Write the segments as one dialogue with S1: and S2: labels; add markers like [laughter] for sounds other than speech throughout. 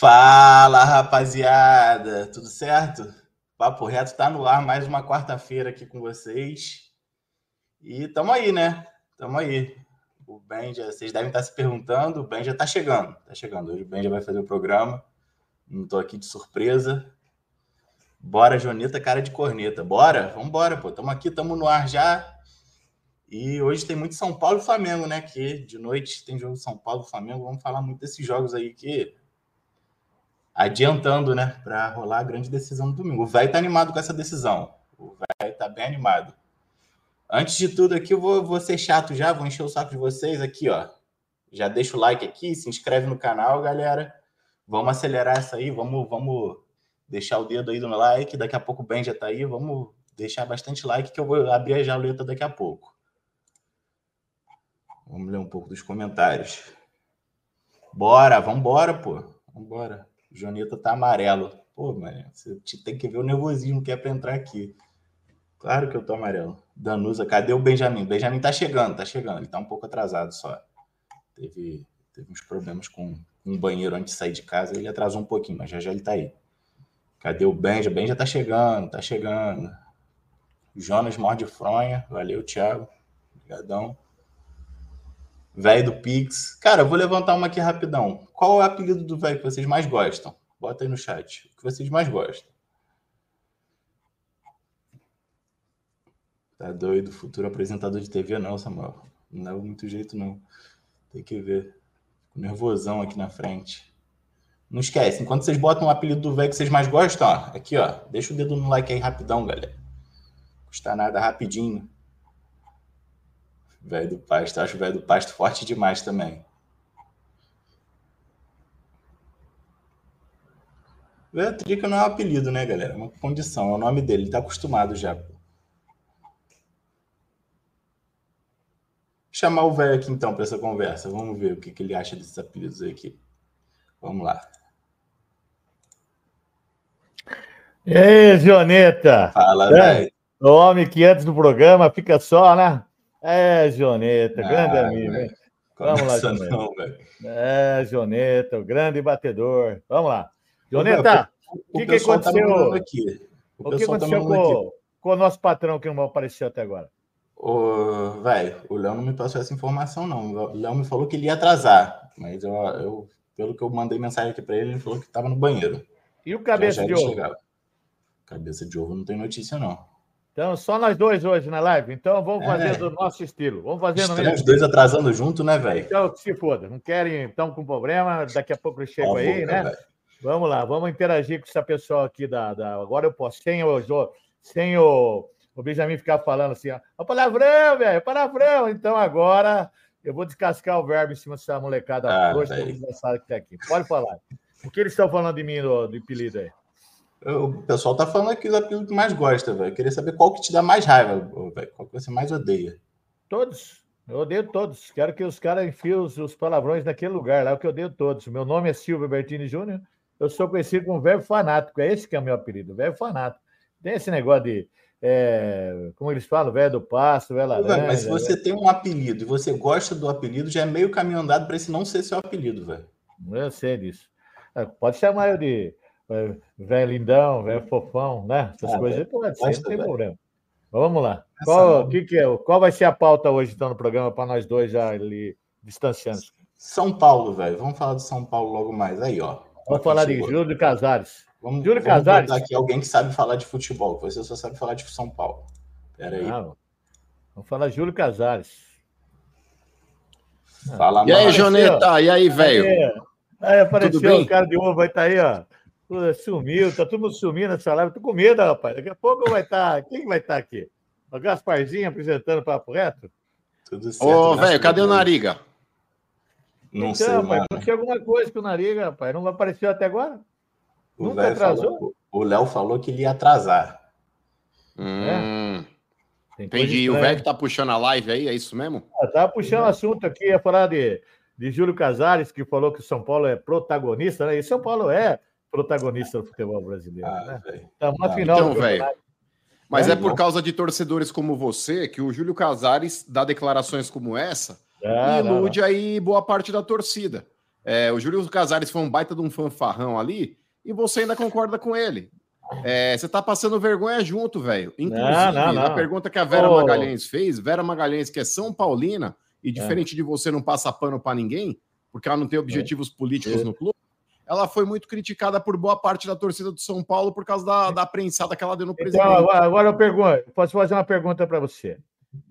S1: Fala, rapaziada, tudo certo? Papo Reto tá no ar mais uma quarta-feira aqui com vocês. E tamo aí, né? Tamo aí. O Ben já, vocês devem estar se perguntando, o Ben já tá chegando, tá chegando. Hoje o Ben já vai fazer o programa. Não tô aqui de surpresa. Bora, Joneta, cara de corneta. Bora? Vambora, pô. Tamo aqui, tamo no ar já. E hoje tem muito São Paulo e Flamengo, né? Que de noite tem jogo São Paulo e Flamengo. Vamos falar muito desses jogos aí que adiantando, né, para rolar a grande decisão do domingo. O velho tá animado com essa decisão. O velho tá bem animado. Antes de tudo aqui, eu vou, vou ser chato já, vou encher o saco de vocês aqui, ó. Já deixa o like aqui, se inscreve no canal, galera. Vamos acelerar essa aí, vamos, vamos deixar o dedo aí no like. Daqui a pouco o Ben já tá aí, vamos deixar bastante like que eu vou abrir a jaleta daqui a pouco. Vamos ler um pouco dos comentários. Bora, vambora, pô. Vambora. O Jonita tá amarelo. Pô, mano, você tem que ver o nervosismo que é para entrar aqui. Claro que eu tô amarelo. Danusa, cadê o Benjamin? Benjamin tá chegando, tá chegando. Ele tá um pouco atrasado só. Teve, teve uns problemas com um banheiro antes de sair de casa. Ele atrasou um pouquinho, mas já já ele tá aí. Cadê o Benja? Benja tá chegando, tá chegando. Jonas morde fronha. Valeu, Thiago. Obrigadão. Velho do Pix. Cara, eu vou levantar uma aqui rapidão. Qual é o apelido do velho que vocês mais gostam? Bota aí no chat. O que vocês mais gostam? Tá doido? Futuro apresentador de TV, não, Samuel. Não é muito jeito, não. Tem que ver. Fico nervosão aqui na frente. Não esquece, enquanto vocês botam o apelido do velho que vocês mais gostam, ó, aqui, ó. Deixa o dedo no like aí rapidão, galera. Custa nada, rapidinho. Velho do Pasto, acho o velho do Pasto forte demais também. Velho Trica não é um apelido, né, galera? É uma condição, é o nome dele, ele tá acostumado já. Chamar o velho aqui então para essa conversa. Vamos ver o que, que ele acha desses apelidos aqui. Vamos lá.
S2: E aí, Zioneta?
S1: Fala, é, velho.
S2: O homem que antes do programa fica só, né? É, Joneta, grande ah, amigo. Véio.
S1: Vamos lá, Joneta. Não,
S2: é, Joneta, o grande batedor. Vamos lá. Joneta, o que, que tá aconteceu? Tá aqui. O, o que tá aconteceu tá com, com, o nosso patrão que não apareceu até agora?
S1: O, velho, o Léo não me passou essa informação, não. O Léo me falou que ele ia atrasar, mas eu, eu pelo que eu mandei mensagem aqui para ele, ele falou que estava no banheiro.
S2: E o cabeça já, já de ovo? Chegava.
S1: Cabeça de ovo não tem notícia, não.
S2: Então, só nós dois hoje na live. Então, vamos fazer é. do nosso estilo. Vamos fazer
S1: no mesmo. Os dois atrasando junto, né, velho?
S2: Então, se foda. Não querem, estão com problema. Daqui a pouco eu chego aí, boca, né? Véio. Vamos lá, vamos interagir com essa pessoa aqui da. da... Agora eu posso, sem o, sem o, o Benjamin ficar falando assim, ó, palavrão, velho, palavrão. Então agora eu vou descascar o verbo em cima dessa molecada ah, que está aqui. Pode falar. O que eles estão falando de mim, do, do apelido aí?
S1: O pessoal tá falando aqui os apelidos que mais gosta, velho. Queria saber qual que te dá mais raiva, velho. Qual que você mais odeia?
S2: Todos. Eu odeio todos. Quero que os caras enfiem os, os, palavrões naquele lugar lá, é o que eu odeio todos. Meu nome é Silvio Bertini Júnior. Eu sou conhecido como verbo fanático. É esse que é o meu apelido, verbo fanático. Tem esse negócio de. É, como eles falam, velho do pasto, velho laranja.
S1: Mas se você véio... tem um apelido e você gosta do apelido, já é meio caminho andado para esse não ser seu apelido, velho.
S2: Eu sei disso. É, pode chamar eu de velho lindão, velho fofão, né? Essas ah, coisas pode ser, não tem problema. Vamos lá. Qual, que que é, qual vai ser a pauta hoje, então, no programa, para nós dois já ali distanciando?
S1: São Paulo, velho. Vamos falar de São Paulo logo mais. Aí, ó.
S2: Vamos falar de Júlio Casares.
S1: Vamos, Júlio vamos Casares. aqui alguém que sabe falar de futebol. Você só sabe falar de São Paulo. Pera aí. Ah,
S2: vamos falar de Júlio Casares.
S3: Fala, e aí, Joneta? E aí, velho?
S2: Aí, apareceu o cara de ovo, vai estar tá aí, ó. Sumiu, tá todo mundo sumindo nessa live. Tô com medo, rapaz. Daqui a pouco vai estar. Tá, quem vai estar tá aqui? O Gasparzinho apresentando o Papo Reto?
S3: Tudo certo. Ô, velho, cadê o Nariga?
S2: Não então, sei, rapaz, mano. Aconteceu alguma coisa com o Nariga, rapaz. Não apareceu até agora?
S1: O Nunca atrasou? Falou, o Léo falou que ele ia atrasar.
S3: Hum. É. Entendi. O velho que tá puxando a live aí, é isso mesmo?
S2: Ah, tava puxando o assunto aqui, ia falar de, de Júlio Casares, que falou que o São Paulo é protagonista, né? E São Paulo é protagonista do futebol brasileiro. Ah, né?
S3: Então, uma final então, velho. Mas é, é por causa de torcedores como você que o Júlio Casares dá declarações como essa ah, e ilude não, não. aí boa parte da torcida. É, o Júlio Casares foi um baita de um fanfarrão ali e você ainda concorda com ele. É, você tá passando vergonha junto, velho. Inclusive, não, não, não. a pergunta que a Vera oh. Magalhães fez, Vera Magalhães, que é São Paulina, e é. diferente é. de você não passa pano para ninguém, porque ela não tem objetivos é. políticos é. no clube, ela foi muito criticada por boa parte da torcida do São Paulo por causa da, da prensada que ela deu no então, presidente. Então,
S2: agora, eu pergunto, posso fazer uma pergunta para você.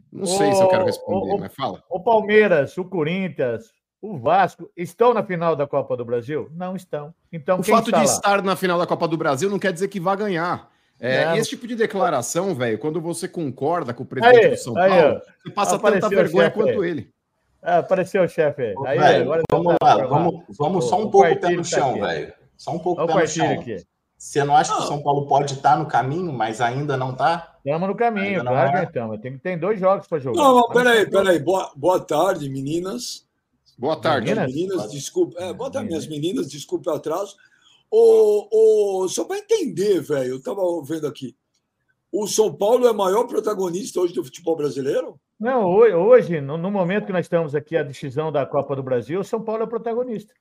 S3: Não sei o, se eu quero responder, o, mas fala.
S2: O Palmeiras, o Corinthians, o Vasco estão na final da Copa do Brasil? Não estão. Então,
S3: o fato de estar na final da Copa do Brasil não quer dizer que vá ganhar. É, e esse tipo de declaração, velho, quando você concorda com o presidente aí, do São aí, Paulo, você passa tanta vergonha quanto
S2: aí.
S3: ele.
S2: Ah, apareceu o chefe
S1: aí. aí agora vamos lá, vamos, vamos só um pouco pé no tá chão, velho. Só um pouco pé no chão. Aqui. Você não acha que o São Paulo pode estar no caminho, mas ainda não está?
S2: Estamos no caminho, claro é. que estamos. Tem, tem dois jogos para jogar.
S4: Não, mas peraí, peraí. Boa, boa tarde, meninas.
S3: Boa tarde.
S4: Meninas, meninas desculpa. É, boa tarde, minhas meninas, desculpe o atraso. O, o, só para entender, velho, eu estava vendo aqui. O São Paulo é o maior protagonista hoje do futebol brasileiro?
S2: Não, hoje, no, momento que nós estamos aqui, a decisão da Copa do Brasil, São Paulo é o protagonista.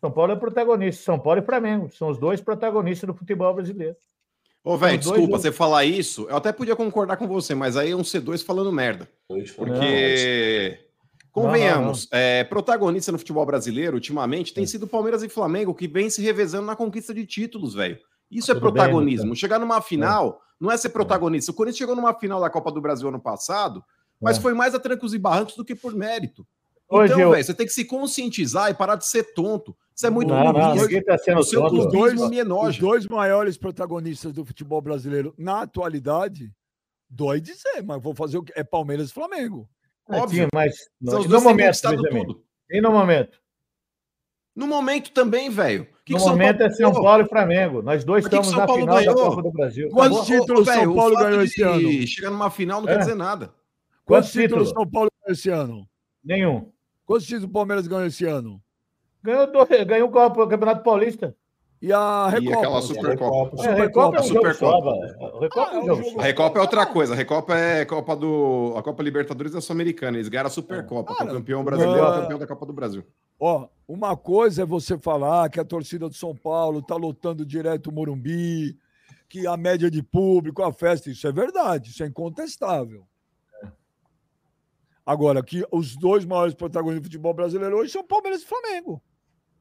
S2: São Paulo é protagonista. São Paulo e Flamengo são os dois protagonistas do futebol brasileiro.
S3: Ô, velho, desculpa, dois... você falar isso, eu até podia concordar com você, mas aí é um C2 falando merda. Porque. Convenhamos, não, não, não. É, protagonista no futebol brasileiro, ultimamente, tem sido Palmeiras e Flamengo, que vem se revezando na conquista de títulos, velho. Isso é Tudo protagonismo. Bem, Chegar numa final é. não é ser protagonista. O Corinthians chegou numa final da Copa do Brasil ano passado, mas é. foi mais a trancos e barrancos do que por mérito. Hoje então, eu... velho, você tem que se conscientizar e parar de ser tonto. Isso é muito
S2: não, não, tá sendo o
S4: seu os dois. Os dois maiores protagonistas do futebol brasileiro na atualidade, dói dizer, mas vou fazer o quê? É Palmeiras e Flamengo.
S2: Óbvio, mas no, no momento, tudo. E no momento?
S3: No momento também, velho.
S2: No que momento Paulo... é São Paulo e Flamengo. Nós dois estamos na final ganhou? da Copa do Brasil.
S4: Quantos tá títulos São Paulo ganhou esse ano?
S3: Chegar numa final não é. quer dizer nada.
S4: Quantos, Quantos títulos São Paulo ganhou esse ano?
S2: Nenhum.
S4: Quantos títulos o Palmeiras ganhou esse ano?
S2: Ganhou, ganhou o Campeonato Paulista.
S4: E a Recopa. E
S3: aquela Supercopa.
S2: É, a Recopa é, um
S3: Supercopa. A Recopa é outra coisa. A Recopa é Copa do. A Copa Libertadores da Sul-Americana. Eles ganharam a Supercopa, Cara, é o campeão brasileiro, é... campeão da Copa do Brasil.
S4: Ó, uma coisa é você falar que a torcida do São Paulo tá lotando direto o Morumbi, que a média de público, a festa, isso é verdade, isso é incontestável. Agora, que os dois maiores protagonistas do futebol brasileiro hoje são Palmeiras e Flamengo.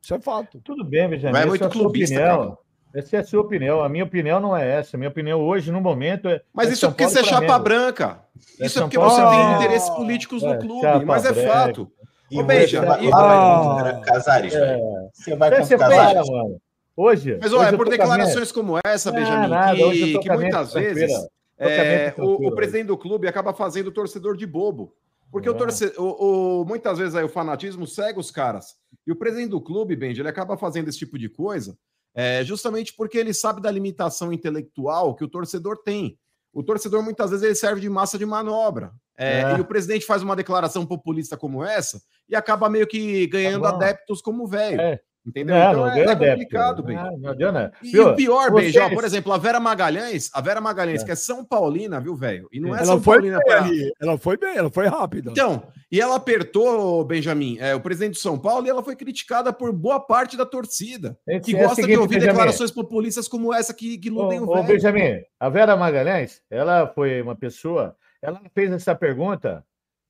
S4: Isso é fato.
S2: Tudo bem, Benjamin. é muito é clubista, opinião. Essa é a sua opinião. A minha opinião não é essa. A minha opinião hoje, no momento, é.
S3: Mas é isso é porque você é chapa branca. É isso é, porque você tem interesses políticos no é, clube. Mas é fato.
S1: E Ô, Beija, e... ah, Casares, é.
S2: Você vai com Casares. Mano. Hoje.
S3: Mas olha, é por declarações como essa, Benjamin, nada, que, que muitas vezes é, o, o presidente do clube acaba fazendo o torcedor de bobo. Porque o, torce... o, o, muitas vezes aí o fanatismo cega os caras. E o presidente do clube, Benji, ele acaba fazendo esse tipo de coisa é, justamente porque ele sabe da limitação intelectual que o torcedor tem. O torcedor, muitas vezes, ele serve de massa de manobra. É, é. E o presidente faz uma declaração populista como essa e acaba meio que ganhando tá adeptos como velho. É. Entendeu?
S2: Não, então não é, é complicado,
S3: bem. Não, não, e, o pior, vocês... por exemplo, a Vera Magalhães, a Vera Magalhães, é. que é São Paulina, viu, velho? E não é
S4: ela
S3: São
S4: foi Paulina pra... ali. Ela foi bem, ela foi rápida.
S3: Então, e ela apertou, Benjamin, é, o presidente de São Paulo, e ela foi criticada por boa parte da torcida, é, que gosta seguinte, de ouvir Benjamin, declarações populistas como essa que, que iludem o, o velho.
S2: Benjamin, a Vera Magalhães, ela foi uma pessoa, ela fez essa pergunta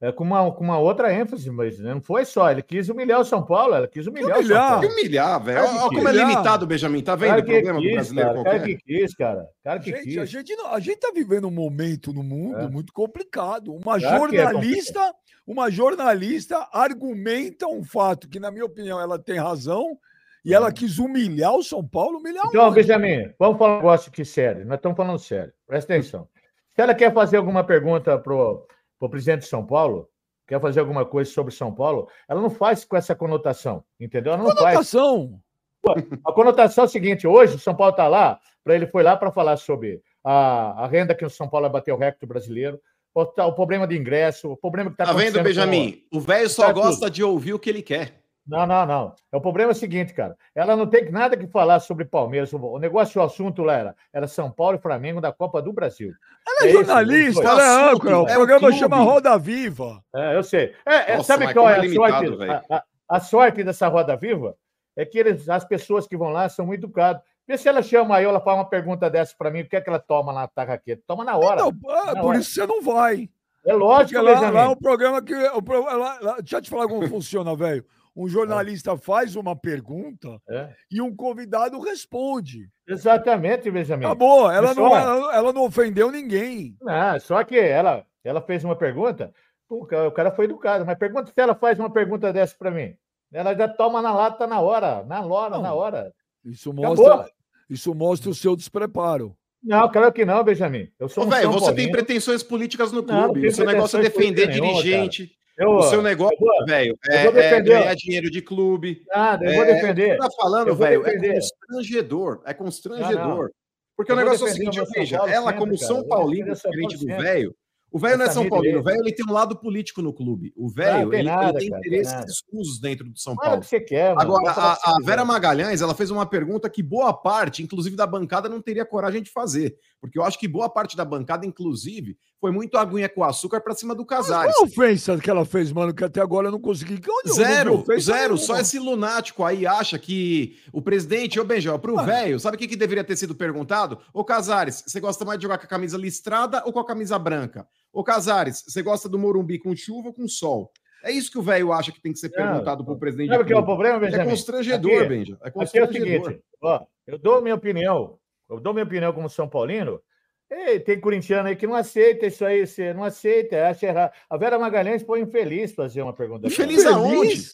S2: é, com, uma, com uma outra ênfase, mas não foi só. Ele quis humilhar o São Paulo, ela quis humilhar, humilhar. o São Paulo.
S3: humilhar, velho. Olha como é limitado, Benjamin. Tá vendo o problema
S2: quis,
S3: do brasileiro
S2: cara, qualquer? Cara que quis, cara. cara que
S4: gente,
S2: quis.
S4: A gente, a gente tá vivendo um momento no mundo é. muito complicado. Uma claro é jornalista, é uma jornalista argumenta um fato que, na minha opinião, ela tem razão. E ela quis humilhar o São Paulo, humilhar
S2: Então, onde? Benjamin, vamos falar um negócio aqui sério. Nós estamos falando sério. Presta atenção. Se ela quer fazer alguma pergunta pro o presidente de São Paulo, quer fazer alguma coisa sobre São Paulo, ela não faz com essa conotação, entendeu? Ela não
S4: conotação?
S2: Faz. A conotação é a seguinte: hoje o São Paulo está lá, para ele foi lá para falar sobre a, a renda que o São Paulo bateu o recorde brasileiro, o, o, problema de ingresso, o problema que está
S3: tá vendo, Benjamin? Com... O velho só tá gosta tudo. de ouvir o que ele quer.
S2: Não, não, não. É o problema é o seguinte, cara. Ela não tem nada que falar sobre Palmeiras. O negócio, o assunto lá era, era São Paulo e Flamengo da Copa do Brasil.
S4: Ela é, é jornalista, ela é âncora. O é programa chama Roda Viva.
S2: É, eu sei. É, é Nossa, sabe qual é a sorte? A, a, a sorte dessa roda viva é que eles, as pessoas que vão lá são muito educadas. Vê se ela chama aí, ela faz uma pergunta dessa para mim, o que é que ela toma na tarraqueta? Toma na hora. Então,
S4: na por hora. isso você não vai.
S2: É lógico,
S4: Porque lá, lá é um programa que. Lá, lá, deixa eu te falar como funciona, [laughs] velho. Um jornalista é. faz uma pergunta é. e um convidado responde.
S2: Exatamente, Benjamin.
S4: Acabou. Ela, só... não, ela, ela, não ofendeu ninguém.
S2: Não, só que ela, ela fez uma pergunta, o cara foi educado, mas pergunta se ela faz uma pergunta dessa para mim. Ela já toma na lata na hora, na hora, na hora.
S4: Isso mostra, isso mostra o seu despreparo.
S2: Não, claro que não, Benjamin. Eu sou
S3: Ô, um velho, você tem pretensões políticas no clube. Não, o seu negócio é defender dirigente. Eu, o seu negócio, velho, é, é, ganhar dinheiro de clube.
S2: Nada, eu vou é, defender.
S3: Você tá falando, velho, é constrangedor. É constrangedor. Porque eu o negócio é o seguinte, veja, ela, sempre, como São Paulino, diferente do velho, o velho não é São Paulino, o velho ele tem um lado político no clube. O velho ele, nada, ele, tem cara, interesses tem escusos dentro do São Paulo.
S2: que você quer,
S3: mano. Agora, a, a Vera Magalhães ela fez uma pergunta que boa parte, inclusive da bancada, não teria coragem de fazer. Porque eu acho que boa parte da bancada, inclusive, foi muito aguinha com açúcar para cima do Casares.
S4: Qual ofensa que ela fez, mano, que até agora eu não consegui.
S3: Onde zero, zero. Só esse lunático aí acha que o presidente, ô Benjão, pro velho, sabe o que, que deveria ter sido perguntado? Ô Casares, você gosta mais de jogar com a camisa listrada ou com a camisa branca? Ô Casares, você gosta do Morumbi com chuva ou com sol? É isso que o velho acha que tem que ser perguntado para o presidente.
S2: Sabe o que é o problema,
S3: Benjamin? É constrangedor, aqui, Benja. É constrangedor.
S2: Aqui é o seguinte, ó, eu dou minha opinião, eu dou minha opinião como São Paulino. Ei, tem corintiano aí que não aceita isso aí, você não aceita, acha errado. A Vera Magalhães foi infeliz fazer uma pergunta.
S3: Infeliz aonde?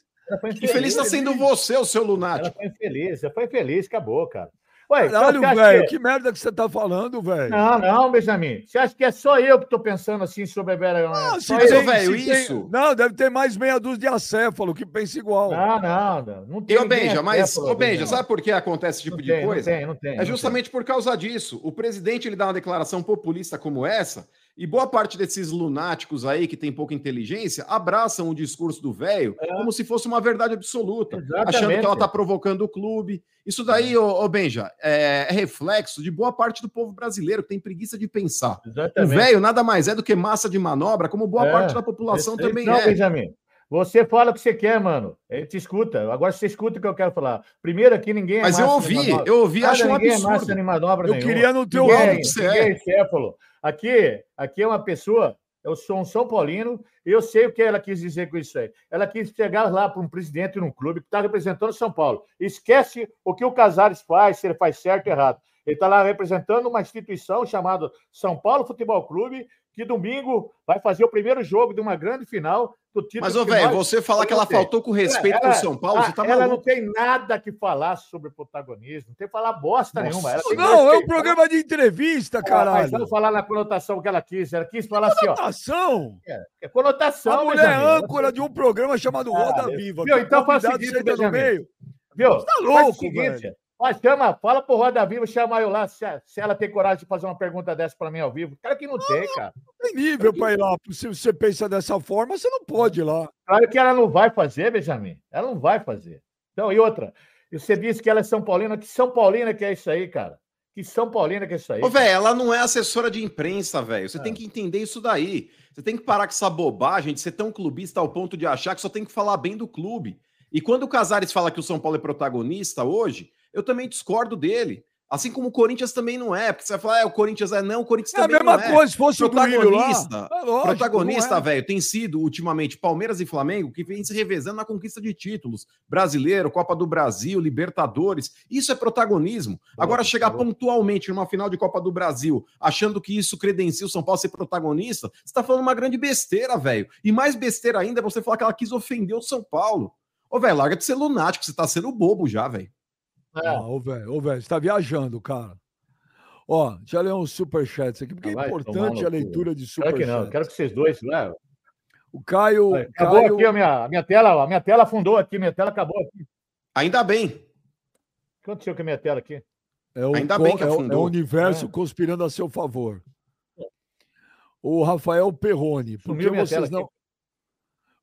S3: Infeliz está sendo você, o seu lunático.
S2: Ela foi infeliz, ela foi infeliz, acabou, cara.
S4: Ué, Caralho, velho, que... que... merda que você tá falando, velho.
S2: Não, não, Benjamin. Você acha que é só eu que tô pensando assim sobre a Vera?
S4: Não, se tem, velho, isso. Tem... Não, deve ter mais meia dúzia de acéfalo que pensa igual.
S2: Não, não, não. não tem
S3: e, ô, Benja, mas, ô, Benja, sabe por que acontece esse tipo não de tem, coisa?
S2: Não tem, não tem.
S3: É justamente por causa disso. O presidente ele dá uma declaração populista como essa e boa parte desses lunáticos aí que tem pouca inteligência abraçam o discurso do velho é. como se fosse uma verdade absoluta, Exatamente. achando que ela está provocando o clube. Isso daí, ô, ô Benja, é, é, reflexo de boa parte do povo brasileiro que tem preguiça de pensar. Exatamente. O velho nada mais é do que massa de manobra, como boa é. parte da população também não, é.
S2: Benjamin. Você fala o que você quer, mano. Ele te escuta. Agora você escuta o que eu quero falar. Primeiro aqui ninguém é
S3: Mas eu ouvi, eu ouvi, acho um absurdo. É
S2: massa de manobra
S4: eu
S2: nenhuma.
S4: queria no teu ninguém,
S2: ramo que você é. Encéfalo. Aqui, aqui é uma pessoa, eu sou um São Paulino, e eu sei o que ela quis dizer com isso aí. Ela quis chegar lá para um presidente num clube que está representando São Paulo. Esquece o que o Casares faz, se ele faz certo ou errado. Ele está lá representando uma instituição chamada São Paulo Futebol Clube, que domingo vai fazer o primeiro jogo de uma grande final do título.
S3: Mas, ô, velho, você falar que ela faltou com respeito ela, com o São Paulo, você tá
S2: Ela maluco. não tem nada que falar sobre protagonismo, não tem que falar bosta Nossa. nenhuma.
S4: não, é um programa de entrevista, caralho. Mas
S2: vamos falar na conotação que ela quis. Ela quis falar assim,
S4: ó. Conotação?
S2: É, é conotação.
S4: A mulher é âncora de um programa chamado Roda Viva.
S2: Viu? Então faz o seguinte, Benjamin. Viu? Você tá louco, velho. Ó, chama, fala pro Roda Viva, chama eu lá, se, se, ela tem coragem de fazer uma pergunta dessa para mim ao vivo. Cara que não, não tem, cara. Não
S4: tem nível para ir lá. Se você pensa dessa forma, você não pode ir lá.
S2: Claro que ela não vai fazer, Benjamin. Ela não vai fazer. Então, e outra, você disse que ela é São Paulina. Que São Paulina que é isso aí, cara? Que São Paulina que é isso aí?
S3: Ô, velho, ela não é assessora de imprensa, velho. Você é. tem que entender isso daí. Você tem que parar com essa bobagem de ser tão clubista ao ponto de achar que só tem que falar bem do clube. E quando o Casares fala que o São Paulo é protagonista hoje, eu também discordo dele. Assim como o Corinthians também não é, porque você vai falar, é, o Corinthians é não, o Corinthians é também não é.
S4: a mesma coisa, se fosse
S3: protagonista,
S4: o
S3: é lógico, protagonista, é. velho, tem sido ultimamente Palmeiras e Flamengo que vem se revezando na conquista de títulos, brasileiro, Copa do Brasil, Libertadores, isso é protagonismo. Agora chegar pontualmente numa final de Copa do Brasil, achando que isso credencia o São Paulo ser protagonista, você está falando uma grande besteira, velho. E mais besteira ainda é você falar que ela quis ofender o São Paulo. Ô, velho, larga de ser lunático, você tá sendo bobo já, velho.
S4: É. ô, velho, ô, velho, você tá viajando, cara. Ó, já leu uns superchats aqui, porque é importante a leitura de superchats.
S2: Quero que não, quero que vocês dois, né?
S4: O Caio.
S2: Acabou
S4: Caio...
S2: aqui a minha, a minha tela, a minha tela afundou aqui, minha tela acabou aqui.
S3: Ainda bem. O
S2: que aconteceu com a minha tela aqui?
S4: É o, Ainda bem que afundou. É o, é o universo é. conspirando a seu favor. O Rafael Perrone, por que vocês não.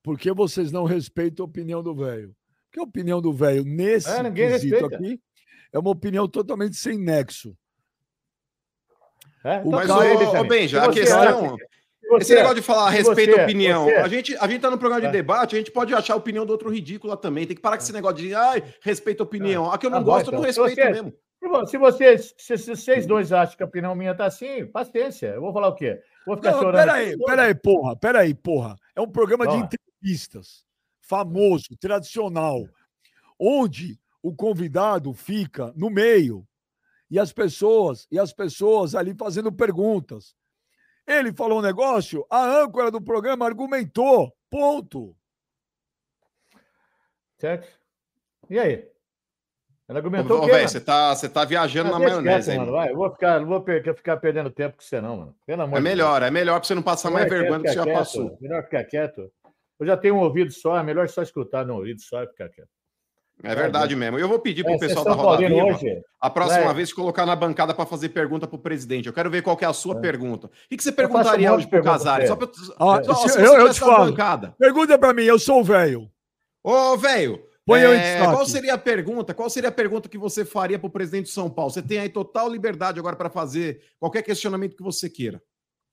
S4: Por que vocês não respeitam a opinião do velho? Porque a opinião do velho nesse é, quesito aqui é uma opinião totalmente sem nexo.
S3: É? Então, Mas, Caio, ô, Benja, a questão... você, esse negócio de falar respeito à opinião. Você, a, gente, a gente tá no programa de é. debate, a gente pode achar a opinião do outro ridícula também. Tem que parar com esse negócio de ai, respeito a opinião. A que eu não tá gosto, bom, então. eu não respeito mesmo.
S2: Se vocês, se, se vocês dois acham que a opinião minha tá assim, paciência. Eu vou falar o quê? Vou ficar não, chorando.
S4: Peraí, peraí, porra, peraí, porra. É um programa de entrevistas, famoso, tradicional, onde o convidado fica no meio e as pessoas e as pessoas ali fazendo perguntas. Ele falou um negócio, a âncora do programa argumentou. Ponto.
S2: Certo? E aí? Ela argumentou Ô,
S3: velho, você tá, você tá viajando ah, na maionese
S2: quieto, aí. Mano, vai. Eu vou ficar, não vou ficar perdendo tempo com você, não, mano.
S3: Pelo amor é melhor, Deus. é melhor para você não passar mais vergonha do que você já passou.
S2: Melhor ficar quieto. Eu já tenho um ouvido só, é melhor só escutar no ouvido só e ficar quieto.
S3: É verdade é, mesmo. Eu vou pedir para o é, pessoal da Roda Viva hoje, a próxima é. vez colocar na bancada para fazer pergunta para o presidente. Eu quero ver qual é a sua é. pergunta. O que, você perguntaria hoje para o Casares? Só pra,
S4: ah, só, se, eu, eu te falo. Bancada. Pergunta para mim, eu sou o velho.
S3: Ô, velho, é, qual seria a pergunta? Qual seria a pergunta que você faria para o presidente de São Paulo? Você tem aí total liberdade agora para fazer qualquer questionamento que você queira.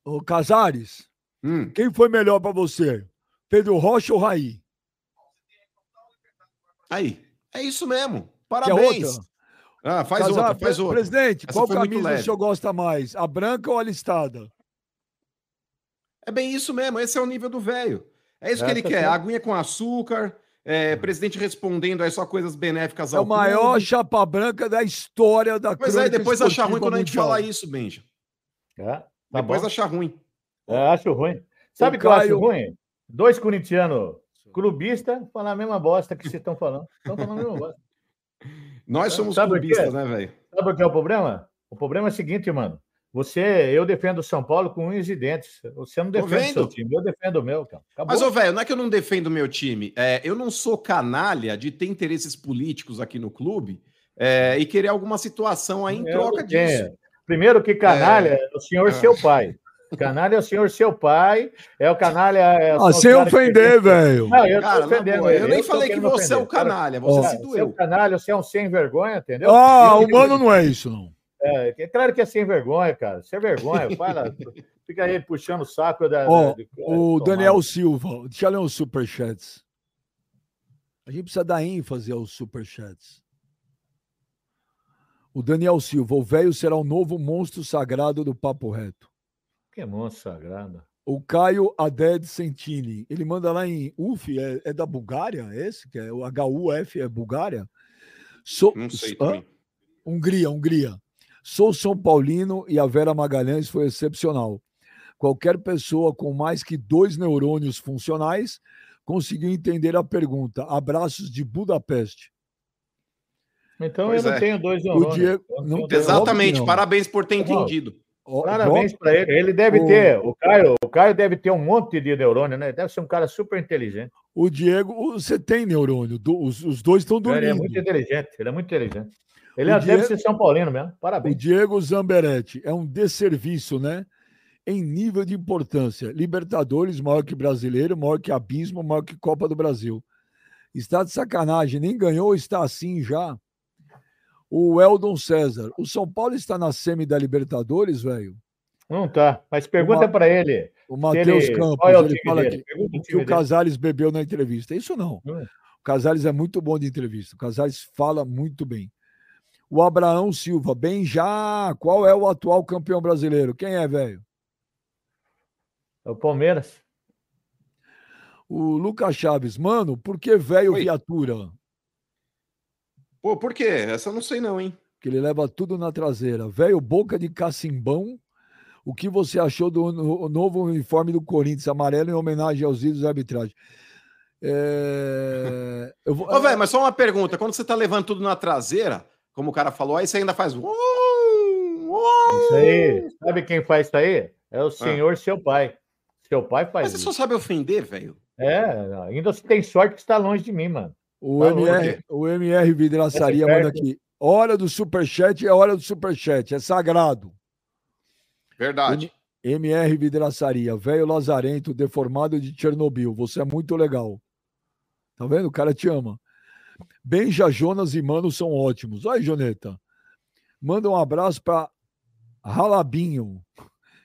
S4: Ô, Casares, hum. quem foi melhor para você? Pedro Rocha ou Raí?
S3: Aí, é isso mesmo. Parabéns.
S4: Ah, faz Casar, outra, faz outra. Presidente, Essa qual camisa o senhor gosta mais? A branca ou a listada?
S3: É bem isso mesmo. Esse é o nível do velho. É isso Essa que ele quer. Aguinha com açúcar, é, presidente respondendo aí só coisas benéficas
S4: ao É o maior clube. chapa branca da história da
S3: Pois é, depois achar ruim quando a gente fala isso, Benja.
S2: É, tá
S3: depois bom. achar ruim.
S2: É, acho ruim. Sabe o que Caio... eu acho ruim? Dois corintianos clubistas falar a mesma bosta que vocês estão falando. Estão falando a mesma bosta. [laughs]
S3: Nós somos Sabe clubistas, né, velho?
S2: Sabe o que é o problema? O problema é o seguinte, mano. Você, eu defendo o São Paulo com unhas e dentes. Você não defende o seu time, eu defendo o meu, cara.
S3: Acabou. Mas, ô, velho, não é que eu não defendo o meu time. É, eu não sou canalha de ter interesses políticos aqui no clube é, e querer alguma situação aí em eu troca disso.
S2: Primeiro que canalha é, é o senhor é. seu pai. Canalha é o senhor seu pai, é o canalha. É
S4: ah, sem ofender, que... velho.
S3: Não, eu cara, ofendendo. eu nem falei que você é o canalha, você oh. se doeu. Você é o
S2: canalha, você é um sem vergonha, entendeu?
S4: Ah, humano não é isso, não.
S2: É, é claro que é sem vergonha, cara. Sem vergonha. Fala, [laughs] fica aí puxando o saco da.
S4: Oh, da, o Daniel Silva, deixa eu ler os superchats. A gente precisa dar ênfase aos superchats. O Daniel Silva, o velho será o novo monstro sagrado do Papo Reto.
S2: Que monstro sagrado.
S4: O Caio Aded Sentini, ele manda lá em UF, é, é da Bulgária, é esse? Que é o HUF, é Bulgária?
S3: So, Não sei. Ah,
S4: Hungria, Hungria. Sou São Paulino e a Vera Magalhães foi excepcional. Qualquer pessoa com mais que dois neurônios funcionais conseguiu entender a pergunta. Abraços de Budapeste.
S2: Então pois eu não é. tenho dois neurônios. Diego,
S3: não Exatamente, parabéns por ter entendido.
S2: Parabéns para ele. Ele deve o... ter, o Caio, o Caio deve ter um monte de neurônio, né? Deve ser um cara super inteligente.
S4: O Diego, você tem neurônio, os, os dois estão dormindo. Ele
S2: é muito inteligente, ele é muito inteligente. Ele o deve ser São Paulino mesmo. Parabéns.
S4: O Diego Zamberetti é um desserviço, né? Em nível de importância. Libertadores, maior que brasileiro, maior que Abismo, maior que Copa do Brasil. Está de sacanagem, nem ganhou, está assim já. O Eldon César. O São Paulo está na semi da Libertadores, velho?
S2: Não tá. Mas pergunta para ele.
S4: O Matheus ele... Campos, é o ele fala que, o que o Casares bebeu na entrevista. Isso não. Hum. O Casares é muito bom de entrevista. O Casares fala muito bem. O Abraão Silva, bem já. Qual é o atual campeão brasileiro? Quem é, velho?
S2: É o Palmeiras.
S4: O Lucas Chaves, mano, por que velho viatura?
S3: Pô, por quê? Essa eu não sei não, hein?
S4: Que ele leva tudo na traseira. Velho, boca de cacimbão. O que você achou do novo uniforme do Corinthians, amarelo, em homenagem aos ídolos da arbitragem?
S3: É... [laughs] Eu vou... Ô, velho, mas só uma pergunta. Quando você tá levando tudo na traseira, como o cara falou, aí você ainda faz. Isso
S2: aí. Sabe quem faz isso aí? É o ah. senhor, ah. seu pai. Seu pai faz. Mas
S3: você isso. só sabe ofender, velho.
S2: É, ainda você tem sorte que está longe de mim, mano.
S4: O, tá MR, o MR Vidraçaria manda aqui. Hora do superchat é hora do superchat, é sagrado.
S3: Verdade.
S4: MR Vidraçaria, velho lazarento, deformado de Chernobyl. Você é muito legal. Tá vendo? O cara te ama. Benja, Jonas e Mano são ótimos. Olha aí, Joneta. Manda um abraço para Ralabinho,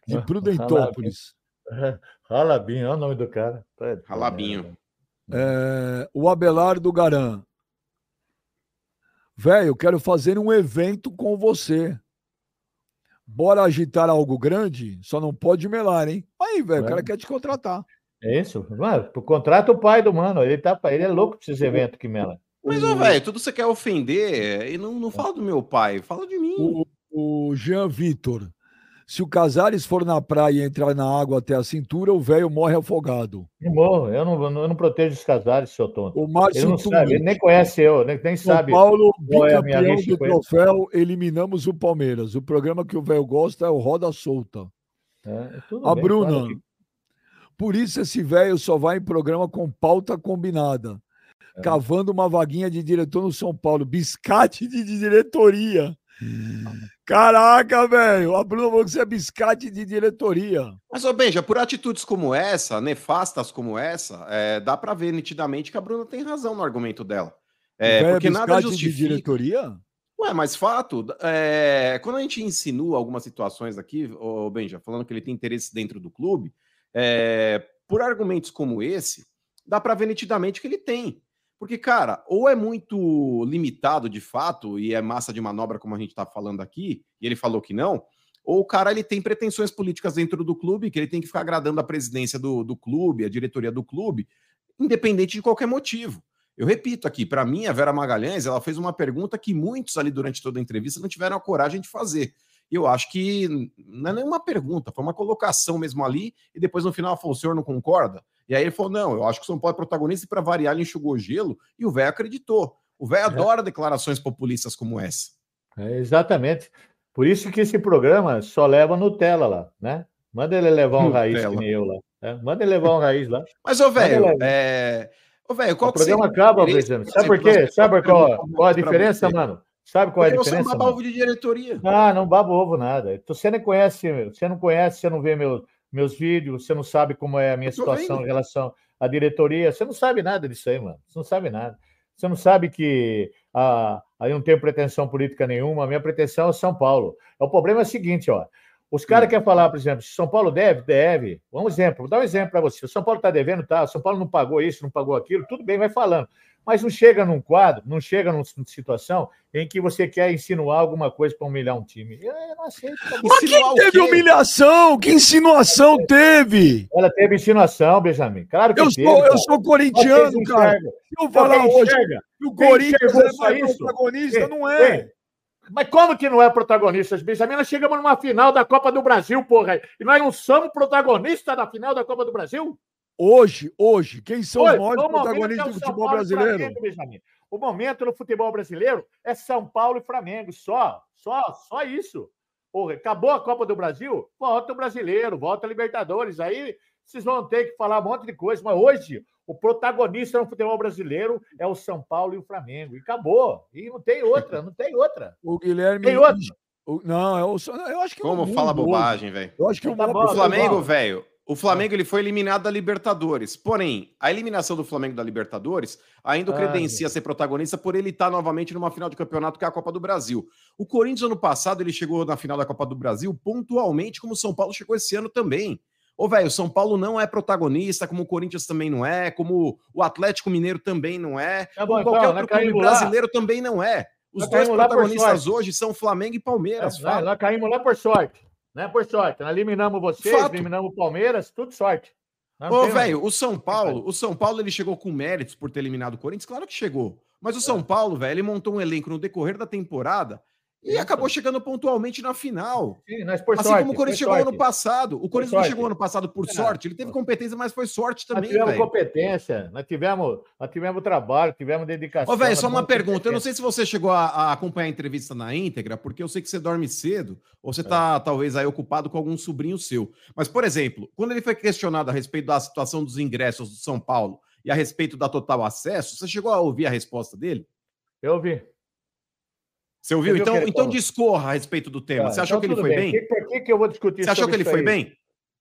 S4: de [laughs] Prudentópolis. [laughs]
S2: Ralabinho, olha o nome do cara.
S3: Ralabinho.
S4: É, o Abelardo Garan. Velho, quero fazer um evento com você. Bora agitar algo grande? Só não pode melar, hein? Aí, velho, o cara quer te contratar.
S2: É isso? Mano, contrata o pai do mano. Ele, tá, ele é louco pra esses eventos que mela.
S3: Mas, ô, velho, tudo você quer ofender e não, não fala do meu pai, fala de mim.
S4: O, o Jean Vitor. Se o Casares for na praia e entrar na água até a cintura, o velho morre afogado.
S2: Eu morro, eu não, eu não protejo os Casares, seu tonto.
S4: O Márcio
S2: ele não sabe, ele nem conhece eu, nem, nem
S4: São
S2: sabe.
S4: Paulo, bicampeão é do troféu, eliminamos o Palmeiras. O programa que o velho gosta é o Roda Solta. É, a bem, Bruna, claro que... por isso esse velho só vai em programa com pauta combinada. É. Cavando uma vaguinha de diretor no São Paulo. Biscate de diretoria. Caraca, velho, a Bruna falou que você é biscate de diretoria.
S3: Mas, ô Benja, por atitudes como essa, nefastas como essa, é, dá para ver nitidamente que a Bruna tem razão no argumento dela. É,
S4: porque é nada justifica. de diretoria?
S3: Ué, mas fato, é, quando a gente insinua algumas situações aqui, ô Benja, falando que ele tem interesse dentro do clube, é, por argumentos como esse, dá para ver nitidamente que ele tem. Porque, cara, ou é muito limitado de fato e é massa de manobra, como a gente está falando aqui, e ele falou que não, ou o cara ele tem pretensões políticas dentro do clube, que ele tem que ficar agradando a presidência do, do clube, a diretoria do clube, independente de qualquer motivo. Eu repito aqui, para mim, a Vera Magalhães ela fez uma pergunta que muitos ali durante toda a entrevista não tiveram a coragem de fazer. E eu acho que não é nenhuma pergunta, foi uma colocação mesmo ali, e depois no final falou: o senhor não concorda? E aí ele falou: não, eu acho que o São Paulo é protagonista e para variar ele enxugou gelo, e o velho acreditou. O velho é. adora declarações populistas como essa.
S2: É, exatamente. Por isso que esse programa só leva Nutella lá, né? Manda ele levar um Nutella. raiz que nem eu lá. Né? Manda ele levar um raiz lá.
S3: Mas, ô, velho, é... Ô, velho, qual
S2: o programa acaba, presidente. Sabe por quê? Sabe qual, qual a diferença, mano? Sabe qual é a diferença? Você não
S3: baba ovo de diretoria.
S2: Ah, não babo ovo nada. Você não conhece, você não conhece, você não vê meu, meus vídeos, você não sabe como é a minha situação vendo. em relação à diretoria, você não sabe nada disso aí, mano. Você não sabe nada. Você não sabe que ah, aí não tenho pretensão política nenhuma, a minha pretensão é São Paulo. O problema é o seguinte, ó. Os caras hum. querem falar, por exemplo, se São Paulo deve, deve. Um exemplo, vou dar um exemplo para você. O São Paulo está devendo, tá? O São Paulo não pagou isso, não pagou aquilo, tudo bem, vai falando mas não chega num quadro, não chega numa situação em que você quer insinuar alguma coisa para humilhar um time. Eu não aceito.
S4: Mas quem teve humilhação? Que insinuação teve?
S2: Ela teve insinuação, Benjamin. Claro que
S4: eu
S2: teve.
S4: Sou, eu sou corintiano, cara. Se eu falar hoje que o Corinthians é isso? protagonista, não é.
S2: Mas como que não é protagonista, Benjamin? Nós chegamos numa final da Copa do Brasil, porra. E nós não somos protagonistas da final da Copa do Brasil?
S4: Hoje, hoje, quem são os maiores protagonistas é do futebol Paulo brasileiro?
S2: Flamengo, o momento no futebol brasileiro é São Paulo e Flamengo, só, só, só isso. Porra, acabou a Copa do Brasil, volta o brasileiro, volta a Libertadores. Aí vocês vão ter que falar um monte de coisa, mas hoje o protagonista no futebol brasileiro é o São Paulo e o Flamengo. E acabou. E não tem outra, não tem outra. [laughs]
S4: O Guilherme.
S2: Tem outra.
S4: Não, eu, eu acho que.
S3: Como fala bobagem, velho?
S4: Eu acho que
S3: tá o, o Flamengo, velho, o Flamengo ele foi eliminado da Libertadores. Porém, a eliminação do Flamengo da Libertadores ainda o credencia a ser protagonista por ele estar novamente numa final de campeonato que é a Copa do Brasil. O Corinthians ano passado ele chegou na final da Copa do Brasil pontualmente como o São Paulo chegou esse ano também. Ô, velho, o São Paulo não é protagonista, como o Corinthians também não é, como o Atlético Mineiro também não é, tá bom, como qualquer então, outro clube brasileiro lá. também não é. Os dois protagonistas hoje são Flamengo e Palmeiras.
S2: É, nós caímos lá por sorte. Né? Por sorte. Nós eliminamos vocês, Fato. eliminamos o Palmeiras, tudo sorte.
S3: Ô, velho, o São Paulo, o São Paulo ele chegou com méritos por ter eliminado o Corinthians, claro que chegou. Mas o São é. Paulo, velho, ele montou um elenco no decorrer da temporada e acabou chegando pontualmente na final.
S2: Sim, nós por
S3: assim
S2: sorte,
S3: como o Corinthians chegou sorte. ano passado. O Corinthians não chegou ano passado por é. sorte. Ele teve competência, mas foi sorte também. Nós
S2: tivemos
S3: véio.
S2: competência, nós tivemos, nós tivemos trabalho, tivemos dedicação.
S3: Ô, velho, só uma pergunta. Eu não sei se você chegou a, a, acompanhar a entrevista na íntegra, porque eu sei que você dorme cedo, ou você está é. talvez aí ocupado com algum sobrinho seu. Mas, por exemplo, quando ele foi questionado a respeito da situação dos ingressos do São Paulo e a respeito da total acesso, você chegou a ouvir a resposta dele?
S2: Eu ouvi.
S3: Você ouviu? Então, então discorra a respeito do tema. Ah, você achou então, que ele foi bem? bem?
S2: Por que, que, eu vou discutir
S3: Você achou que ele foi aí? bem?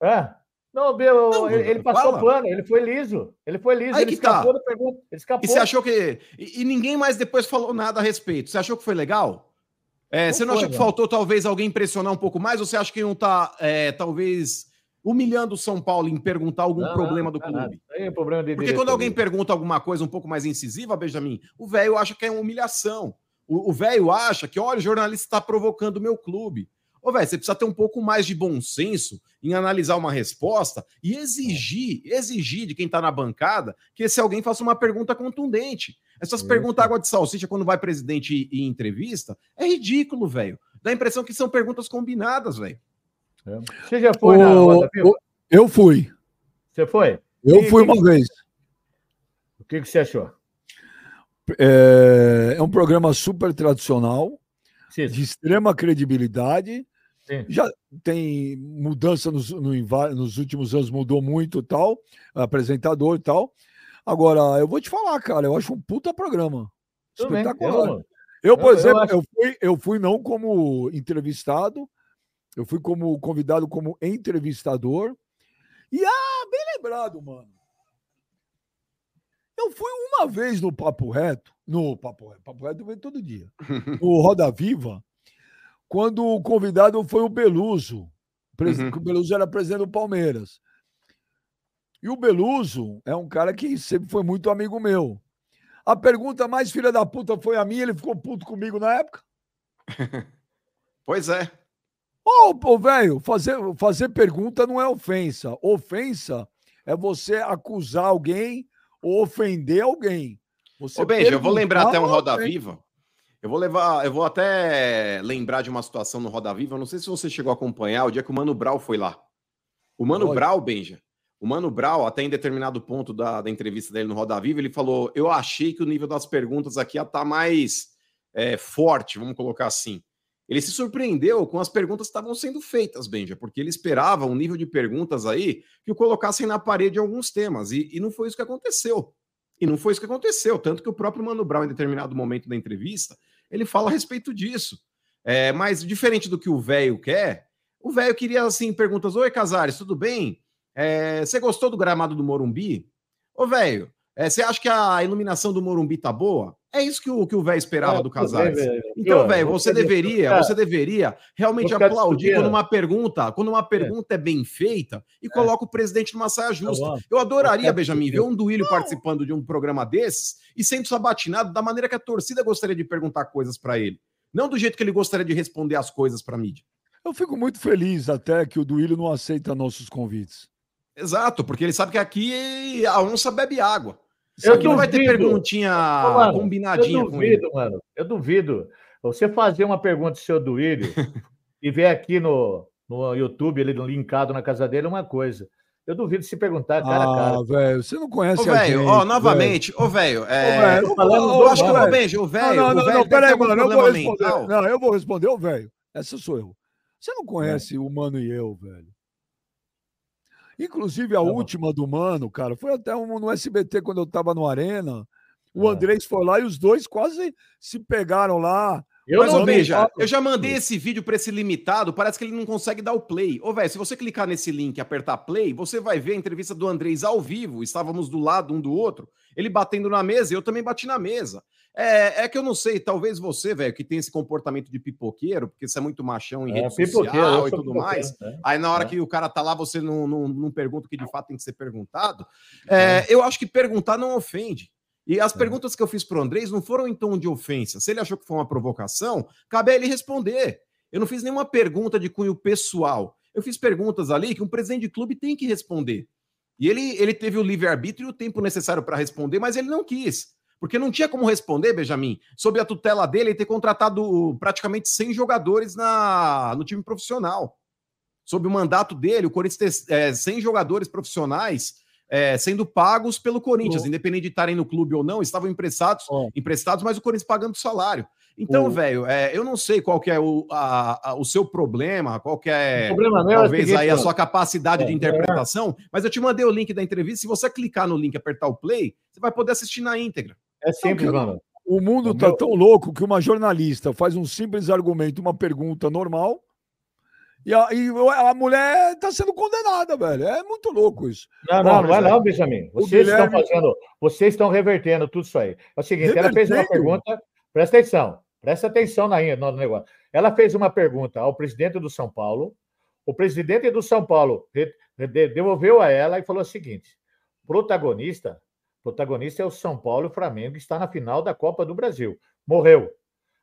S2: É. Não, meu, não, ele, ele passou fala. plano, ele foi liso. Ele foi liso,
S3: aí
S2: ele
S3: escapou tá. da pergunta. Ele escapou. E você achou que. E, e, ninguém mais depois falou nada a respeito. Você achou que foi legal? É, não você não foi, achou que faltou talvez alguém pressionar um pouco mais? Ou você acha que não tá, é, talvez, humilhando o São Paulo em perguntar algum não, problema do clube.
S2: É problema
S3: Porque quando alguém pergunta alguma coisa um pouco mais incisiva, Benjamin, o velho acha que é uma humilhação. O velho acha que, olha, o jornalista está provocando o meu clube. Ô, velho, você precisa ter um pouco mais de bom senso em analisar uma resposta e exigir, exigir de quem está na bancada que esse alguém faça uma pergunta contundente. Essas Isso. perguntas água de salsicha quando vai presidente em entrevista é ridículo, velho. Dá a impressão que são perguntas combinadas, velho.
S2: É. Você já foi o... na
S4: Roda Viva? Eu fui.
S2: Você foi?
S4: Eu e fui uma que... vez.
S2: O que, que você achou?
S4: É, é um programa super tradicional, Sim. de extrema credibilidade. Sim. Já tem mudança nos, no, nos últimos anos, mudou muito tal, apresentador e tal. Agora, eu vou te falar, cara, eu acho um puta programa. Tudo espetacular. Eu, eu, por eu, exemplo, acho... eu, fui, eu fui não como entrevistado, eu fui como convidado como entrevistador. E ah, bem lembrado, mano. Eu fui uma vez no Papo Reto, no Papo Reto, Papo Reto vem todo dia, [laughs] no Roda Viva, quando o convidado foi o Beluso. Uhum. O Beluso era presidente do Palmeiras. E o Beluso é um cara que sempre foi muito amigo meu. A pergunta mais filha da puta foi a minha, ele ficou puto comigo na época. [laughs]
S3: pois é.
S4: Ô, oh, velho, fazer, fazer pergunta não é ofensa. Ofensa é você acusar alguém ou ofender alguém. Você
S3: Ô, Benja, eu vou lembrar até um Roda Viva. Eu vou levar, eu vou até lembrar de uma situação no Roda Viva. Eu não sei se você chegou a acompanhar o dia que o Mano Brau foi lá. O Mano Brau, Benja, o Mano Brau, até em determinado ponto da, da entrevista dele no Roda Viva, ele falou: Eu achei que o nível das perguntas aqui ia estar tá mais é, forte, vamos colocar assim. Ele se surpreendeu com as perguntas que estavam sendo feitas, Benja, porque ele esperava um nível de perguntas aí que o colocassem na parede alguns temas, e, e não foi isso que aconteceu. E não foi isso que aconteceu, tanto que o próprio Mano Brown, em determinado momento da entrevista, ele fala a respeito disso. É, mas diferente do que o velho quer, o velho queria assim perguntas: Oi, Casares, tudo bem? É, você gostou do gramado do Morumbi? Ô, velho, é, você acha que a iluminação do Morumbi tá boa? É isso que o que o velho esperava é, do Casares. Então, velho, você deveria, você deveria realmente aplaudir quando uma pergunta, quando uma pergunta é, é bem feita e é. coloca o presidente numa saia tá justa. Eu adoraria, Benjamin, ver um Duílio participando de um programa desses e sendo sabatinado da maneira que a torcida gostaria de perguntar coisas para ele, não do jeito que ele gostaria de responder as coisas para mídia.
S4: Eu fico muito feliz até que o Duílio não aceita nossos convites.
S3: Exato, porque ele sabe que aqui a onça bebe água. Eu duvido. não vai ter perguntinha mano, combinadinha
S2: eu duvido, com mano. Eu duvido. Você fazer uma pergunta do seu Duílio [laughs] e ver aqui no, no YouTube, ele linkado na casa dele, é uma coisa. Eu duvido se perguntar cara ah, a cara.
S4: velho, você não conhece
S3: ô, a velho, ó, novamente, ô, velho, é... eu, eu acho que o Benji, o velho,
S4: não, não, não, não, peraí, mano, eu vou responder. Não, eu vou responder, ô, velho, essa sou eu. Você não conhece é. o Mano e eu, velho. Inclusive, a tá última do Mano, cara, foi até um, no SBT quando eu tava no Arena. O é. Andrés foi lá e os dois quase se pegaram lá.
S3: Eu Mas, não veja, eu já mandei esse vídeo para esse limitado, parece que ele não consegue dar o play. Ô, velho, se você clicar nesse link e apertar play, você vai ver a entrevista do Andrés ao vivo. Estávamos do lado um do outro, ele batendo na mesa e eu também bati na mesa. É, é que eu não sei, talvez você, velho, que tem esse comportamento de pipoqueiro, porque você é muito machão em é, rede social e tudo mais. Né? Aí na hora é. que o cara tá lá, você não, não, não, pergunta o que de fato tem que ser perguntado. É, é. eu acho que perguntar não ofende. E as é. perguntas que eu fiz pro Andrés não foram em tom de ofensa. Se ele achou que foi uma provocação, cabe a ele responder. Eu não fiz nenhuma pergunta de cunho pessoal. Eu fiz perguntas ali que um presidente de clube tem que responder. E ele, ele teve o livre-arbítrio e o tempo necessário para responder, mas ele não quis. Porque não tinha como responder, Benjamin, sob a tutela dele, ter contratado praticamente 100 jogadores na, no time profissional. Sob o mandato dele, o Corinthians ter é, 100 jogadores profissionais é, sendo pagos pelo Corinthians, oh. independente de estarem no clube ou não, estavam emprestados, oh. emprestados, mas o Corinthians pagando salário. Então, oh. velho, é, eu não sei qual que é o, a, a, o seu problema, qual que é, problema é talvez, aí a sua capacidade de é, interpretação, mas eu te mandei o link da entrevista, se você clicar no link e apertar o play, você vai poder assistir na íntegra.
S2: É simples, mano.
S4: O mundo está tão louco que uma jornalista faz um simples argumento, uma pergunta normal, e a, e a mulher está sendo condenada, velho. É muito louco isso.
S2: Não, não, não é não, Benjamin. Vocês Guilherme... estão fazendo, vocês estão revertendo tudo isso aí. É o seguinte, ela fez uma pergunta, presta atenção, presta atenção na, no negócio. Ela fez uma pergunta ao presidente do São Paulo, O presidente do São Paulo devolveu a ela e falou o seguinte: protagonista, protagonista é o São Paulo e o Flamengo, que está na final da Copa do Brasil. Morreu.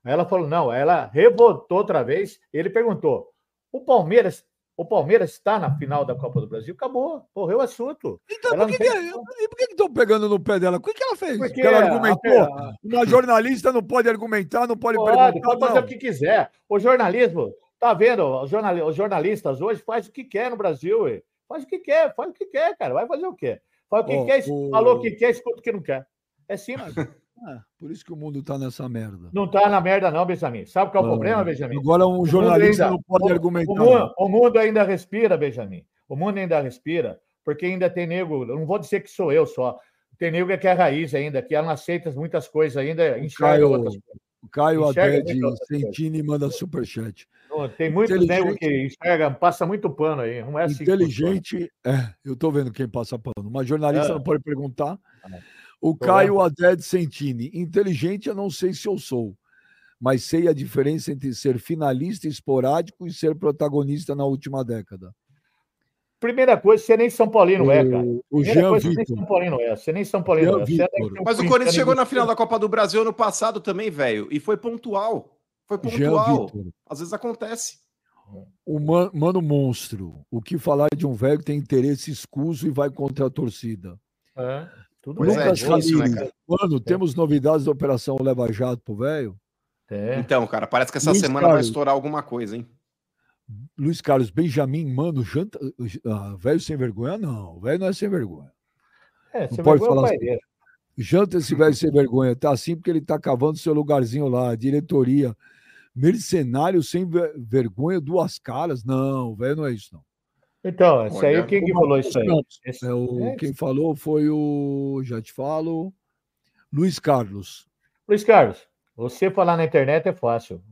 S2: Aí ela falou: não, ela revoltou outra vez. Ele perguntou: o Palmeiras o Palmeiras está na final da Copa do Brasil, acabou, morreu o assunto.
S4: Então, por que, que, e por que estão pegando no pé dela? O que, que ela fez? Porque ela argumentou. A... Uma jornalista não pode argumentar, não pode, pode perguntar.
S2: Pode fazer não. o que quiser. O jornalismo, tá vendo? Os, jornal... os jornalistas hoje fazem o que quer no Brasil, ué. faz o que quer, faz o que quer, cara. Vai fazer o quê? Faz o que oh, quer, o... falou o que quer, escuta o que não quer. É simples. [laughs]
S4: É, por isso que o mundo está nessa merda.
S2: Não está na merda, não, Benjamin. Sabe qual é o problema, Benjamin?
S4: Agora um jornalista ainda, não pode o, argumentar.
S2: O mundo, o mundo, ainda respira, Benjamin. O mundo ainda respira, porque ainda tem nego. Não vou dizer que sou eu só. Tem nego que é raiz ainda, que não aceita muitas coisas ainda,
S4: enxerga Caio, outras coisas. O Caio Sentini manda superchat.
S2: Tem muito nego que enxerga, passa muito pano aí. Não é
S4: assim Inteligente, é, eu estou vendo quem passa pano. Uma jornalista é. não pode perguntar. É. O Caio Aded Sentini. Inteligente eu não sei se eu sou, mas sei a diferença entre ser finalista esporádico e ser protagonista na última década.
S2: Primeira coisa, você nem São Paulino é, cara.
S4: O Jean coisa, Você nem
S2: São Paulino é. Você nem São Paulino
S3: é. Mas o Corinthians chegou na final da Copa do Brasil ano passado também, velho. E foi pontual. Foi pontual. Às vezes acontece.
S4: O man, Mano Monstro. O que falar de um velho que tem interesse escuso e vai contra a torcida? É. Tudo Lucas é, difícil, né, Mano, é. temos novidades da Operação Leva Jato pro velho?
S3: É. Então, cara, parece que essa Luiz semana Carlos, vai estourar alguma coisa, hein?
S4: Luiz Carlos Benjamin, mano, janta. Ah, velho sem vergonha? Não, velho não é sem vergonha. É, não pode falar assim. Janta esse velho sem vergonha. Tá assim porque ele tá cavando seu lugarzinho lá, diretoria. Mercenário sem vergonha, duas caras. Não, velho não é isso, não.
S2: Então, isso aí, quem que falou isso aí?
S4: É, o, é. Quem falou foi o, já te falo, Luiz Carlos.
S2: Luiz Carlos, você falar na internet é fácil.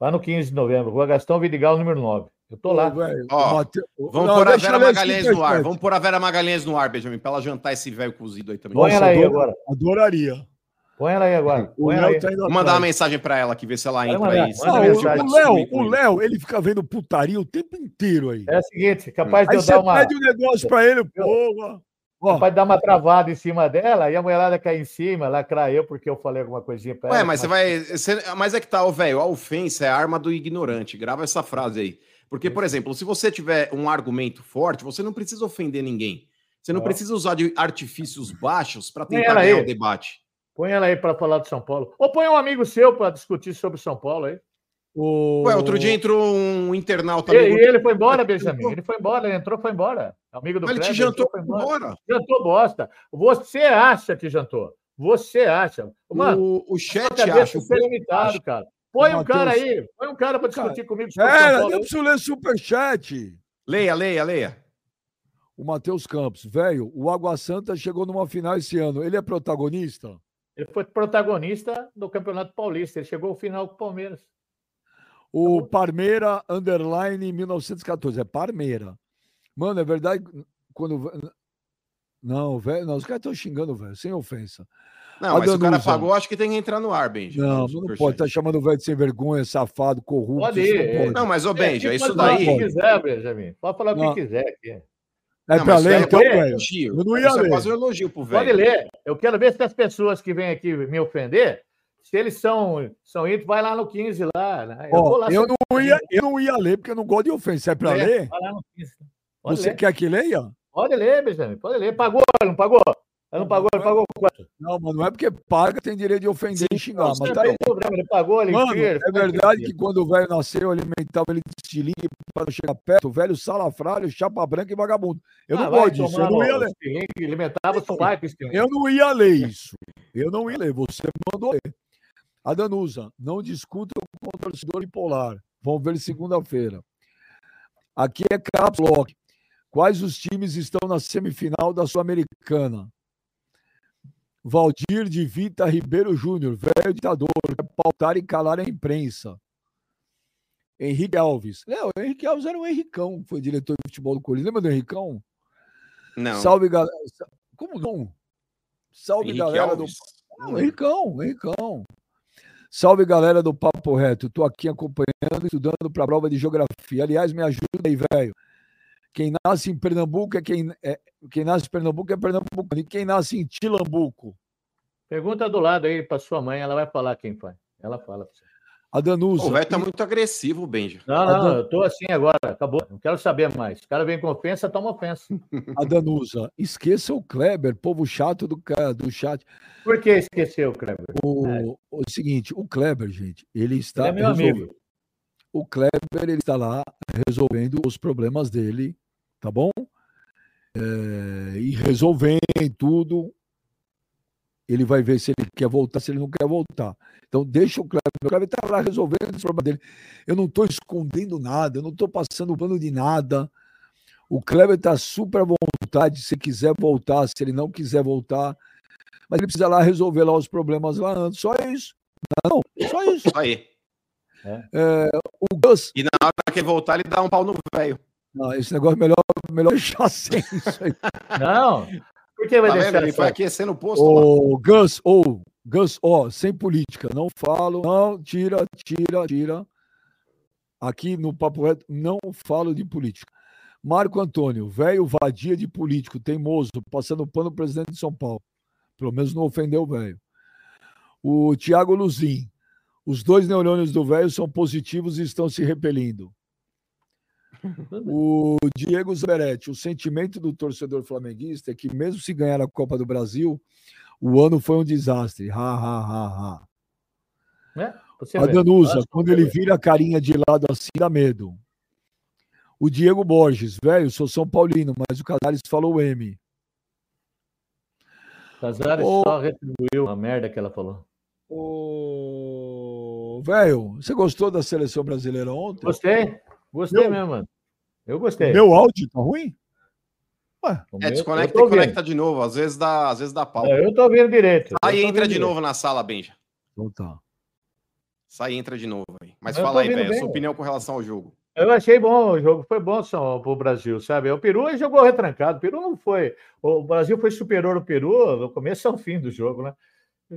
S2: Lá no 15 de novembro, Rua Gastão Vidigal, número 9. Eu tô lá.
S3: Ó, Mate... Vamos não, pôr a Vera Magalhães no ar. Vamos pôr a Vera Magalhães no ar, Benjamin, para ela jantar esse velho cozido aí também.
S2: Põe ela aí agora.
S4: Adoraria.
S2: Põe ela aí agora. Ela aí.
S3: Tá Vou mandar uma mensagem para ela aqui, ver se ela entra mandar, aí.
S4: Ah, o Léo, o Léo, ele fica vendo putaria o tempo inteiro aí.
S2: É o seguinte, capaz de eu dar uma.
S4: pede um negócio para ele, porra.
S2: Capaz de dar uma travada em cima dela e a mulherada cair em cima, lacrar eu porque eu falei alguma coisinha
S3: para ela. Ué, mas você vai. Você... Mas é que tá, velho, a ofensa é a arma do ignorante. Grava essa frase aí. Porque, por exemplo, se você tiver um argumento forte, você não precisa ofender ninguém. Você não precisa usar de artifícios baixos para tentar ganhar o debate.
S2: Põe ela aí para falar de São Paulo. Ou põe um amigo seu para discutir sobre São Paulo aí.
S3: O... Ué, outro dia entrou um internauta.
S2: E, e ele foi embora, [laughs] Benjamin. Ele foi embora, ele entrou, foi embora. Amigo do
S3: Ele te jantou foi embora. embora.
S2: Jantou bosta. Você acha que jantou. Você acha.
S3: Mano, o, o chat acha.
S2: O limitado, cara. Põe um cara aí. Põe um cara para discutir cara, comigo
S4: sobre é, São Paulo. Eu preciso ler superchat.
S3: Leia, leia, leia.
S4: O Matheus Campos. Velho, o Água Santa chegou numa final esse ano. Ele é protagonista?
S2: Ele foi protagonista do Campeonato Paulista. Ele chegou ao final com o Palmeiras.
S4: O Parmeira Underline 1914. É Parmeira. Mano, é verdade. Quando. Não, velho. Não, os caras estão xingando, velho, sem ofensa.
S3: Não, mas se o cara pagou, acho que tem que entrar no ar, Benji.
S4: Não, não, não pode. Tá chamando o velho de sem vergonha, safado, corrupto.
S3: Pode ir. Não, não, mas, ô, Benji, é, isso daí.
S2: Pode falar o que quiser, Benjamin. Pode falar o que quiser aqui.
S4: É para ler, então, velho.
S3: Eu não ia isso é ler. É quase um elogio pro velho.
S2: Pode ler. Eu quero ver se as pessoas que vêm aqui me ofender, se eles são, são íntimos, vai lá no 15 lá. Né?
S4: Eu, oh, lá eu, não ia, eu não ia ler, porque eu não gosto de ofensa. É para é, ler? Vai lá no 15. Você ler. quer que leia?
S2: Pode ler, Benjamin. Pode ler. Pagou, não pagou? Ele não pagou, ele pagou quanto?
S4: Não, mas não é porque paga, tem direito de ofender Sim, e xingar. Não, mas
S2: tá aí. problema, ele pagou, ele
S4: Mano, É verdade que quando o velho nasceu, alimentava ele de estilingue para chegar perto, o velho salafrário, chapa branca e vagabundo. Eu ah, não gosto disso, eu não ia ler.
S2: Alimentava o pai com
S4: Eu não ia ler isso. Eu não ia ler, você mandou ler. A Danusa, não discuta com o torcedor bipolar. Vamos ver segunda-feira. Aqui é Caps Lock. Quais os times estão na semifinal da Sul-Americana? Valdir de Vita Ribeiro Júnior, velho ditador, quer pautar e calar a imprensa. Henrique Alves. Léo, Henrique Alves era o Henricão, foi diretor de futebol do Corinthians. Lembra do Henricão?
S3: Não.
S4: Salve, galera. Como não? Salve, Henrique galera Alves. do. Não, Henricão, Henricão. Salve galera do Papo Reto, tô aqui acompanhando, estudando para a prova de geografia. Aliás, me ajuda aí, velho. Quem nasce em Pernambuco é quem é, quem nasce em Pernambuco é Pernambuco. E quem nasce em Tilambuco?
S2: Pergunta do lado aí para sua mãe, ela vai falar quem foi. Ela fala para você.
S3: A Danusa. O velho tá muito agressivo, Benji.
S2: Não, não, Dan... eu tô assim agora, acabou. Não quero saber mais. O cara vem com ofensa, toma ofensa. [laughs]
S4: A Danusa, esqueça o Kleber, povo chato do, do chat.
S2: Por que esqueceu o Kleber?
S4: O, é. o seguinte, o Kleber, gente, ele está. Ele é meu amigo. O Kleber, ele está lá resolvendo os problemas dele, tá bom? É, e resolvendo tudo, ele vai ver se ele quer voltar, se ele não quer voltar. Então, deixa o Kleber. O Kleber está lá resolvendo os problemas dele. Eu não estou escondendo nada, eu não estou passando pano de nada. O Kleber está super à vontade, se quiser voltar, se ele não quiser voltar. Mas ele precisa lá resolver lá os problemas lá antes. Só isso. Não, só isso. Só
S3: aí. É. É, o Gus. E na hora que ele voltar, ele dá um pau no velho.
S4: Não, esse negócio é melhor, melhor deixar [laughs] sem isso aí.
S2: Não, por que vai tá deixar?
S3: Ele foi aquecendo o posto.
S4: O Gus, ou Gus, ó, sem política, não falo, não, tira, tira, tira. Aqui no Papo Reto, não falo de política. Marco Antônio, velho vadia de político, teimoso, passando pano no presidente de São Paulo. Pelo menos não ofendeu o velho. O Tiago Luzin, os dois neurônios do velho são positivos e estão se repelindo. O Diego Zeretti, o sentimento do torcedor flamenguista é que, mesmo se ganhar a Copa do Brasil, o ano foi um desastre. Ha, ha, ha, ha. É, a Danusa, quando ele vira a carinha de lado assim, dá medo. O Diego Borges, velho, sou São Paulino, mas o Casares falou M.
S2: Casares oh, só retribuiu a merda que ela falou.
S4: Oh, velho, você gostou da seleção brasileira ontem?
S2: Gostei. Gostei Meu... mesmo, mano. Eu gostei.
S4: Meu áudio tá ruim?
S3: Ué, é, desconecta e conecta de novo. Às vezes dá, às vezes dá pau. É,
S2: eu tô vendo direito.
S3: Aí entra de direito. novo na sala, Benja.
S4: Então tá.
S3: Sai e entra de novo aí. Mas eu fala aí, velho, sua opinião com relação ao jogo.
S2: Eu achei bom o jogo, foi bom para o Brasil, sabe? O Peru jogou retrancado, o Peru não foi. O Brasil foi superior ao Peru do começo ao fim do jogo, né?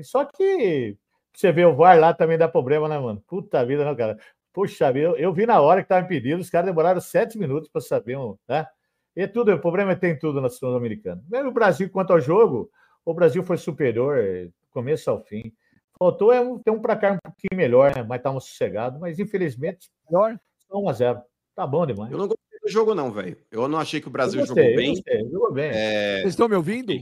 S2: Só que você vê o VAR lá também dá problema, né, mano? Puta vida, não, cara. Puxa, eu, eu vi na hora que estava impedido, os caras demoraram sete minutos para saber, né? E tudo, o problema é tem tudo na Sul-Americana. Mesmo o Brasil, quanto ao jogo, o Brasil foi superior, começo ao fim. Faltou é ter um para cá um pouquinho melhor, né? Mas estávamos sossegados, mas infelizmente, melhor, 1 a 0 Tá bom demais.
S3: Eu não gostei do jogo, não, velho. Eu não achei que o Brasil gostei, jogou bem. Gostei, jogou
S4: bem. É... Vocês estão me ouvindo?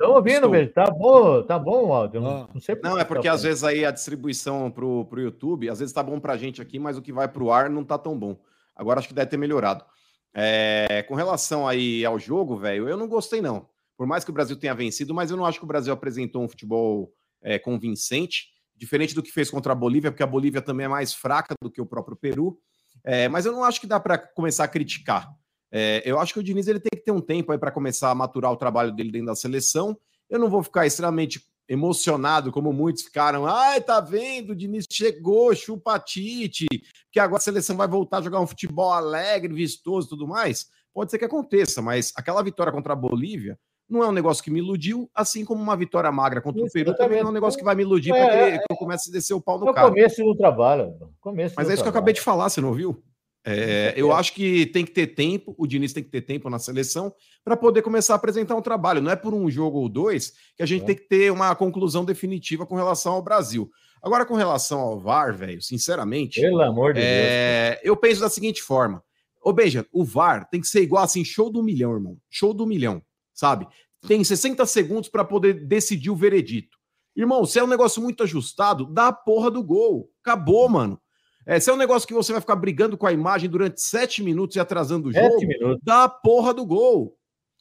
S2: Estão ouvindo, velho. Tá bom, tá bom o áudio.
S3: Ah. Não, sei não é porque tá às vezes aí a distribuição pro, pro YouTube, às vezes tá bom pra gente aqui, mas o que vai pro ar não tá tão bom. Agora acho que deve ter melhorado. É, com relação aí ao jogo, velho, eu não gostei, não. Por mais que o Brasil tenha vencido, mas eu não acho que o Brasil apresentou um futebol é, convincente, diferente do que fez contra a Bolívia, porque a Bolívia também é mais fraca do que o próprio Peru. É, mas eu não acho que dá para começar a criticar. É, eu acho que o Diniz ele tem que ter um tempo aí para começar a maturar o trabalho dele dentro da seleção. Eu não vou ficar extremamente emocionado, como muitos ficaram. Ai, tá vendo? O Diniz chegou, chupa Tite, que agora a seleção vai voltar a jogar um futebol alegre, vistoso e tudo mais. Pode ser que aconteça, mas aquela vitória contra a Bolívia não é um negócio que me iludiu, assim como uma vitória magra contra o Peru também não é um negócio que vai me iludir é, para que, que, eu comece a descer o pau no é
S2: cara. começo do trabalho.
S3: Começo mas é isso trabalho. que eu acabei de falar, você não viu? É, eu acho que tem que ter tempo, o Diniz tem que ter tempo na seleção para poder começar a apresentar um trabalho. Não é por um jogo ou dois que a gente é. tem que ter uma conclusão definitiva com relação ao Brasil. Agora, com relação ao VAR, velho, sinceramente.
S2: Pelo amor de
S3: é, Deus. Eu penso da seguinte forma: Ô, Beija, o VAR tem que ser igual assim, show do milhão, irmão. Show do milhão, sabe? Tem 60 segundos para poder decidir o veredito. Irmão, se é um negócio muito ajustado, dá a porra do gol. Acabou, mano. É, se é um negócio que você vai ficar brigando com a imagem durante sete minutos e atrasando o jogo, dá a porra do gol.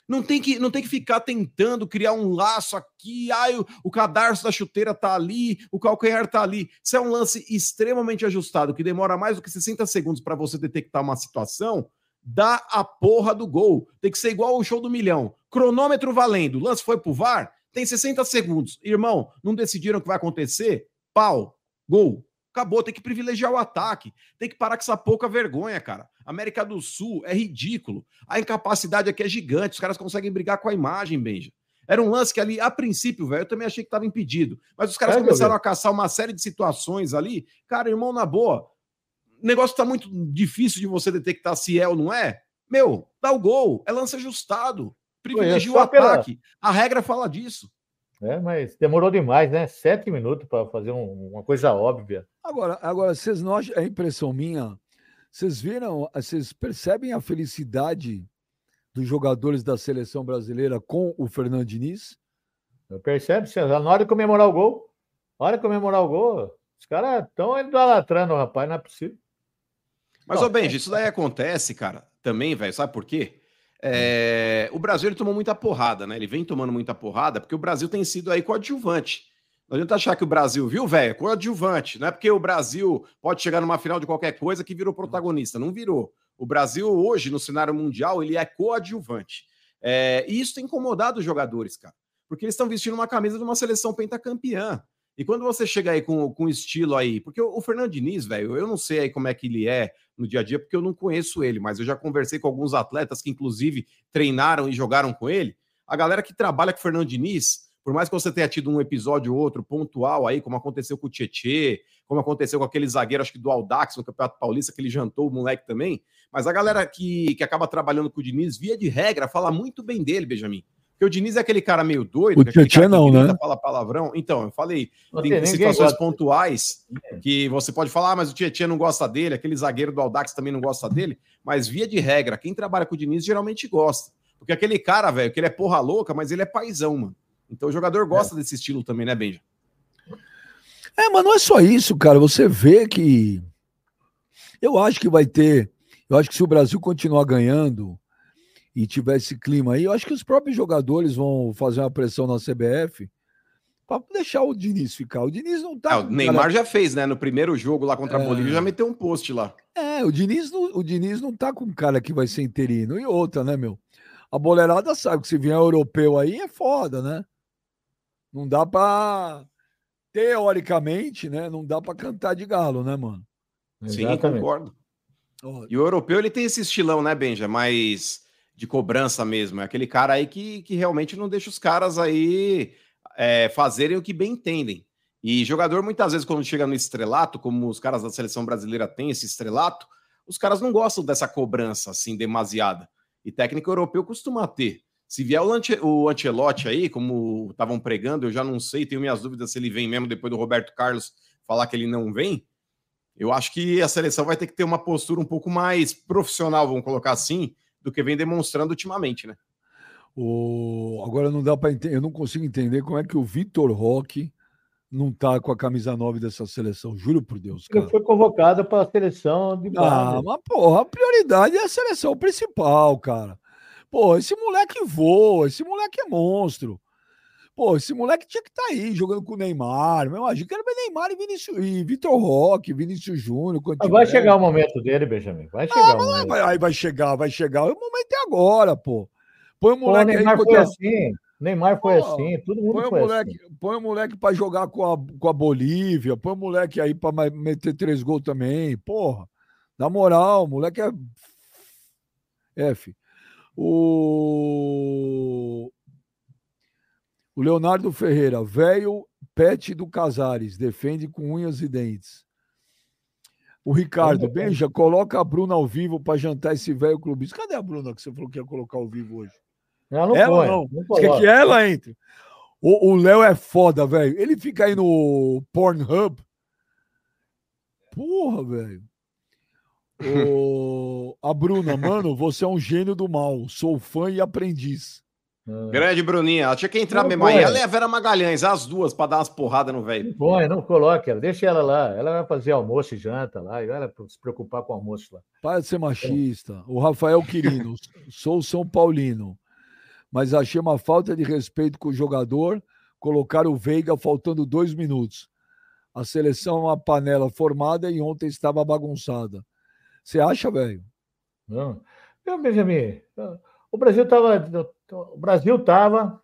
S3: Não tem, que, não tem que ficar tentando criar um laço aqui, ai, o, o cadarço da chuteira tá ali, o calcanhar tá ali. Se é um lance extremamente ajustado, que demora mais do que 60 segundos para você detectar uma situação, dá a porra do gol. Tem que ser igual o show do milhão. Cronômetro valendo, o lance foi pro VAR, tem 60 segundos. Irmão, não decidiram o que vai acontecer? Pau, gol. Acabou, tem que privilegiar o ataque. Tem que parar com essa pouca vergonha, cara. América do Sul é ridículo. A incapacidade aqui é gigante. Os caras conseguem brigar com a imagem, Benja. Era um lance que ali, a princípio, velho, eu também achei que estava impedido. Mas os caras é, começaram a caçar uma série de situações ali. Cara, irmão, na boa, o negócio tá muito difícil de você detectar se é ou não é. Meu, dá o gol, é lance ajustado. Privilegia o ataque. Pela... A regra fala disso.
S2: É, mas demorou demais, né? Sete minutos para fazer um, uma coisa óbvia.
S4: Agora, agora, vocês não acham, é impressão minha, vocês viram, vocês percebem a felicidade dos jogadores da seleção brasileira com o Fernando Diniz?
S2: Percebe, na hora de comemorar o gol, na hora de comemorar o gol, os caras estão idolatrando o rapaz, não é possível.
S3: Mas, ô Benji, isso daí acontece, cara, também, velho, sabe por quê? É, o Brasil ele tomou muita porrada, né? Ele vem tomando muita porrada porque o Brasil tem sido aí coadjuvante. Não adianta achar que o Brasil, viu, velho? Coadjuvante. Não é porque o Brasil pode chegar numa final de qualquer coisa que virou protagonista. Não virou. O Brasil, hoje, no cenário mundial, ele é coadjuvante. É, e isso tem incomodado os jogadores, cara. Porque eles estão vestindo uma camisa de uma seleção pentacampeã. E quando você chega aí com, com estilo aí, porque o, o Fernando Diniz, velho, eu não sei aí como é que ele é no dia a dia, porque eu não conheço ele, mas eu já conversei com alguns atletas que, inclusive, treinaram e jogaram com ele. A galera que trabalha com o Fernando Diniz, por mais que você tenha tido um episódio ou outro pontual aí, como aconteceu com o Tietê, como aconteceu com aquele zagueiro, acho que do Aldax no Campeonato Paulista, que ele jantou o moleque também, mas a galera que, que acaba trabalhando com o Diniz, via de regra, fala muito bem dele, Benjamin. Porque o Diniz é aquele cara meio doido.
S4: O Tietchan não, né?
S3: Fala palavrão. Então, eu falei, tem situações pontuais que você pode falar, ah, mas o Tietchan não gosta dele, aquele zagueiro do Aldax também não gosta dele. Mas, via de regra, quem trabalha com o Diniz geralmente gosta. Porque aquele cara, velho, que ele é porra louca, mas ele é paizão, mano. Então o jogador gosta é. desse estilo também, né, Benja?
S4: É, mas não é só isso, cara. Você vê que. Eu acho que vai ter. Eu acho que se o Brasil continuar ganhando, e tiver esse clima aí, eu acho que os próprios jogadores vão fazer uma pressão na CBF para deixar o Diniz ficar. O Diniz não tá. É,
S3: o Neymar cara... já fez, né? No primeiro jogo lá contra a é... Bolívia, já meteu um post lá.
S4: É, o Diniz, não, o Diniz não tá com um cara que vai ser interino. E outra, né, meu? A boleirada sabe que se vier europeu aí é foda, né? Não dá para teoricamente, né? Não dá para cantar de galo, né, mano?
S3: Sim, Exatamente. concordo. E o europeu ele tem esse estilão, né, Benja? Mas de cobrança mesmo. É aquele cara aí que, que realmente não deixa os caras aí é, fazerem o que bem entendem. E jogador, muitas vezes, quando chega no estrelato, como os caras da seleção brasileira têm esse estrelato, os caras não gostam dessa cobrança assim demasiada. E técnico europeu costuma ter. Se vier o, Ante, o Ancelotti aí, como estavam pregando, eu já não sei, tenho minhas dúvidas se ele vem mesmo depois do Roberto Carlos falar que ele não vem. Eu acho que a seleção vai ter que ter uma postura um pouco mais profissional, vamos colocar assim, do que vem demonstrando ultimamente, né?
S4: O... Agora não dá para entender, eu não consigo entender como é que o Vitor Roque não tá com a camisa 9 dessa seleção, juro por Deus.
S2: Cara. Ele foi convocado para a seleção de
S4: Ah, mas porra, a prioridade é a seleção principal, cara. Pô, esse moleque voa, esse moleque é monstro. Pô, esse moleque tinha que estar tá aí jogando com o Neymar. Meu, eu quero ver Neymar e, Vinícius, e Vitor Roque, Vinícius Júnior.
S2: Vai chegar o momento dele, Benjamin. Vai chegar. Ah,
S4: vai, aí vai chegar, vai chegar. O momento é agora, pô.
S2: Põe o moleque pô, Neymar aí. Foi assim. Neymar foi pô, assim, todo mundo
S4: põe
S2: o
S4: moleque,
S2: assim.
S4: Põe o moleque para jogar com a, com a Bolívia, põe o moleque aí para meter três gols também. Porra, na moral, o moleque é. F. O o Leonardo Ferreira, velho pet do Casares, defende com unhas e dentes. O Ricardo, Benja, coloca a Bruna ao vivo para jantar esse velho clubista. Cadê a Bruna que você falou que ia colocar ao vivo hoje?
S2: Ela não ela, põe, não.
S4: não quer que ela entre? O Léo é foda, velho. Ele fica aí no Pornhub. Porra, velho. [laughs] O... A Bruna, mano, você é um gênio do mal. Sou fã e aprendiz.
S3: Ah. Grande Bruninha, ela tinha que entrar não mesmo aí. Ela e a Vera Magalhães, as duas, para dar umas porradas no velho.
S2: Põe, não coloque ela, deixa ela lá. Ela vai fazer almoço e janta lá, e ela se preocupar com o almoço lá.
S4: Para de ser machista. O Rafael Quirino, [laughs] sou São Paulino, mas achei uma falta de respeito com o jogador colocar o Veiga faltando dois minutos. A seleção é uma panela formada e ontem estava bagunçada. Você acha, velho?
S2: Não. Benjamin, o Brasil estava o Brasil estava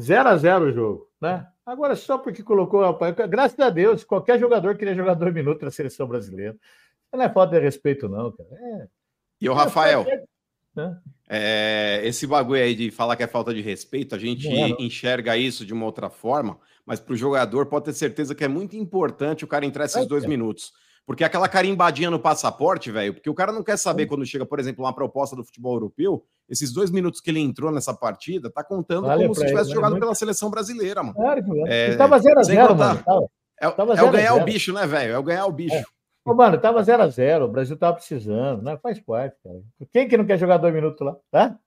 S2: 0 a 0 o jogo, né? Agora, só porque colocou. Graças a Deus, qualquer jogador queria jogar dois minutos na seleção brasileira. Não é falta de respeito, não, cara. É...
S3: E o Rafael? Né? É, esse bagulho aí de falar que é falta de respeito, a gente é, enxerga isso de uma outra forma, mas para o jogador pode ter certeza que é muito importante o cara entrar esses é, dois minutos. Porque aquela carimbadinha no passaporte, velho, porque o cara não quer saber quando chega, por exemplo, uma proposta do futebol europeu, esses dois minutos que ele entrou nessa partida, tá contando vale como se tivesse ele, jogado pela seleção brasileira, mano. Claro,
S2: é, tava 0x0, mano. Tava,
S3: é, tava é o ganhar o bicho, né, velho? É o ganhar o bicho. É.
S2: Ô, mano, tava 0x0, o Brasil tava precisando, né? Faz parte, cara. Quem que não quer jogar dois minutos lá? Tá?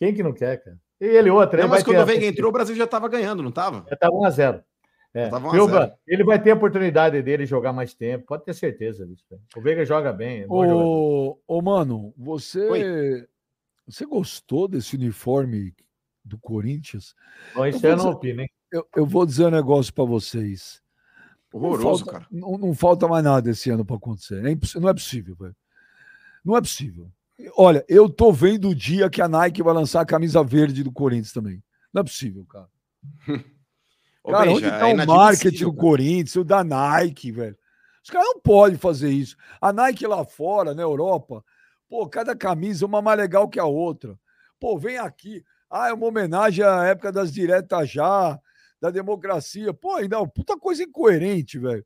S2: Quem que não quer, cara? E ele outro.
S3: Não, mas quando o Veiga entrou, o Brasil já tava ganhando, não tava?
S2: Já tava 1x0. É. ele vai ter a oportunidade dele jogar mais tempo, pode ter certeza disso. O Veiga joga bem. É
S4: ô, ô, mano, você, você gostou desse uniforme do Corinthians?
S2: Bom, isso eu, não opino, hein?
S4: Eu, eu vou dizer um negócio para vocês.
S3: Horroroso,
S4: não falta,
S3: cara.
S4: Não, não, falta mais nada esse ano para acontecer. É não é possível, velho. Não é possível. Olha, eu tô vendo o dia que a Nike vai lançar a camisa verde do Corinthians também. Não é possível, cara. [laughs] Cara, onde está é o marketing do Corinthians, o da Nike, velho? Os caras não podem fazer isso. A Nike lá fora, na Europa, pô, cada camisa é uma mais legal que a outra. Pô, vem aqui. Ah, é uma homenagem à época das diretas já, da democracia. Pô, ainda é puta coisa incoerente, velho.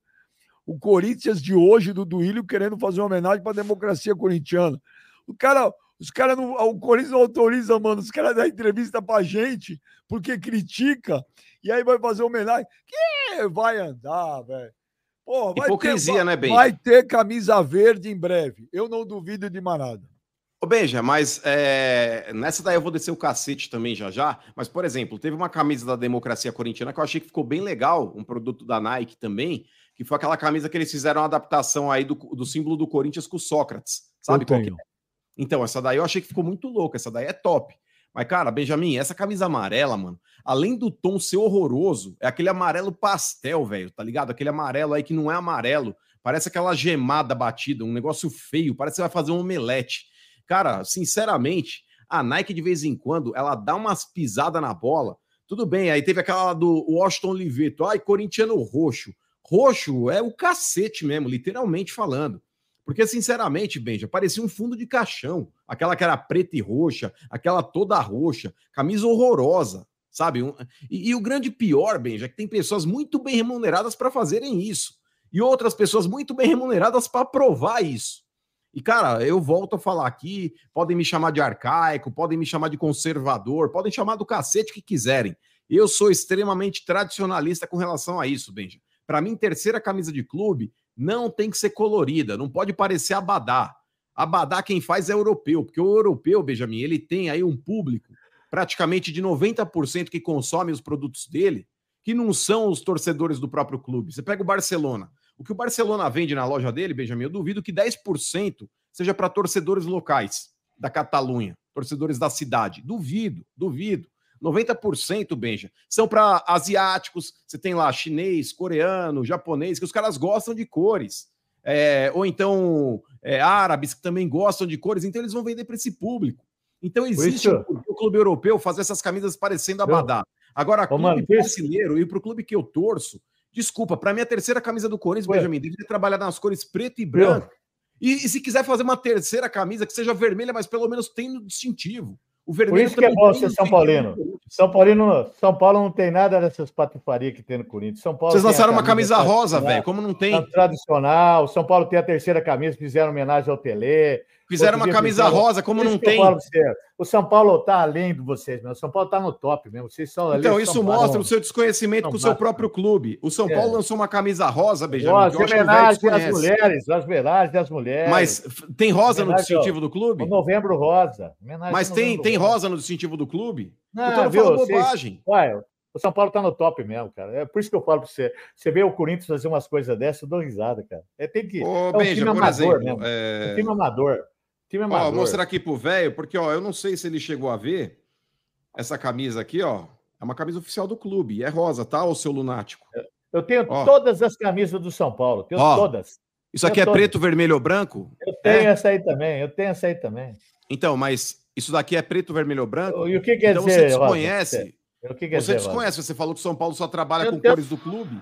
S4: O Corinthians de hoje, do Duílio, querendo fazer uma homenagem para a democracia corintiana. O cara, os caras não. O Corinthians não autoriza, mano. Os caras dão entrevista pra gente porque critica e aí vai fazer homenagem. Que vai andar, velho.
S3: Pô, vai Hipocrisia,
S4: ter,
S3: né, Benja?
S4: Vai ter camisa verde em breve. Eu não duvido de mais nada.
S3: Ô, Benja, mas é... nessa daí eu vou descer o cacete também já já. Mas, por exemplo, teve uma camisa da democracia corintiana que eu achei que ficou bem legal, um produto da Nike também, que foi aquela camisa que eles fizeram uma adaptação aí do, do símbolo do Corinthians com o Sócrates. Sabe qual que é? Então, essa daí eu achei que ficou muito louca. Essa daí é top. Mas, cara, Benjamin, essa camisa amarela, mano, além do tom ser horroroso, é aquele amarelo pastel, velho, tá ligado? Aquele amarelo aí que não é amarelo, parece aquela gemada batida, um negócio feio, parece que vai fazer um omelete. Cara, sinceramente, a Nike de vez em quando, ela dá umas pisadas na bola. Tudo bem, aí teve aquela do Washington Oliveto, ai, corintiano roxo. Roxo é o cacete mesmo, literalmente falando. Porque, sinceramente, Benja, parecia um fundo de caixão. Aquela que era preta e roxa, aquela toda roxa, camisa horrorosa, sabe? E, e o grande pior, Benja, é que tem pessoas muito bem remuneradas para fazerem isso. E outras pessoas muito bem remuneradas para provar isso. E, cara, eu volto a falar aqui, podem me chamar de arcaico, podem me chamar de conservador, podem chamar do cacete que quiserem. Eu sou extremamente tradicionalista com relação a isso, Benja. Para mim, terceira camisa de clube não tem que ser colorida, não pode parecer abadá. Abadá quem faz é europeu, porque o europeu, Benjamin, ele tem aí um público praticamente de 90% que consome os produtos dele, que não são os torcedores do próprio clube. Você pega o Barcelona. O que o Barcelona vende na loja dele, Benjamin, eu duvido que 10% seja para torcedores locais da Catalunha, torcedores da cidade. Duvido, duvido. 90%, Benja, são para asiáticos. Você tem lá chinês, coreano, japonês, que os caras gostam de cores. É, ou então é, árabes que também gostam de cores, então eles vão vender para esse público. Então existe o, o clube europeu fazer essas camisas parecendo abadá. Agora, Ô, clube mano, brasileiro e para o clube que eu torço, desculpa, para mim a terceira camisa do Corinthians, Ué. Benjamin, deveria trabalhar nas cores preto e branco. E, e, se quiser fazer uma terceira camisa que seja vermelha, mas pelo menos tem no distintivo.
S2: O vermelho Por isso que é bom ser São Paulino. São Paulino, São Paulo não tem nada dessas patifarias que tem no Corinthians. São Paulo
S3: Vocês lançaram uma camisa rosa, velho. Como não tem?
S2: Tradicional. São Paulo tem a terceira camisa, fizeram homenagem ao Telê.
S3: Fizeram uma camisa fizeram... rosa, como não tem?
S2: O São Paulo está além de vocês, meu. O São Paulo está no top mesmo. Vocês são
S3: então, isso mostra o seu desconhecimento com o seu próprio clube. O São Paulo é. lançou uma camisa rosa, Benjamin. Rosa,
S2: homenagem às mulheres, as homenagens das mulheres.
S3: Mas tem rosa no distintivo do clube? O
S2: novembro rosa.
S3: Mas tem, tem rosa no distintivo do clube?
S2: Não, eu tô viu, falando bobagem. Ué, o São Paulo está no top mesmo, cara. É por isso que eu falo para você. Você vê o Corinthians fazer umas coisas dessas, eu dou risada, cara. É, tem que.
S3: Ô, é um Benja, time amador exemplo, mesmo.
S2: É... Um time amador.
S3: Time amador. Ó, vou mostrar aqui pro velho, porque ó, eu não sei se ele chegou a ver essa camisa aqui, ó. É uma camisa oficial do clube. É rosa, tá, ô seu lunático?
S2: Eu tenho ó. todas as camisas do São Paulo. Tenho ó, todas.
S3: Isso aqui é todas. preto, vermelho ou branco?
S2: Eu tenho é? essa aí também. Eu tenho essa aí também.
S3: Então, mas isso daqui é preto, vermelho ou branco?
S2: E o que quer
S3: então
S2: dizer?
S3: Você desconhece. O que quer você dizer, desconhece. Você falou que o São Paulo só trabalha eu com tenho... cores do clube.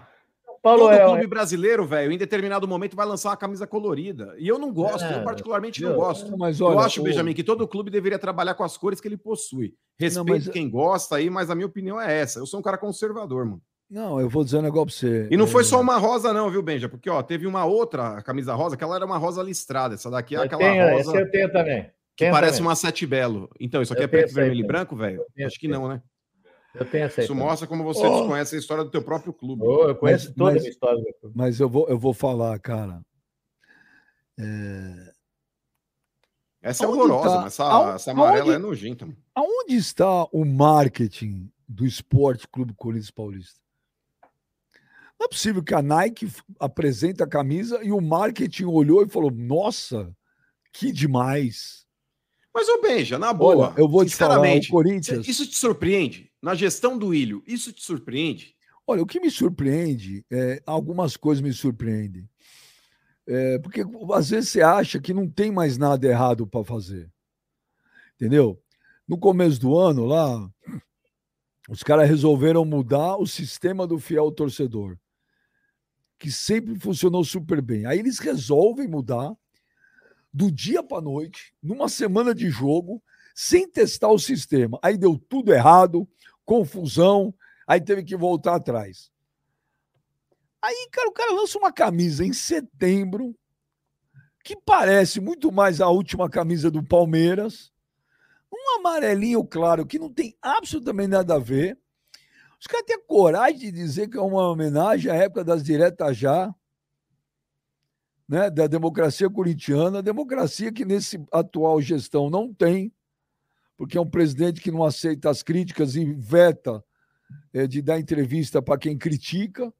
S3: Paulo Todo é... clube brasileiro, velho, em determinado momento vai lançar uma camisa colorida. E eu não gosto, é, eu particularmente não gosto. Mas olha, eu acho, o... Benjamin, que todo clube deveria trabalhar com as cores que ele possui. Respeito não, mas... quem gosta aí, mas a minha opinião é essa. Eu sou um cara conservador, mano.
S4: Não, eu vou dizer um negócio pra você.
S3: E não foi só uma rosa, não, viu, Benja? Porque, ó, teve uma outra camisa rosa que ela era uma rosa listrada. Essa daqui é eu aquela tenho, rosa. Essa
S2: eu tenho também.
S3: Que parece também. uma sete belo. Então, isso aqui eu é preto, vermelho e branco, velho? Acho que não, né?
S2: Eu tenho essa
S3: Isso mostra como você oh. desconhece a história do teu próprio clube.
S2: Oh, eu conheço mas, toda mas, a história do
S4: clube. Mas eu vou, eu vou falar, cara. É...
S3: Essa é horrorosa, tá? mas essa, aonde, essa amarela aonde, é nojenta. Mano.
S4: Aonde está o marketing do Esporte Clube Corinthians Paulista? Não é possível que a Nike apresente a camisa e o marketing olhou e falou: Nossa, que demais.
S3: Mas, ô Benja, na boa,
S4: Olha, eu vou te falar, o Corinthians...
S3: isso te surpreende? Na gestão do Ilho, isso te surpreende?
S4: Olha, o que me surpreende, é, algumas coisas me surpreendem. É, porque às vezes você acha que não tem mais nada errado para fazer. Entendeu? No começo do ano, lá, os caras resolveram mudar o sistema do fiel torcedor, que sempre funcionou super bem. Aí eles resolvem mudar do dia para noite, numa semana de jogo, sem testar o sistema. Aí deu tudo errado, confusão, aí teve que voltar atrás. Aí, cara, o cara lança uma camisa em setembro, que parece muito mais a última camisa do Palmeiras, um amarelinho claro que não tem absolutamente nada a ver. Os caras têm coragem de dizer que é uma homenagem à época das diretas já né, da democracia corintiana, democracia que nesse atual gestão não tem, porque é um presidente que não aceita as críticas e veta é, de dar entrevista para quem critica.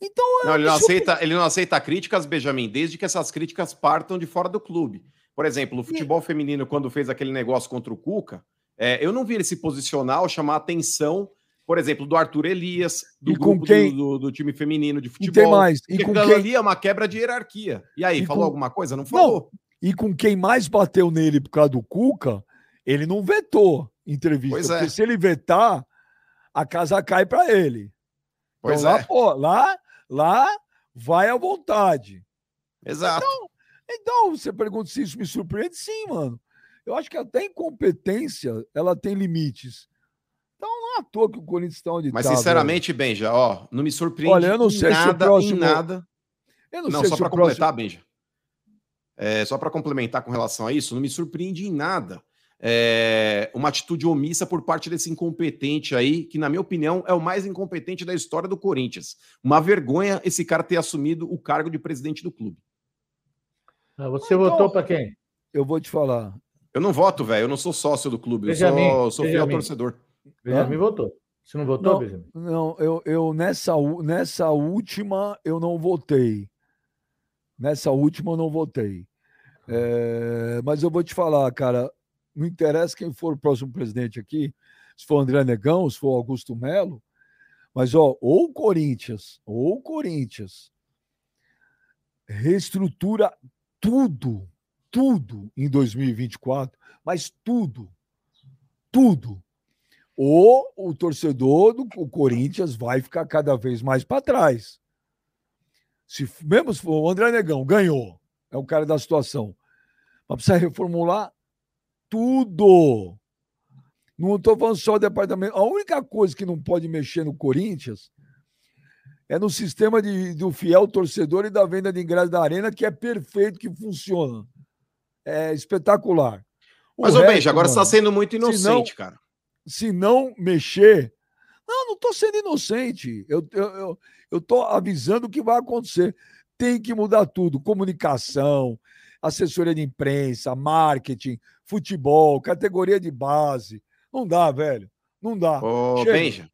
S3: Então, é não, ele, não aceita, ele não aceita críticas, Benjamin, desde que essas críticas partam de fora do clube. Por exemplo, o futebol e... feminino, quando fez aquele negócio contra o Cuca, é, eu não vi ele se posicionar ou chamar atenção por exemplo, do Arthur Elias, do grupo quem... do, do, do, time feminino de futebol.
S4: E tem mais. E com quem...
S3: ali é uma quebra de hierarquia. E aí, e falou com... alguma coisa? Não falou. Não.
S4: E com quem mais bateu nele por causa do Cuca, ele não vetou entrevista. Pois porque é. se ele vetar, a casa cai para ele. Pois então, é. lá, pô, lá, lá vai à vontade.
S3: Exato.
S4: Então, então, você pergunta se isso me surpreende? Sim, mano. Eu acho que até incompetência ela tem limites. Então não é à toa que o Corinthians está onde
S3: Mas, tá, sinceramente, velho. Benja, ó, não me surpreende Olha, eu não sei nada, se o próximo... em nada. Eu não, não sei só para completar, próximo... Benja. É, só para complementar com relação a isso, não me surpreende em nada é, uma atitude omissa por parte desse incompetente aí, que, na minha opinião, é o mais incompetente da história do Corinthians. Uma vergonha esse cara ter assumido o cargo de presidente do clube.
S2: Ah, você então, votou para quem?
S4: Eu vou te falar.
S3: Eu não voto, velho. Eu não sou sócio do clube. Eu sou, sou fiel torcedor.
S2: Benjamin votou. Você não votou,
S4: não, Benjamin? Não, eu, eu nessa, nessa última eu não votei. Nessa última eu não votei. É, mas eu vou te falar, cara, não interessa quem for o próximo presidente aqui, se for André Negão, se for Augusto Melo, mas ó, ou o Corinthians, ou o Corinthians reestrutura tudo, tudo em 2024, mas tudo, tudo ou o torcedor do o Corinthians vai ficar cada vez mais para trás. Se, mesmo se for o André Negão ganhou, é o cara da situação, mas precisa reformular tudo. Não estou falando só do departamento. A única coisa que não pode mexer no Corinthians é no sistema de, do fiel torcedor e da venda de ingresso da arena, que é perfeito, que funciona. É espetacular.
S3: O Mas, ô Benja, agora você está sendo muito inocente, não, cara
S4: se não mexer. Não, não estou sendo inocente. Eu estou eu, eu, avisando o que vai acontecer. Tem que mudar tudo: comunicação, assessoria de imprensa, marketing, futebol, categoria de base. Não dá, velho. Não dá.
S3: Ô, Benja,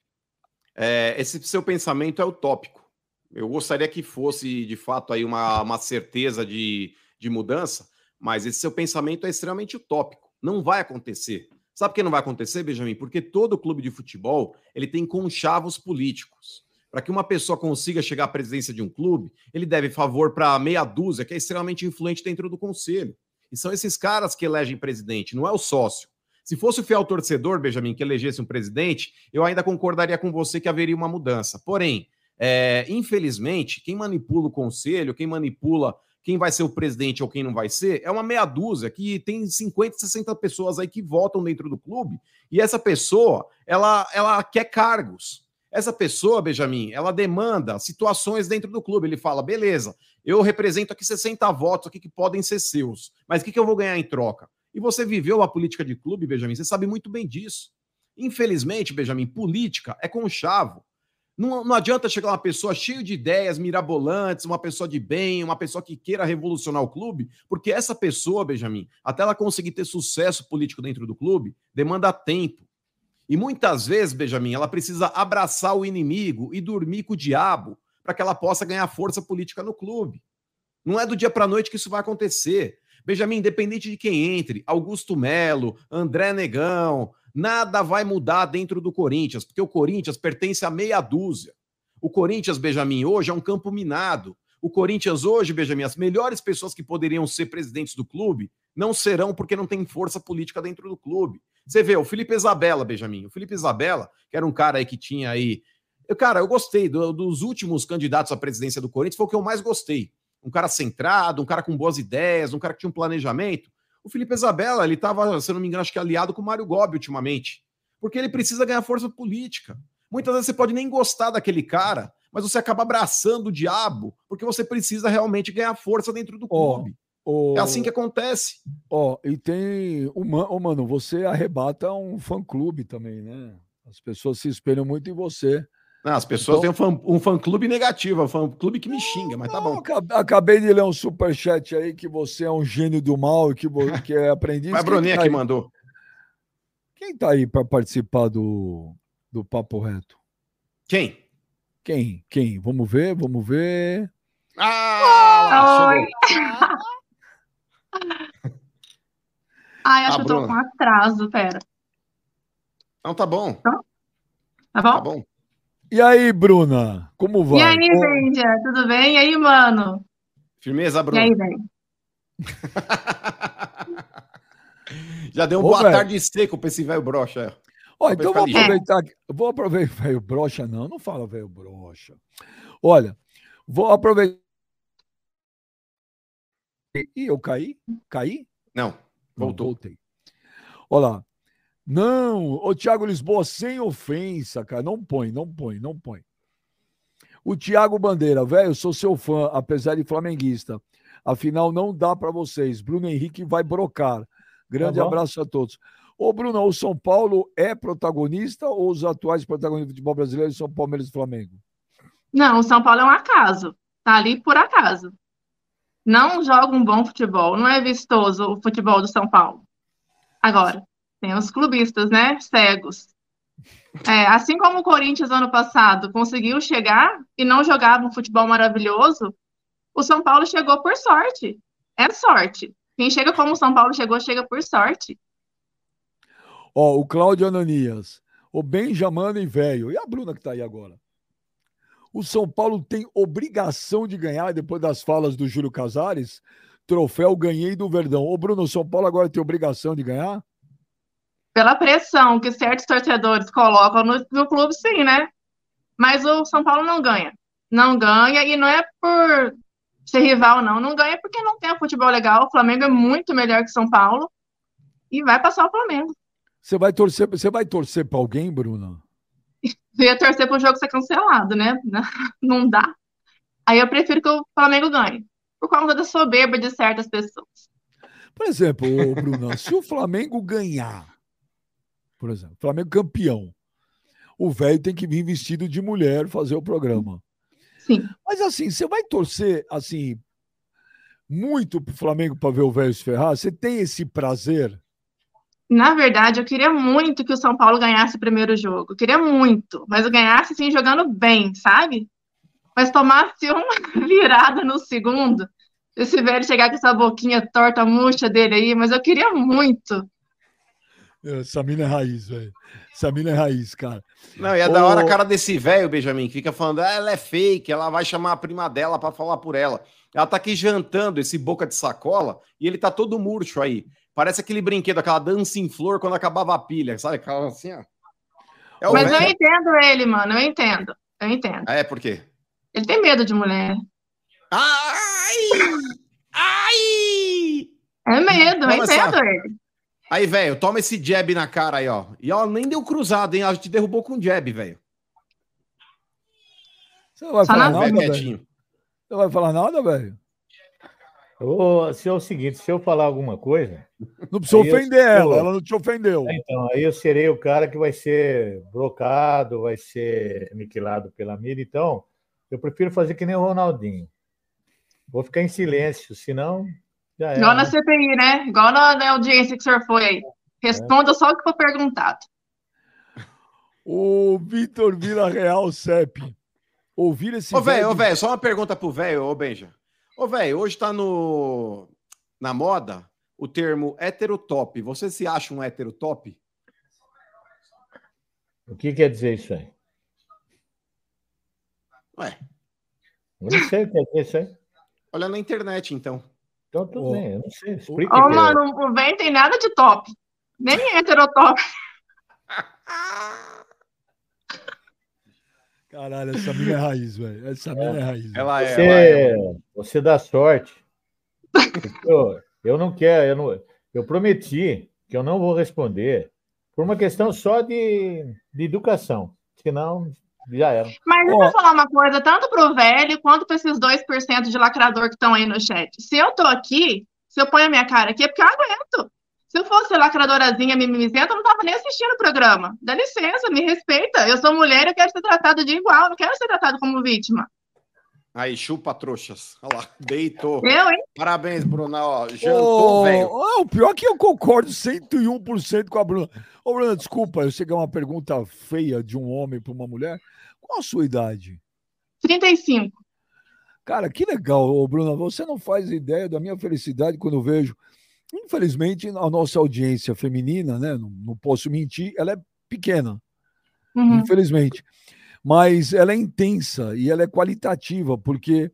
S3: é, esse seu pensamento é utópico. Eu gostaria que fosse, de fato, aí uma, uma certeza de, de mudança, mas esse seu pensamento é extremamente utópico. Não vai acontecer. Sabe por que não vai acontecer, Benjamin? Porque todo clube de futebol ele tem conchavos políticos. Para que uma pessoa consiga chegar à presidência de um clube, ele deve favor para meia dúzia, que é extremamente influente dentro do conselho. E são esses caras que elegem presidente, não é o sócio. Se fosse o fiel torcedor, Benjamin, que elegesse um presidente, eu ainda concordaria com você que haveria uma mudança. Porém, É, infelizmente, quem manipula o conselho, quem manipula quem vai ser o presidente ou quem não vai ser, é uma meia dúzia que tem 50, 60 pessoas aí que votam dentro do clube, e essa pessoa, ela, ela quer cargos. Essa pessoa, Benjamin, ela demanda situações dentro do clube. Ele fala: beleza, eu represento aqui 60 votos aqui que podem ser seus, mas o que, que eu vou ganhar em troca? E você viveu a política de clube, Benjamin, você sabe muito bem disso. Infelizmente, Benjamin, política é conchavo. Não, não adianta chegar uma pessoa cheia de ideias mirabolantes, uma pessoa de bem, uma pessoa que queira revolucionar o clube, porque essa pessoa, Benjamin, até ela conseguir ter sucesso político dentro do clube, demanda tempo. E muitas vezes, Benjamin, ela precisa abraçar o inimigo e dormir com o diabo para que ela possa ganhar força política no clube. Não é do dia para a noite que isso vai acontecer. Benjamin, independente de quem entre, Augusto Melo, André Negão, Nada vai mudar dentro do Corinthians, porque o Corinthians pertence a meia dúzia. O Corinthians, Benjamin, hoje é um campo minado. O Corinthians hoje, Benjamin, as melhores pessoas que poderiam ser presidentes do clube não serão porque não tem força política dentro do clube. Você vê, o Felipe Isabella, Benjamin. O Felipe Isabella, que era um cara aí que tinha aí. Eu, cara, eu gostei do, dos últimos candidatos à presidência do Corinthians, foi o que eu mais gostei. Um cara centrado, um cara com boas ideias, um cara que tinha um planejamento. O Felipe Isabella, ele estava, se não me engano, acho que aliado com o Mário Gobi ultimamente, porque ele precisa ganhar força política. Muitas vezes você pode nem gostar daquele cara, mas você acaba abraçando o diabo, porque você precisa realmente ganhar força dentro do clube. Oh, oh, é assim que acontece.
S4: Ó, oh, e tem. Oh, mano, você arrebata um fã-clube também, né? As pessoas se espelham muito em você.
S3: Não, as pessoas então... têm um fã, um fã clube negativo, um fã clube que me xinga, mas tá bom.
S4: Acabei de ler um superchat aí que você é um gênio do mal e que, [laughs] que é aprendiz.
S3: Mas a Bruninha tá que mandou.
S4: Quem tá aí para participar do, do Papo Reto?
S3: Quem?
S4: Quem? Quem? Vamos ver, vamos ver.
S5: Ah! Oi! [laughs] Ai, acho ah, que eu tô com atraso, pera.
S3: Não, tá bom.
S5: Tá, tá bom?
S3: Tá bom.
S4: E aí, Bruna? Como vai?
S5: E aí, Benja? Tudo bem? E aí, mano?
S3: Firmeza, Bruna?
S5: E aí, velho? [laughs]
S3: Já deu um Ô, boa véio. tarde seco para esse velho brocha.
S4: Ó, então vou aproveitar. Vou [laughs] aproveitar. Velho brocha, não. Não fala velho brocha. Olha, vou aproveitar. E eu caí? Caí?
S3: Não, voltou. Não, voltei.
S4: Olha lá. Não, o Thiago Lisboa, sem ofensa, cara. Não põe, não põe, não põe. O Thiago Bandeira, velho, sou seu fã, apesar de flamenguista. Afinal, não dá para vocês. Bruno Henrique vai brocar. Grande tá abraço a todos. Ô, Bruno, o São Paulo é protagonista ou os atuais protagonistas do futebol brasileiro são Palmeiras e Flamengo?
S5: Não, o São Paulo é um acaso. Tá ali por acaso. Não joga um bom futebol. Não é vistoso o futebol do São Paulo. Agora, tem os clubistas, né? Cegos. É, assim como o Corinthians ano passado conseguiu chegar e não jogava um futebol maravilhoso, o São Paulo chegou por sorte. É sorte. Quem chega como o São Paulo chegou, chega por sorte.
S4: Ó, o Cláudio Ananias, o Benjamin e velho. E a Bruna que tá aí agora? O São Paulo tem obrigação de ganhar, depois das falas do Júlio Casares, troféu ganhei do Verdão. Ô, Bruno, o São Paulo agora tem obrigação de ganhar?
S5: Pela pressão que certos torcedores colocam no, no clube, sim, né? Mas o São Paulo não ganha. Não ganha, e não é por ser rival, não. Não ganha porque não tem um futebol legal. O Flamengo é muito melhor que São Paulo. E vai passar o Flamengo.
S4: Você vai torcer, você vai torcer para alguém, Bruna?
S5: Eu ia torcer para o jogo ser cancelado, né? [laughs] Não dá. Aí eu prefiro que o Flamengo ganhe. Por causa da soberba de certas pessoas.
S4: Por exemplo, Bruna, se o Flamengo ganhar, por exemplo. Flamengo campeão. O velho tem que vir vestido de mulher fazer o programa.
S5: Sim.
S4: Mas assim, você vai torcer assim muito pro Flamengo para ver o velho se ferrar? Você tem esse prazer?
S5: Na verdade, eu queria muito que o São Paulo ganhasse o primeiro jogo. Eu queria muito, mas eu ganhasse assim jogando bem, sabe? Mas tomasse [laughs] uma virada no segundo. Esse velho chegar com essa boquinha torta, murcha dele aí, mas eu queria muito
S4: essa mina é raiz, velho. Essa mina é raiz, cara.
S3: Não, e é Ô... da hora a cara desse velho, Benjamin, que fica falando, ah, ela é fake, ela vai chamar a prima dela para falar por ela. Ela tá aqui jantando esse boca de sacola e ele tá todo murcho aí. Parece aquele brinquedo, aquela dança em flor quando acabava a pilha, sabe? Aquela assim, ó.
S5: É Mas eu entendo ele, mano, eu entendo. Eu entendo.
S3: Ah, é por quê?
S5: Ele tem medo de mulher.
S3: Ai! Ai!
S5: É medo, eu entendo ele.
S3: Aí, velho, toma esse jab na cara aí, ó. E ó, nem deu cruzado, hein? A gente derrubou com jab, velho.
S4: Você não vai Só falar nada, velho? Você não vai falar nada, velho?
S2: se é o seguinte, se eu falar alguma coisa.
S4: Não precisa ofender eu, ela, ela não te ofendeu.
S2: Então, aí eu serei o cara que vai ser blocado, vai ser aniquilado pela mídia. Então, eu prefiro fazer que nem o Ronaldinho. Vou ficar em silêncio, senão.
S5: Já Igual na CPI, né? Igual na, audiência que o senhor foi aí. Responda é. só o que for perguntado.
S4: O Vitor Vila Real CEP. Ouvir esse.
S3: Ô, velho, velho, só uma pergunta pro velho, ô Benja. Ô, velho, hoje tá no... na moda o termo heterotop. Você se acha um heterotop?
S2: O que quer dizer isso aí?
S3: Ué.
S2: Não sei o que quer dizer isso aí.
S3: Olha na internet, então.
S2: Então, tudo oh. bem, eu não sei.
S5: Explica. Ô, oh, mano, o velho tem nada de top. Nem heterotop. [laughs]
S4: Caralho, essa mina é raiz, velho. Essa mina é raiz.
S2: Ela é, você, ela é. Você dá sorte. eu, eu não quero, eu, não, eu prometi que eu não vou responder por uma questão só de, de educação. Senão, já era.
S5: Mas deixa eu falar uma coisa, tanto para o velho quanto para esses 2% de lacrador que estão aí no chat. Se eu tô aqui, se eu ponho a minha cara aqui, é porque eu aguento. Se eu fosse lacradorazinha mimizenta, eu não tava nem assistindo o programa. Dá licença, me respeita. Eu sou mulher e eu quero ser tratada de igual, não quero ser tratado como vítima.
S3: Aí, chupa trouxas. Olha lá, deitou.
S5: Eu, hein?
S3: Parabéns, Bruna. Ó, jantou, oh, velho.
S4: Oh, o pior é que eu concordo 101% com a Bruna. Ô, Bruna, desculpa, eu sei que é uma pergunta feia de um homem para uma mulher. Qual a sua idade?
S5: 35.
S4: Cara, que legal, Bruna. Você não faz ideia da minha felicidade quando vejo Infelizmente, a nossa audiência feminina, né, não, não posso mentir, ela é pequena, uhum. infelizmente. Mas ela é intensa e ela é qualitativa, porque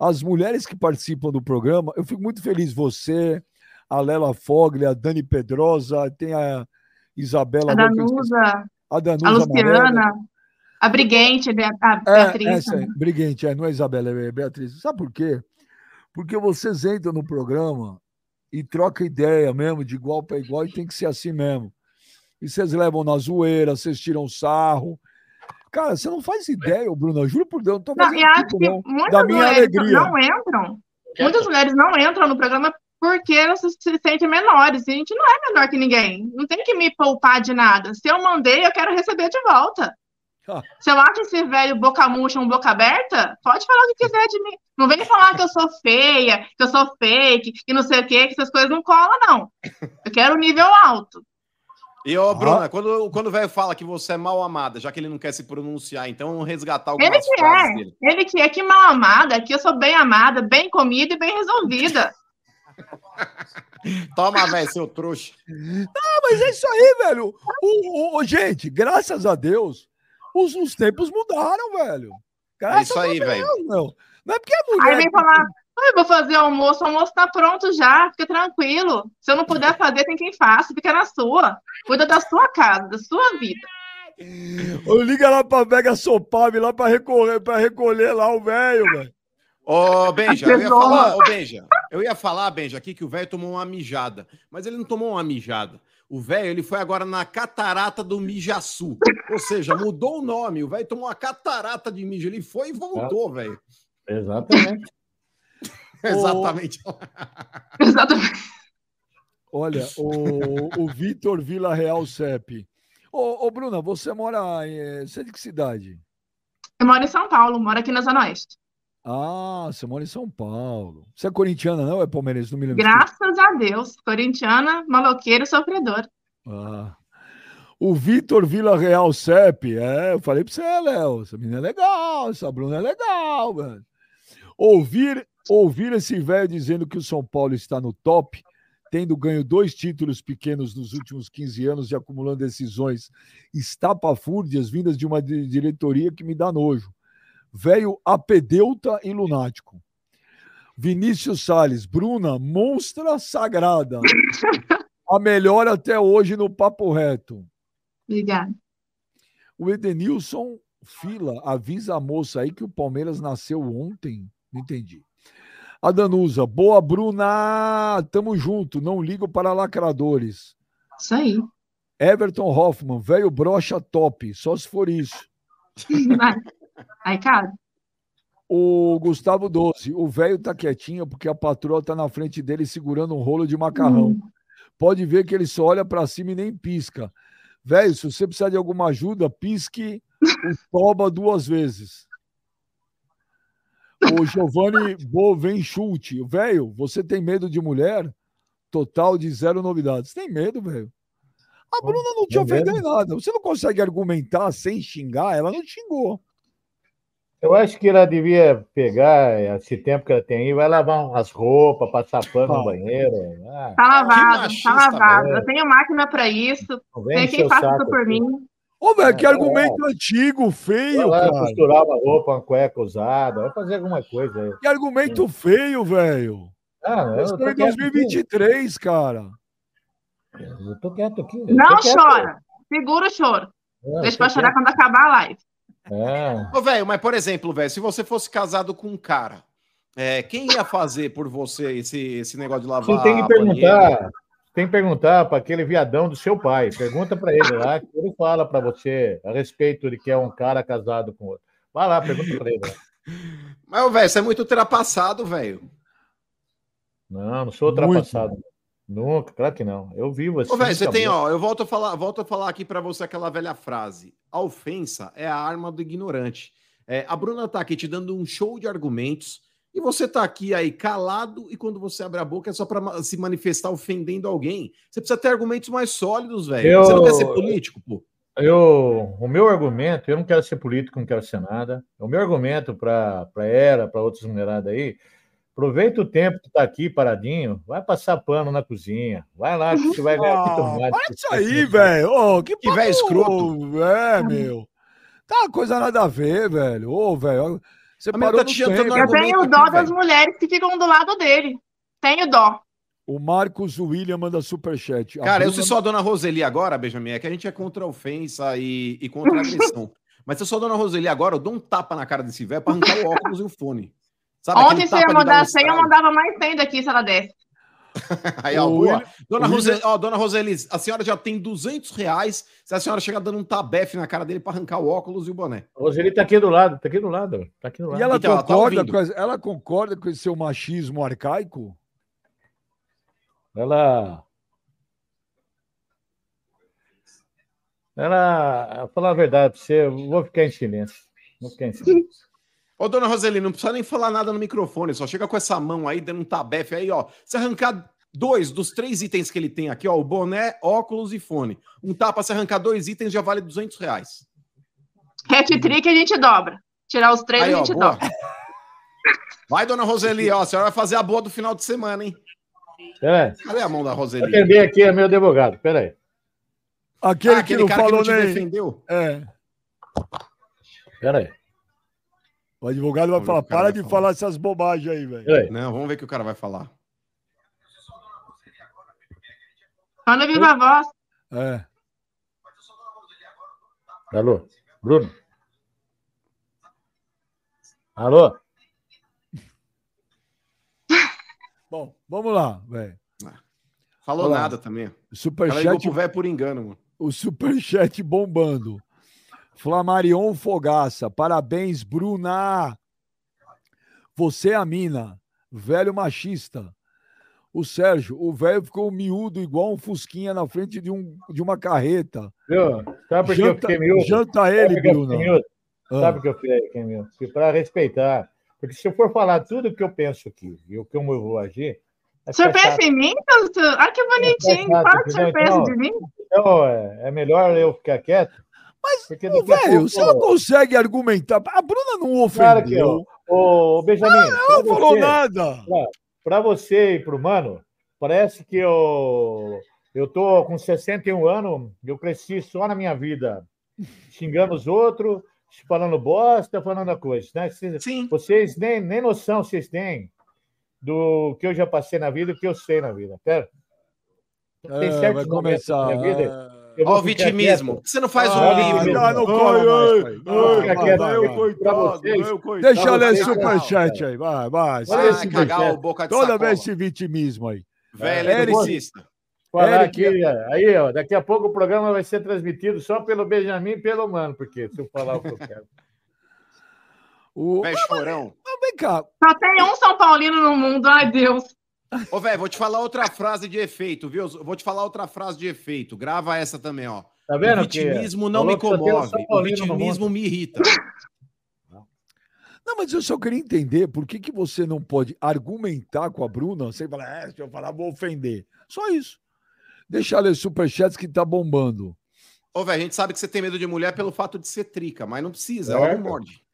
S4: as mulheres que participam do programa, eu fico muito feliz. Você, a Lela Fogli, a Dani Pedrosa, tem a Isabela.
S5: A Danusa, a, Danusa a Luciana, a Briguente, a é, Beatriz. É, essa
S4: é, Briguente, é, não é Isabela, é Beatriz. Sabe por quê? Porque vocês entram no programa e troca ideia mesmo, de igual para igual, e tem que ser assim mesmo. E vocês levam na zoeira, vocês tiram sarro. Cara, você não faz ideia, Bruno. Juro por Deus, não tô fazendo
S5: não, que muitas da minha alegria. não entram. Muitas mulheres não entram no programa porque elas se sentem menores. E a gente não é menor que ninguém. Não tem que me poupar de nada. Se eu mandei, eu quero receber de volta. Se eu acho esse velho boca murcha um boca aberta, pode falar o que quiser de mim. Não vem falar que eu sou feia, que eu sou fake, e não sei o quê, que essas coisas não colam, não. Eu quero um nível alto.
S3: E, ô, Bruna, ah. quando, quando o velho fala que você é mal amada, já que ele não quer se pronunciar, então resgatar algumas
S5: ele que é. Dele. Ele que é que mal amada, que eu sou bem amada, bem comida e bem resolvida. [laughs]
S3: Toma, velho, seu trouxa.
S4: Ah, mas é isso aí, velho. O, o, gente, graças a Deus, os, os tempos mudaram, velho.
S3: Graças é isso aí, velho. Não.
S4: não é porque é mulher.
S5: Aí vem falar, eu vou fazer almoço, o almoço tá pronto já, fica tranquilo. Se eu não puder fazer, tem quem faça, fica na sua. Cuida da sua casa, da sua vida.
S4: Liga lá pra Vega Sopave lá pra recolher, pra recolher lá o velho, velho.
S3: Ô, Benja, eu ia falar, ô, Benja, eu ia falar, Benja, aqui que o velho tomou uma mijada, mas ele não tomou uma mijada. O velho, ele foi agora na catarata do Mijaçu. Ou seja, mudou o nome. O velho tomou uma catarata de mijo. Ele foi e voltou, velho.
S2: Exatamente. [laughs]
S3: Exatamente. [laughs]
S5: Exatamente.
S4: Olha, o, o Vitor Vila Real CEP. Ô, ô, Bruna, você mora em. Você é de que cidade?
S5: Eu moro em São Paulo, moro aqui na Zona Oeste.
S4: Ah, você mora em São Paulo. Você é corintiana, não? É palmeirense? Não me lembro.
S5: Graças a Deus. Corintiana, maloqueira, sofredor.
S4: Ah. O Vitor Vila Real CEP. É, eu falei pra você, Léo. Essa menina é legal, essa Bruna é legal, velho. Ouvir, ouvir esse velho dizendo que o São Paulo está no top, tendo ganho dois títulos pequenos nos últimos 15 anos e acumulando decisões estapafúrdias vindas de uma diretoria que me dá nojo velho apedeuta e lunático. Vinícius Sales, Bruna, monstra sagrada. A melhor até hoje no Papo Reto.
S5: Obrigada.
S4: O Edenilson Fila, avisa a moça aí que o Palmeiras nasceu ontem. Não entendi. A Danusa, boa, Bruna! Tamo junto, não ligo para lacradores.
S5: Isso aí.
S4: Everton Hoffman, velho brocha top, só se for isso. [laughs]
S5: Aí, cara.
S4: O Gustavo Doce, o velho tá quietinho porque a patroa tá na frente dele segurando um rolo de macarrão. Hum. Pode ver que ele só olha para cima e nem pisca. Velho, se você precisar de alguma ajuda, pisque o toba duas vezes. O Giovanni Bovenchute, velho, você tem medo de mulher? Total de zero novidades. Tem medo, velho. A Bruna não te ofendeu em nada. Você não consegue argumentar sem xingar, ela não xingou.
S2: Eu acho que ela devia pegar esse tempo que ela tem aí, vai lavar umas roupas, passar pano no banheiro.
S5: Ah, tá lavado, tá lavado. Eu tenho máquina para isso. Tem quem faça isso por mim.
S4: Ô, velho, que argumento é. antigo, feio, vai lá, cara.
S2: costurar uma roupa, uma cueca usada, vai fazer alguma coisa aí.
S4: Que argumento Sim. feio, velho. Ah, eu tô em 2023, aqui. cara.
S2: Eu tô quieto aqui.
S5: Não chora. Segura o choro. É, Deixa pra chorar quando acabar a live.
S3: É. Ô, velho, mas por exemplo, velho, se você fosse casado com um cara, é, quem ia fazer por você esse, esse negócio de lavar?
S2: Você tem que perguntar, tem que perguntar para aquele viadão do seu pai. Pergunta para ele lá, que ele fala para você a respeito de que é um cara casado com outro. Vai lá, pergunta para ele.
S3: Mas, velho, você é muito ultrapassado, velho.
S2: Não, não sou ultrapassado. Muito. Nunca, claro que não. Eu vivo assim.
S3: Ô, véio, você tem, ó, eu volto a falar, volto a falar aqui para você aquela velha frase: a ofensa é a arma do ignorante. É, a Bruna tá aqui te dando um show de argumentos e você tá aqui aí calado e quando você abre a boca é só para se manifestar ofendendo alguém. Você precisa ter argumentos mais sólidos, velho. Eu... Você não quer ser político, pô?
S2: Eu, o meu argumento, eu não quero ser político, não quero ser nada. O meu argumento para era, para outras mulheradas aí, Aproveita o tempo que está aqui paradinho, vai passar pano na cozinha. Vai lá que você vai ver aqui
S4: tomate. Olha isso aí, velho. Oh, que que velho escroto. É, meu. Tá uma coisa nada a ver, velho. Ô, oh, velho. Você
S5: parou tá tempo. Eu tenho dó aqui, das véio. mulheres que ficam do lado dele. Tenho dó.
S4: O Marcos William manda superchat.
S3: Cara, Bruna... eu sou só a dona Roseli agora, Benjamin, é que a gente é contra a ofensa e, e contra a agressão. [laughs] Mas se eu sou a dona Roseli agora, eu dou um tapa na cara desse velho para arrancar o óculos e o fone.
S5: Sabe Ontem você ia mandar 100, eu mandava mais 100 daqui se ela desse. [laughs]
S3: Aí, ó, boa. Dona, Roseli, ó, dona Roseli, a senhora já tem 200 reais se a senhora chegar dando um tabefe na cara dele para arrancar o óculos e o boné.
S2: A Roseli tá aqui do lado, tá aqui do lado. Tá aqui do lado.
S4: E ela, então, concorda, ela, tá com, ela concorda com esse seu machismo arcaico?
S2: Ela. Ela. Falar a verdade, você, vou ficar em silêncio. Vou ficar em silêncio.
S3: Ô, dona Roseli, não precisa nem falar nada no microfone, só chega com essa mão aí, dando um tabefe aí, ó. Se arrancar dois dos três itens que ele tem aqui, ó, o boné, óculos e fone. Um tapa, se arrancar dois itens, já vale 200 reais.
S5: Hat-trick a gente dobra. Tirar os três, aí, a gente ó, dobra. [laughs]
S3: Vai, dona Roseli, ó, a senhora vai fazer a boa do final de semana, hein?
S2: É.
S3: Cadê a mão da Roseli?
S2: Vou atender aqui, é meu advogado, peraí.
S4: Aquele, ah, aquele que não cara falou
S3: que não te nem... defendeu?
S4: É.
S2: Peraí.
S4: O advogado vai falar: para de falar. falar essas bobagens aí, velho.
S3: Não, vamos ver o que o cara vai falar.
S5: Fala viva a voz.
S4: É.
S2: Alô, Bruno? Alô? [laughs]
S4: Bom, vamos lá, velho.
S3: Falou Olá. nada também.
S4: Superchat.
S3: velho por engano, mano.
S4: O superchat bombando. Flamarion Fogaça, parabéns, Bruna. Você é a mina, velho machista. O Sérgio, o velho ficou miúdo igual um fusquinha na frente de, um, de uma carreta.
S2: Viu? Sabe por que eu fiquei miúdo?
S4: Janta ele, Bruna.
S2: Ah. Sabe por que eu fiquei miúdo? Para respeitar. Porque se eu for falar tudo o que eu penso aqui e o que eu vou agir.
S5: Você pensa em mim? Ah, que bonitinho. Fala que você pensa de mim.
S2: Então, é, é melhor eu ficar quieto
S4: mas, velho, você não consegue argumentar. A Bruna não ofendeu. Claro que eu.
S2: Ô, Benjamin. Não,
S4: ela não falou nada.
S2: Para você e para o Mano, parece que eu. Eu tô com 61 anos, eu cresci só na minha vida xingando os outros, falando bosta, falando coisas. Né? Vocês, Sim. vocês nem, nem noção vocês têm do que eu já passei na vida e o que eu sei na vida. Pera.
S4: Tem é, vai começar.
S2: Na vida,
S3: Olha o vitimismo. Você não faz ah, um livro. Não
S4: corre. Deixa eu ler superchat aí. Vai, vai. Vai cagar o boca de Toda vez esse vitimismo aí.
S3: Velho, eletricista.
S2: Falar aqui, aí, ó, daqui a pouco o programa vai ser transmitido só pelo Benjamin e pelo Mano, porque se eu falar o que eu quero.
S3: O... Véio chorão.
S5: Mas, vem cá. Só tem um São Paulino no mundo, ai Deus. [laughs]
S3: Ô, velho, vou te falar outra frase de efeito, viu? Vou te falar outra frase de efeito. Grava essa também, ó. Tá vendo? O vitimismo não me comove. O vitimismo me irrita.
S4: Não, mas eu só queria entender por que, que você não pode argumentar com a Bruna Você fala, é, se eu falar, vou ofender. Só isso. Deixa ela ler superchats que tá bombando.
S3: Ô, velho, a gente sabe que você tem medo de mulher pelo fato de ser trica, mas não precisa, é. ela não morde.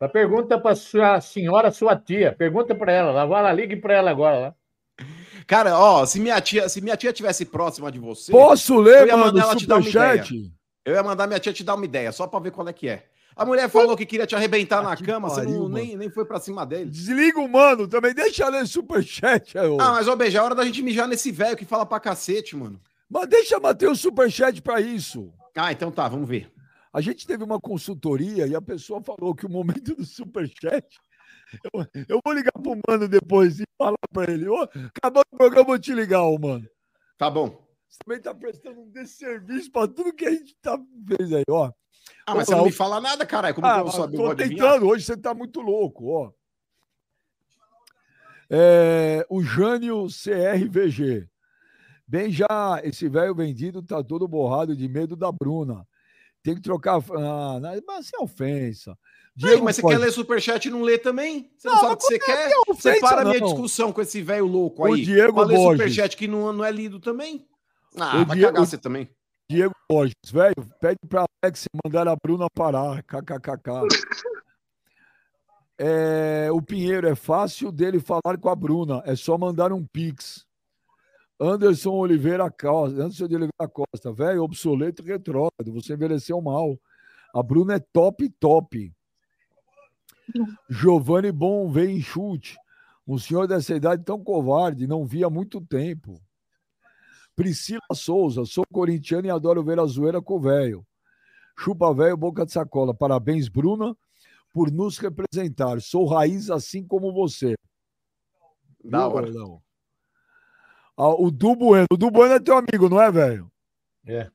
S2: A pergunta para sua senhora, sua tia. Pergunta para ela, lá, vai lá, ligue para ela agora lá.
S3: Cara, ó, se minha tia, se minha tia tivesse próxima de você,
S4: posso ler, eu ia mano, mandar ela te dar uma ideia.
S3: Eu ia mandar minha tia te dar uma ideia, só para ver qual é que é. A mulher falou que queria te arrebentar ah, na cama, pariu, você não, nem, nem foi pra cima dele.
S4: Desliga o mano também, deixa ler superchat.
S3: Eu... Ah, mas, ô, Beija, é hora da gente mijar nesse velho que fala pra cacete, mano.
S4: Mas deixa bater o superchat pra isso.
S3: Ah, então tá, vamos ver.
S4: A gente teve uma consultoria e a pessoa falou que o momento do superchat. Eu, eu vou ligar pro mano depois e falar pra ele. Ô, acabou o programa, eu vou te ligar, ô, mano.
S3: Tá bom.
S4: Você também tá prestando um desserviço pra tudo que a gente tá, fez aí, ó.
S3: Ah, mas você não me fala nada, caralho. Como ah, eu vou saber?
S4: Tô tentando, hoje você tá muito louco, ó. É, o Jânio CRVG. Bem, já esse velho vendido tá todo borrado de medo da Bruna. Tem que trocar. Ah, mas sem ofensa.
S3: Diego, mas você pode... quer ler superchat e não lê também? Você não, não sabe o que você é quer? É ofensa, você para a minha discussão com esse velho louco aí.
S4: O Diego pra ler Borges.
S3: superchat que não, não é lido também. Ah, o vai Diego, cagar você também.
S4: Diego Borges, velho, pede para Alex mandar a Bruna parar. KKKK. É, o Pinheiro é fácil dele falar com a Bruna, é só mandar um pix. Anderson Oliveira Costa, Anderson de Oliveira Costa, velho, obsoleto e retrógrado, você envelheceu mal. A Bruna é top, top. Giovanni Bom vem em chute. Um senhor dessa idade tão covarde, não via há muito tempo. Priscila Souza, sou corintiano e adoro ver a zoeira com o velho. Chupa velho, boca de sacola. Parabéns, Bruna, por nos representar. Sou raiz assim como você.
S3: Da hora. Não?
S4: O Du Bueno. O Du Bueno é teu amigo, não é, velho?
S2: É.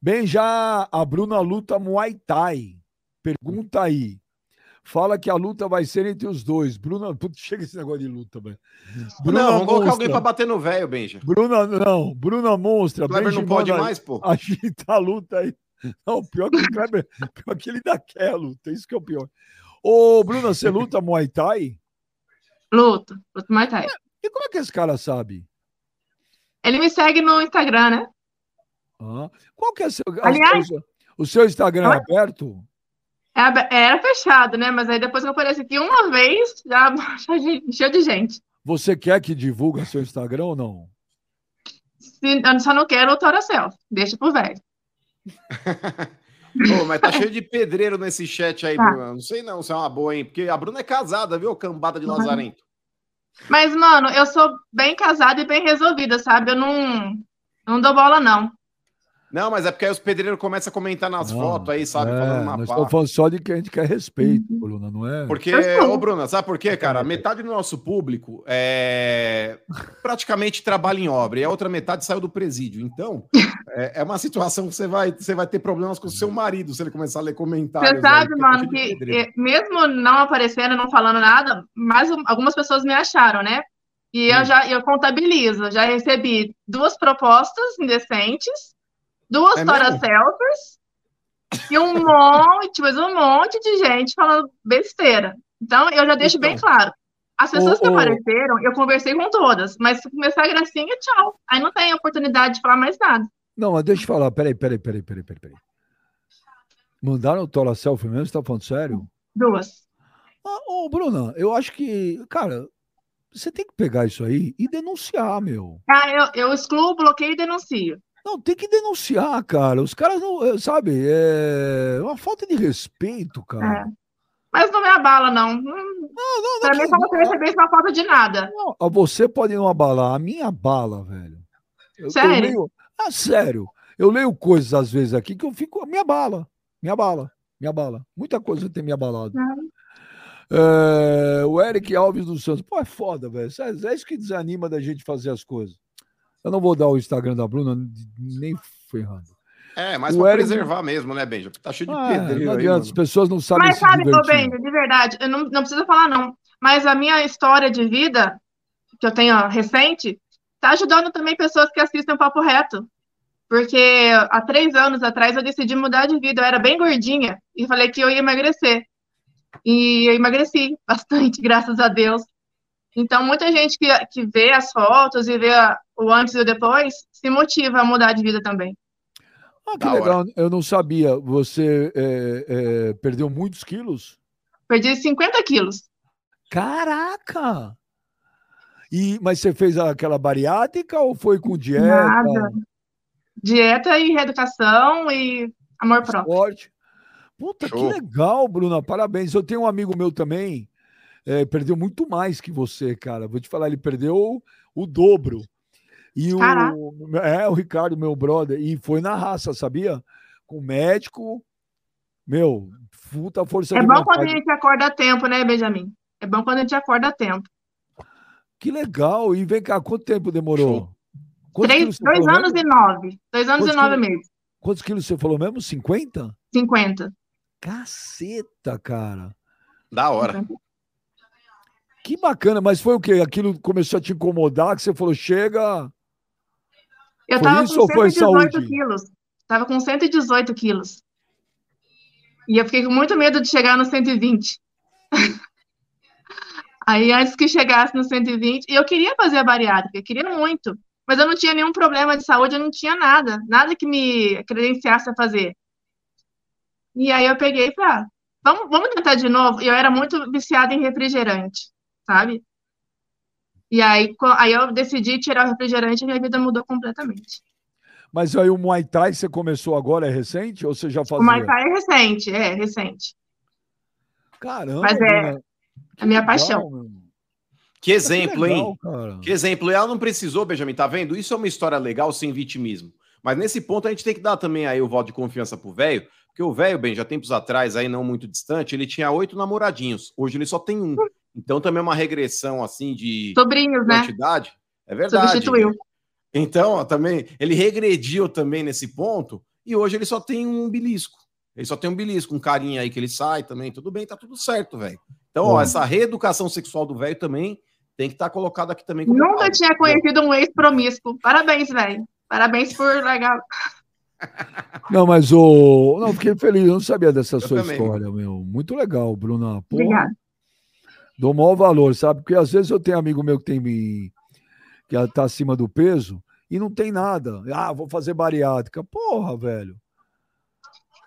S4: Bem, já a Bruna luta Muay Thai. Pergunta aí. Fala que a luta vai ser entre os dois. Bruna, putz, chega esse negócio de luta, velho.
S3: Bruna não, vamos colocar alguém pra bater no velho, Benja.
S4: Bruna, não. Bruna Monstra.
S3: Kleber não pode mais, pô.
S4: Agita a luta aí. Não, pior que o Kleber, pior que ele dá quer luta. Isso que é o pior. Ô, Bruna, você luta Muay Thai?
S5: Luto, luto Muay Thai.
S4: E como é que esse cara sabe?
S5: Ele me segue no Instagram, né?
S4: Ah, qual que é o seu, Aliás, o seu Instagram é aberto?
S5: É, era fechado, né? Mas aí depois que eu apareci aqui uma vez, já [laughs] encheu de gente.
S4: Você quer que divulgue seu Instagram ou não?
S5: Sim, eu só não quero o Toracel. Deixa pro velho. [laughs]
S3: Pô, mas tá cheio de pedreiro nesse chat aí, tá. Bruna. Não sei não se é uma boa, hein? Porque a Bruna é casada, viu? Cambada de Lazarento.
S5: Mas, mano, eu sou bem casada e bem resolvida, sabe? Eu não, não dou bola, não.
S3: Não, mas é porque aí os pedreiros começam a comentar nas não, fotos aí, sabe?
S4: É, falando uma nós estamos falando só de que a gente quer respeito, uhum. Bruna, não é?
S3: Porque, ô Bruna, sabe por quê, cara? Metade do nosso público é praticamente trabalha em obra e a outra metade saiu do presídio. Então, é, é uma situação que você vai, você vai ter problemas com o seu marido se ele começar a ler comentários.
S5: Você sabe, aí, mano, que mesmo não aparecendo, não falando nada, mas algumas pessoas me acharam, né? E hum. eu já eu contabilizo, já recebi duas propostas indecentes duas é Tora e um monte, mas um monte de gente falando besteira. Então, eu já deixo então, bem claro. As pessoas que apareceram, eu conversei com todas, mas se começar a gracinha, tchau. Aí não tem oportunidade de falar mais nada.
S4: Não, mas deixa eu falar, peraí, peraí, peraí, peraí, peraí, peraí. Mandaram o Tola Selfie mesmo? Você tá falando sério?
S5: Duas.
S4: Ah, ô, Bruna, eu acho que, cara, você tem que pegar isso aí e denunciar, meu.
S5: Ah, eu, eu excluo, bloqueio e denuncio.
S4: Não, tem que denunciar, cara. Os caras não, eh, sabe, é uma falta de respeito, cara. É.
S5: Mas não me abala, não. Não, não, não. Pra mim, como você receber isso, não falta de nada.
S4: Não, você pode não abalar, a minha bala, velho. Eu
S5: sério?
S4: Meio... Ah, sério. Eu leio coisas às vezes aqui que eu fico. Me abala, me abala, me abala. Muita coisa tem me abalado. É, o Eric Alves dos Santos. Pô, é foda, velho. É, é isso que desanima da gente fazer as coisas. Eu não vou dar o Instagram da Bruna, nem ferrando.
S3: É, mas para Eric... preservar mesmo, né, Benja? Tá cheio de ah, pedreiro
S4: Não adianta, aí, as pessoas não sabem
S5: Mas sabe, ô Benja, de verdade, eu não, não preciso falar não, mas a minha história de vida, que eu tenho recente, tá ajudando também pessoas que assistem o Papo Reto. Porque há três anos atrás eu decidi mudar de vida, eu era bem gordinha, e falei que eu ia emagrecer. E eu emagreci [laughs] bastante, graças a Deus. Então, muita gente que, que vê as fotos e vê o antes e o depois se motiva a mudar de vida também.
S4: Ah, que da legal. Hora. Eu não sabia. Você é, é, perdeu muitos quilos?
S5: Perdi 50 quilos.
S4: Caraca! E, mas você fez aquela bariátrica ou foi com dieta?
S5: Nada. Dieta e reeducação e amor próprio. Esporte.
S4: Puta, Show. que legal, Bruna. Parabéns. Eu tenho um amigo meu também, é, perdeu muito mais que você, cara. Vou te falar, ele perdeu o dobro. E o, é, o Ricardo, meu brother, e foi na raça, sabia? Com médico, meu, puta força
S5: É bom vontade. quando a gente acorda a tempo, né, Benjamin? É bom quando a gente acorda a tempo.
S4: Que legal. E vem cá, quanto tempo demorou?
S5: Três, dois anos mesmo? e nove. Dois anos quantos e nove meses.
S4: Quantos quilos você falou mesmo? 50?
S5: 50.
S4: Caceta, cara.
S3: Da hora.
S4: Que bacana, mas foi o quê? Aquilo começou a te incomodar, que você falou, chega.
S5: Eu foi tava com 118 quilos. Tava com 118 quilos. E eu fiquei com muito medo de chegar no 120. [laughs] Aí, antes que chegasse no 120, e eu queria fazer a bariátrica, eu queria muito, mas eu não tinha nenhum problema de saúde, eu não tinha nada, nada que me credenciasse a fazer. E aí eu peguei e falei, ah, vamos, vamos tentar de novo. E eu era muito viciada em refrigerante, sabe? E aí, aí eu decidi tirar o refrigerante e minha vida mudou completamente.
S4: Mas aí o Muay Thai você começou agora, é recente? Ou você já fazia? O
S5: Muay Thai é recente, é recente.
S4: Caramba!
S5: Mas é a minha legal, paixão.
S3: Que exemplo, que legal, hein? Cara. Que exemplo. E ela não precisou, Benjamin, tá vendo? Isso é uma história legal sem vitimismo. Mas nesse ponto a gente tem que dar também aí o voto de confiança pro velho, porque o velho, bem, já tempos atrás, aí não muito distante, ele tinha oito namoradinhos. Hoje ele só tem um. Então também é uma regressão assim de
S5: Sobrinhos,
S3: né? quantidade. Né? É verdade.
S5: Substituiu.
S3: Então, ó, também ele regrediu também nesse ponto e hoje ele só tem um belisco. Ele só tem um belisco, um carinha aí que ele sai também, tudo bem, tá tudo certo, velho. Então, ó, essa reeducação sexual do velho também tem que estar tá colocado aqui também.
S5: Nunca tinha conhecido um ex promíscuo. Parabéns, velho. Parabéns por legal. [laughs]
S4: Não, mas o. Não, fiquei feliz, eu não sabia dessa eu sua também. história, meu. Muito legal, Bruna. Pô, Obrigada. Dou maior valor, sabe? Porque às vezes eu tenho amigo meu que tem que tá acima do peso e não tem nada. Ah, vou fazer bariátrica. Porra, velho.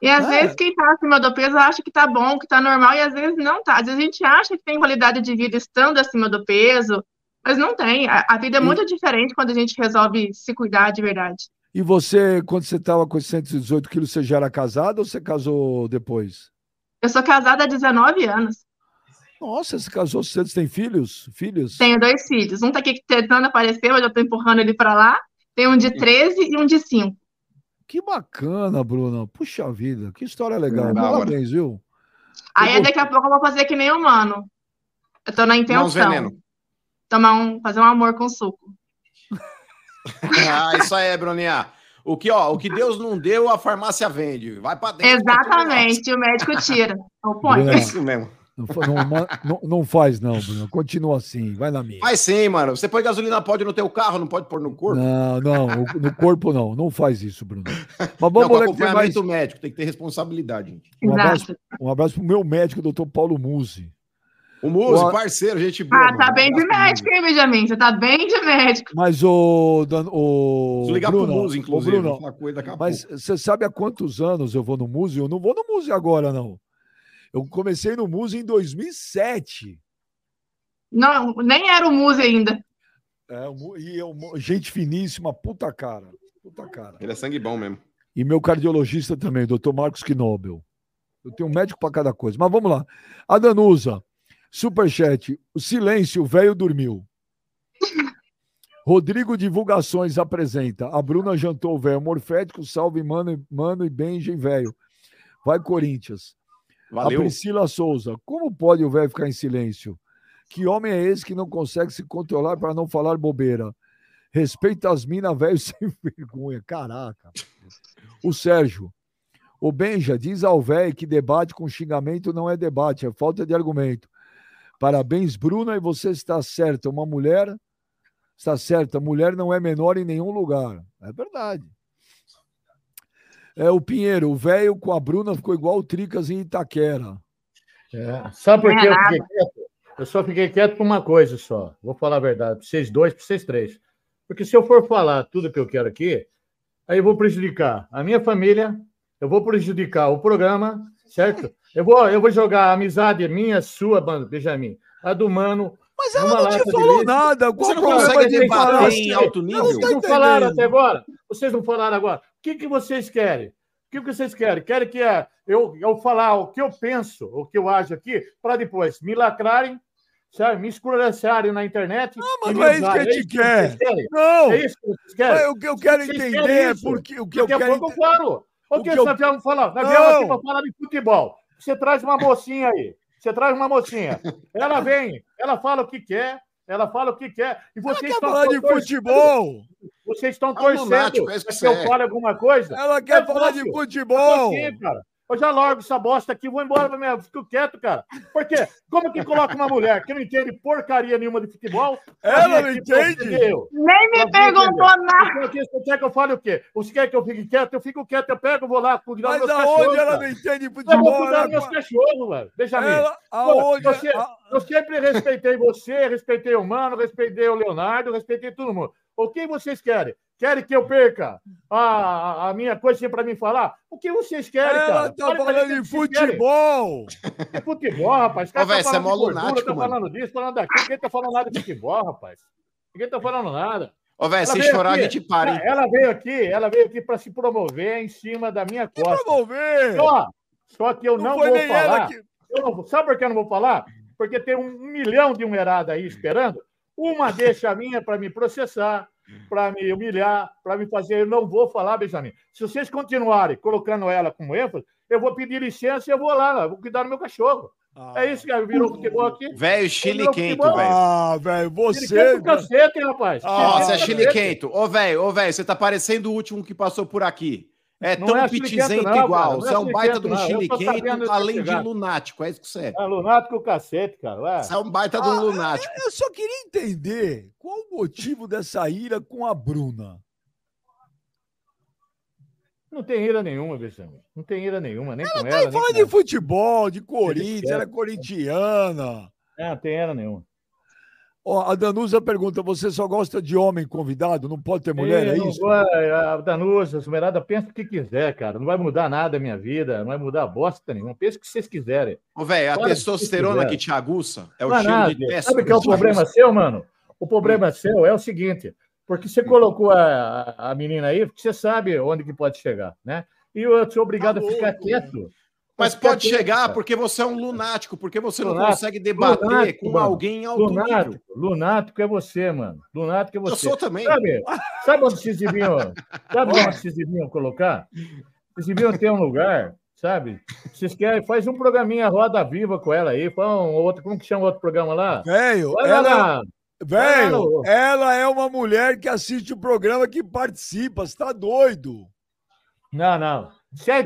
S5: E às é. vezes quem tá acima do peso acha que tá bom, que tá normal, e às vezes não tá. Às vezes a gente acha que tem qualidade de vida estando acima do peso, mas não tem. A, a vida é muito diferente quando a gente resolve se cuidar de verdade.
S4: E você, quando você estava com 118 quilos, você já era casada ou você casou depois?
S5: Eu sou casada há 19 anos.
S4: Nossa, você casou cedo, você tem filhos? Filhos?
S5: Tenho dois filhos. Um tá aqui tentando aparecer, mas eu tô empurrando ele para lá. Tem um de 13 e um de 5.
S4: Que bacana, Bruna. Puxa vida, que história legal. Parabéns, viu?
S5: Aí daqui a pouco eu vou fazer que nem o mano. Eu tô na intenção. Tomar um, fazer um amor com suco. [laughs]
S3: ah, isso aí, Bruninha. O que, ó, o que Deus não deu, a farmácia vende. Vai para dentro.
S5: Exatamente, o médico tira.
S3: É isso mesmo.
S4: Não, não, não, não, faz, não, Bruno. Continua assim, vai na minha.
S3: Faz sim, mano. Você põe gasolina, pode no teu carro, não pode pôr no corpo?
S4: Não, não, no corpo não. Não faz isso, Bruno.
S3: Mas vamos não, acompanhamento mais... médico, tem que ter responsabilidade, gente.
S4: Um abraço, um abraço pro meu médico, doutor Paulo Musi.
S3: O Muzi, o... parceiro, gente boa.
S5: Ah, tá mano. bem de médico, hein, Benjamin? Você tá bem de médico.
S4: Mas o. o
S3: Vou ligar Bruno, pro Muzi, inclusive.
S4: Bruno, mas você sabe há quantos anos eu vou no Muzi? Eu não vou no Muzi agora, não. Eu comecei no Muzi em 2007.
S5: Não, nem era o Muzi ainda.
S4: É, e eu, gente finíssima, puta cara. Puta cara.
S3: Ele é sangue bom mesmo.
S4: E meu cardiologista também, doutor Marcos Knobel. Eu tenho um médico para cada coisa. Mas vamos lá. A Danusa. Superchat. O silêncio, o velho dormiu. Rodrigo Divulgações apresenta. A Bruna jantou o velho morfético. Salve, mano, mano e Benji, velho. Vai, Corinthians. Valeu. A Priscila Souza. Como pode o velho ficar em silêncio? Que homem é esse que não consegue se controlar para não falar bobeira? Respeita as minas, velho, [laughs] sem vergonha. Caraca. O Sérgio. O Benja diz ao velho que debate com xingamento não é debate, é falta de argumento. Parabéns, Bruna, e você está certa. Uma mulher está certa, mulher não é menor em nenhum lugar. É verdade. É o Pinheiro, o velho com a Bruna ficou igual o Tricas em Itaquera.
S2: É. Sabe por que eu fiquei quieto? Eu só fiquei quieto por uma coisa só. Vou falar a verdade, para vocês dois, para vocês três. Porque se eu for falar tudo que eu quero aqui, aí eu vou prejudicar a minha família, eu vou prejudicar o programa, certo? Eu vou, eu vou jogar a amizade minha, sua, Benjamin, a do Mano.
S4: Mas ela não te falou nada.
S3: Qual você não consegue debater em alto nível?
S2: Vocês não falaram até agora? Vocês não falaram agora. O que, que vocês querem? O que vocês querem? Querem que é, eu, eu falar o que eu penso, o que eu acho aqui, para depois me lacrarem, sabe? me escuraçarem na internet.
S4: Não, mas não é isso que a gente é quer. Não. É isso que vocês querem. O que eu quero entender é porque o que eu quero.
S2: Eu falo. O que, nós viemos falar? Nós viemos aqui para falar de futebol. Você traz uma mocinha aí. Você traz uma mocinha. Ela vem, ela fala o que quer, ela fala o que quer. E vocês
S4: estão falar de futebol.
S2: Vocês estão torcendo para que, que eu fale alguma coisa.
S4: Ela quer é falar de futebol.
S2: Aqui, cara. Eu já largo essa bosta aqui, vou embora pra minha. Fico quieto, cara. Porque como que coloca uma mulher que não entende porcaria nenhuma de futebol?
S4: Ela não entende?
S5: Nem me perguntou nada.
S2: Você quer que eu fale o quê? Você quer que eu fique quieto? Eu fico quieto, eu pego, vou lá cuidar
S4: Mas dos meus cachorros. Mas aonde ela não entende futebol? Eu
S2: vou cuidar dos meus cachorros, velho. Deixa ela, aonde, você, Eu sempre respeitei você, respeitei o Mano, respeitei o Leonardo, respeitei todo mundo. O que vocês querem? Querem que eu perca a, a minha coisa para mim falar? O que vocês querem,
S4: Ela
S2: cara?
S4: tá falando de futebol!
S2: É futebol, rapaz.
S3: Cara Ô, tá você é mó lunático,
S2: tá falando disso, falando daquilo. Ninguém tá falando nada de futebol, rapaz. Ninguém tá falando nada.
S3: Ô, velho, se chorar, aqui, a gente para, hein?
S2: Ela veio aqui, ela veio aqui para se promover em cima da minha costa.
S4: promover?
S2: Só, só que eu não, não vou falar. Que... Não, sabe por que eu não vou falar? Porque tem um milhão de mulherada aí esperando. Uma deixa a minha para me processar para me humilhar, para me fazer. Eu não vou falar, Benjamin. Se vocês continuarem colocando ela como ênfase, eu vou pedir licença e eu vou lá, vou cuidar do meu cachorro. Ah. É isso que virou futebol aqui.
S3: Velho, Chile quento, velho.
S4: Ah, velho, você.
S2: Cacete, rapaz.
S3: Nossa, é Chile quento. Ô, velho, ô, velho, você tá parecendo o último que passou por aqui. É não tão é pitizento igual. Você é, é um baita de um chile quente, além de lunático. É isso que você é.
S2: É lunático o cacete, cara. Ué.
S3: Você é um baita de um ah, lunático.
S4: Eu só queria entender qual o motivo dessa ira com a Bruna.
S2: Não tem ira nenhuma, Benjamin. Não tem ira nenhuma, nem ela com
S4: ela. Ela tá falando de futebol, de Corinthians, ela é corintiana.
S2: É, não tem ira nenhuma.
S4: Oh, a Danusa pergunta: você só gosta de homem convidado? Não pode ter mulher? é isso?
S2: a Danusa, a mulherada pensa o que quiser, cara. Não vai mudar nada a minha vida, não vai mudar bosta nenhuma. Pensa o que vocês quiserem.
S3: Ô, velho, a testosterona que, que te aguça é o não
S2: cheiro de testa. Sabe que é o problema seu, mano? O problema seu é o seguinte: porque você colocou a, a menina aí, porque você sabe onde que pode chegar, né? E eu sou obrigado tá a ficar quieto.
S3: Mas pode chegar porque você é um lunático, porque você lunático, não consegue debater lunático, com mano. alguém alto
S2: lunático, nível. Lunático é você, mano. Lunático é você.
S3: Eu sou também.
S2: Sabe, sabe onde [laughs] vocês deviam, sabe onde vocês deviam colocar? Vocês deviam ter um lugar, sabe? Vocês querem, faz um programinha Roda Viva com ela aí, faz um outro, como que chama o outro programa lá?
S4: Velho, ela... Velho, ela é uma mulher que assiste o programa que participa, você tá doido?
S2: Não, não. Se é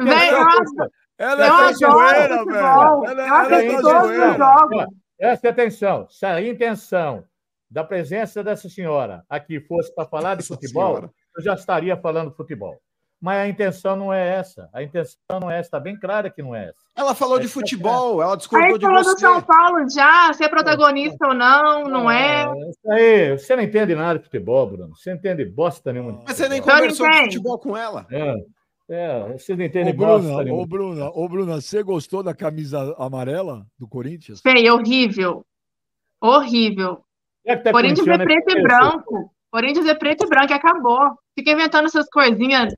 S4: ela eu é traiçoeira, velho. Ela, ela é traiçoeira.
S2: Presta atenção. Se a intenção da presença dessa senhora aqui fosse para falar de futebol, senhora. eu já estaria falando futebol. Mas a intenção não é essa. A intenção não é essa. Está bem clara que não é essa.
S3: Ela falou de futebol, ela discordou
S5: aí
S3: de você.
S5: falou do São Paulo já, se é protagonista ou não, não é.
S2: é. Isso aí, você não entende nada de futebol, Bruno. Você não entende bosta nenhuma.
S3: Mas você nem conversou de futebol com ela.
S2: É. É, você não entende
S4: ô, Bruna, ô, Bruna, ô, Bruna, você gostou da camisa amarela do Corinthians?
S5: Sei, horrível. Horrível. É tá Corinthians é preto e branco. Corinthians é preto e branco e acabou. Fica inventando essas coisinhas,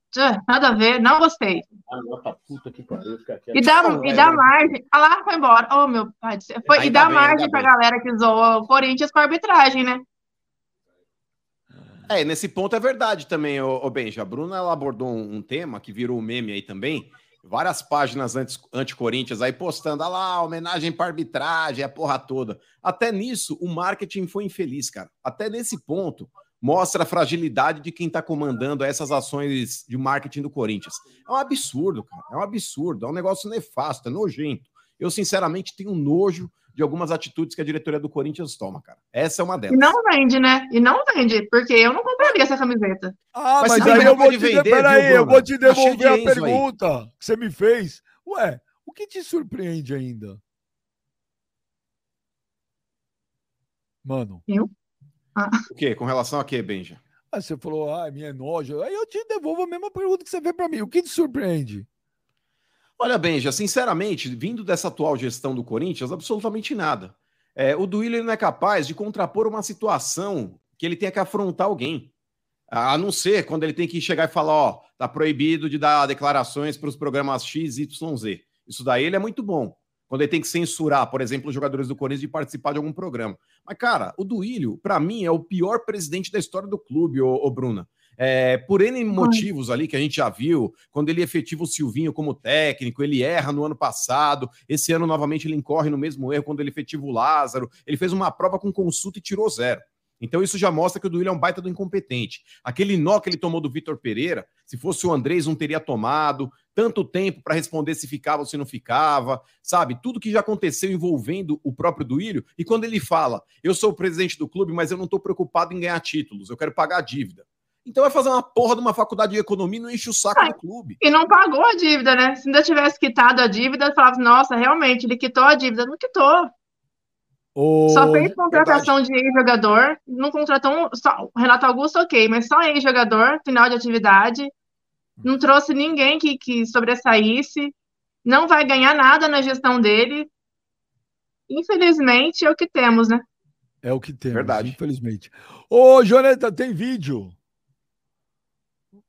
S5: nada a ver, não gostei. Ah, e dá, e dá margem. Ah lá, foi embora. Oh, meu pai foi, E dá bem, margem pra bem. galera que zoa o Corinthians com a arbitragem, né?
S3: É, nesse ponto é verdade também, ô, ô Benja. A Bruna ela abordou um, tema que virou um meme aí também. Várias páginas anti-Corinthians aí postando, ah lá, homenagem para arbitragem, a porra toda. Até nisso, o marketing foi infeliz, cara. Até nesse ponto, mostra a fragilidade de quem está comandando essas ações de marketing do Corinthians. É um absurdo, cara. É um absurdo. É um negócio nefasto, é nojento. Eu, sinceramente, tenho nojo de algumas atitudes que a diretoria do Corinthians toma, cara. Essa é uma delas.
S5: E não vende, né? E não vende, porque eu não compraria essa camiseta.
S4: Ah, mas, mas aí eu vou te vender, peraí, viu, eu vou te tá devolver a pergunta aí. que você me fez. Ué, o que te surpreende ainda? Mano.
S5: Eu?
S3: Ah. O quê? Com relação a quê, Benja?
S4: Ah, você falou, ah, minha nojo. Aí eu te devolvo a mesma pergunta que você fez para mim. O que te surpreende?
S3: Olha, Benja, sinceramente, vindo dessa atual gestão do Corinthians, absolutamente nada. É, o Duílio não é capaz de contrapor uma situação que ele tenha que afrontar alguém. A não ser quando ele tem que chegar e falar, ó, tá proibido de dar declarações para os programas X, Y, Z. Isso daí ele é muito bom quando ele tem que censurar, por exemplo, os jogadores do Corinthians de participar de algum programa. Mas, cara, o Duílio, para mim, é o pior presidente da história do clube, ô, ô Bruna. É, por N motivos ali que a gente já viu, quando ele efetiva o Silvinho como técnico, ele erra no ano passado, esse ano novamente ele incorre no mesmo erro quando ele efetiva o Lázaro, ele fez uma prova com consulta e tirou zero. Então isso já mostra que o Duílio é um baita do incompetente. Aquele nó que ele tomou do Vitor Pereira, se fosse o Andrés não teria tomado, tanto tempo para responder se ficava ou se não ficava, sabe? Tudo que já aconteceu envolvendo o próprio Duílio. E quando ele fala, eu sou o presidente do clube, mas eu não estou preocupado em ganhar títulos, eu quero pagar a dívida. Então vai fazer uma porra de uma faculdade de economia e não enche o saco ah, do clube.
S5: E não pagou a dívida, né? Se ainda tivesse quitado a dívida, falava, nossa, realmente, ele quitou a dívida. Não quitou. Oh, só fez contratação verdade. de ex-jogador, não contratou um, só, Renato Augusto, ok, mas só ex-jogador, final de atividade, não trouxe ninguém que, que sobressaísse, não vai ganhar nada na gestão dele. Infelizmente, é o que temos, né?
S4: É o que temos, verdade. infelizmente. Ô, Joneta, tem vídeo.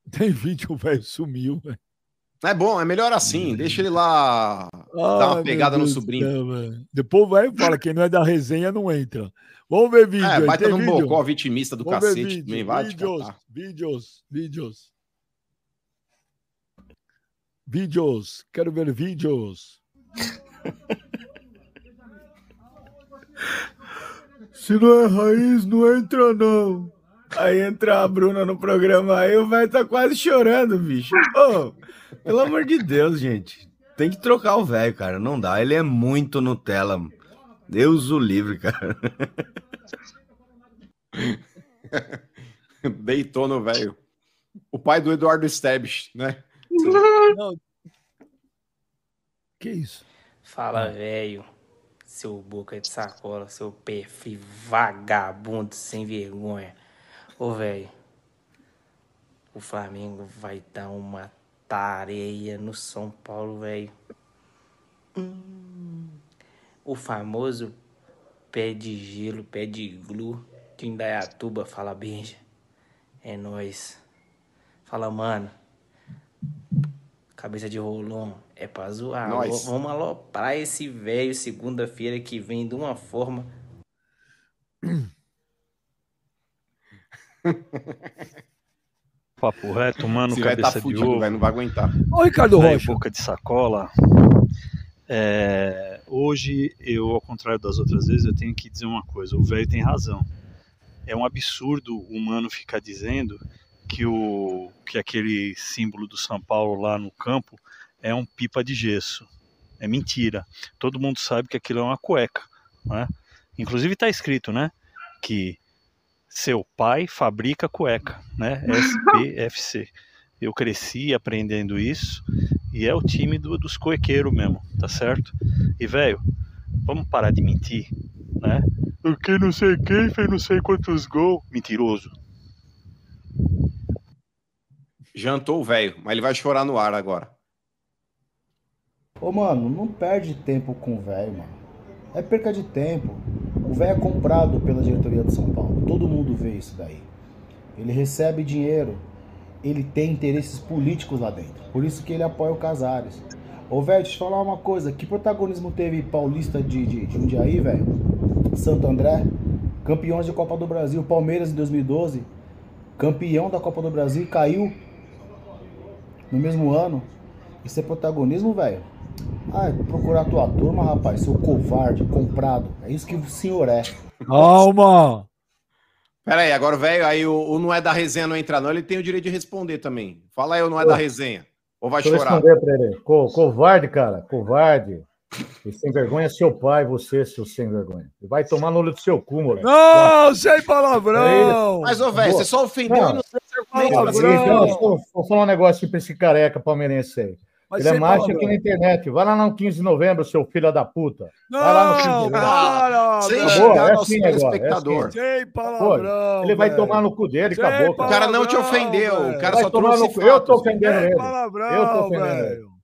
S4: [laughs] Tem vídeo, o velho sumiu, velho.
S3: É bom, é melhor assim. Deixa ele lá dar uma pegada no sobrinho.
S4: Céu, Depois vai e fala: quem não é da resenha não entra. Vamos ver vídeo. É,
S3: vai ter um bocó vitimista do Vamos cacete também, vai.
S4: Vídeos, vídeos, vídeos. Vídeos, quero ver vídeos. [laughs] Se não é raiz, não entra, não. Aí entra a Bruna no programa, aí o velho tá quase chorando, bicho.
S6: Oh, pelo amor de Deus, gente. Tem que trocar o velho, cara. Não dá. Ele é muito Nutella. Deus o livre, cara. [laughs]
S3: Deitou no velho. O pai do Eduardo Stebbs, né? Não.
S4: Que isso?
S7: Fala, velho. Seu boca de sacola, seu perfil vagabundo sem vergonha. Ô, velho, o Flamengo vai dar uma tareia no São Paulo, velho. Hum, o famoso pé de gelo, pé de glu de Indaiatuba fala Benja. É nós. Fala, mano. Cabeça de rolão é pra zoar. Nós. Vamos aloprar esse velho segunda-feira que vem de uma forma. [clears throat] [laughs]
S8: Papo reto, mano, Se cabeça tá fudido, de ovo.
S3: não vai aguentar.
S4: Ô, Ricardo Rocha.
S8: Boca de sacola. É, hoje, eu, ao contrário das outras vezes, eu tenho que dizer uma coisa. O velho tem razão. É um absurdo o humano ficar dizendo que, o, que aquele símbolo do São Paulo lá no campo é um pipa de gesso. É mentira. Todo mundo sabe que aquilo é uma cueca. Né? Inclusive está escrito, né? Que seu pai fabrica cueca, né? SPFC. Eu cresci aprendendo isso e é o time do, dos cuequeiros mesmo, tá certo? E, velho, vamos parar de mentir, né? Porque não sei quem fez não sei quantos gols. Mentiroso.
S3: Jantou o velho, mas ele vai chorar no ar agora.
S9: Ô, mano, não perde tempo com o velho, mano. É perca de tempo. O velho é comprado pela diretoria de São Paulo. Todo mundo vê isso daí. Ele recebe dinheiro. Ele tem interesses políticos lá dentro. Por isso que ele apoia o Casares. Ô, velho, deixa eu te falar uma coisa. Que protagonismo teve Paulista de, de, de Jundiaí, velho? Santo André? Campeões de Copa do Brasil. Palmeiras em 2012. campeão da Copa do Brasil caiu no mesmo ano. Isso é protagonismo, velho? Ah, procurar tua turma, rapaz, seu covarde, comprado. É isso que o senhor é.
S3: Calma! Pera aí, agora, velho, aí o, o, não é da resenha não entra, não, ele tem o direito de responder também. Fala aí, o não é da resenha. Ou vai Deixa chorar?
S2: responder pra ele. Co covarde, cara, covarde. E sem vergonha é seu pai, você, seu sem vergonha. Vai tomar no olho do seu cu, moleque.
S4: Não, sem palavrão!
S3: Mas, ô, velho, você só ofendeu não, e não
S2: argumento. Vou falar um negócio pra esse careca palmeirense aí. Mas Ele é macho aqui na internet. Vai lá no 15 de novembro, seu filho da puta.
S4: Não, vai lá no 15 de novembro.
S3: Cara, sem acabou, é assim agora. É assim.
S4: Sem palavrão.
S2: Ele vai tomar no cu dele, Sem acabou.
S3: O cara não te ofendeu. O cara vai só
S2: trouxe
S3: no...
S2: Eu tô ofendendo ele. Palavrão, eu tô ofendendo ele.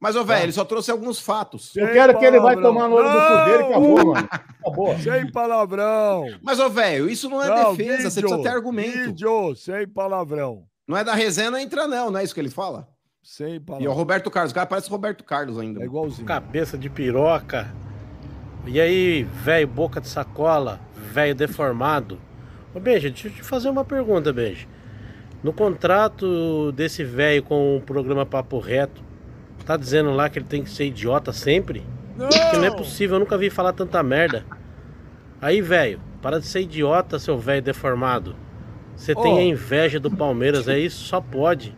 S3: Mas, ô, velho, ele só trouxe alguns fatos.
S2: Eu quero que ele vai tomar no olho do cu dele, acabou, mano. Acabou.
S4: Sem palavrão.
S3: Mas, ô, velho, isso não é não, defesa, vídeo, você precisa ter argumento.
S4: Vídeo, sem palavrão.
S3: Não é da resenha, não entra, não, não é isso que ele fala?
S4: Sem palavras.
S3: E o Roberto Carlos, o cara parece o Roberto Carlos ainda.
S4: É igualzinho.
S10: Cabeça de piroca. E aí, velho, boca de sacola, velho deformado. Ô, Benja, deixa eu te fazer uma pergunta, Benja. No contrato desse velho com o programa Papo Reto, tá dizendo lá que ele tem que ser idiota sempre? Não! Que não é possível, eu nunca vi falar tanta merda. Aí, velho, para de ser idiota, seu velho deformado. Você oh. tem a inveja do Palmeiras, é isso? Só pode.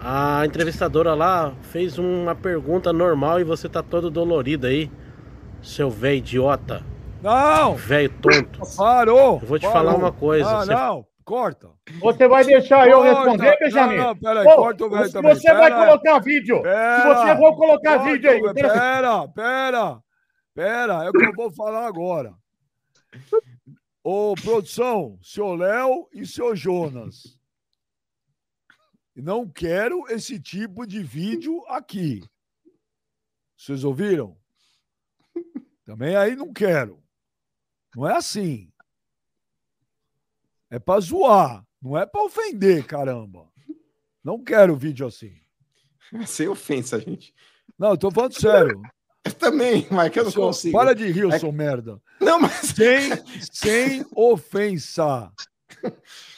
S10: A entrevistadora lá fez uma pergunta normal e você tá todo dolorido aí, seu velho idiota.
S4: Não!
S10: Velho tonto.
S4: Parou!
S10: Eu vou te
S4: parou.
S10: falar uma coisa.
S4: Ah, você... Não, corta.
S2: Você vai deixar corta. eu responder, Benjamin? Não, não,
S4: pera aí, corta o velho também.
S2: Você vai colocar vídeo. Pera, se você for colocar corta, vídeo aí.
S4: Pera, pera, pera, é o que eu vou falar agora. Ô, produção, seu Léo e seu Jonas. Não quero esse tipo de vídeo aqui. Vocês ouviram? Também aí não quero. Não é assim. É para zoar, não é para ofender, caramba. Não quero vídeo assim. [laughs]
S3: Sem ofensa, gente.
S4: Não, eu tô falando sério.
S3: Eu também, mas que eu não consigo.
S4: Para de rir, é... seu merda.
S3: Não, mas.
S4: Sem, sem ofensa. [laughs]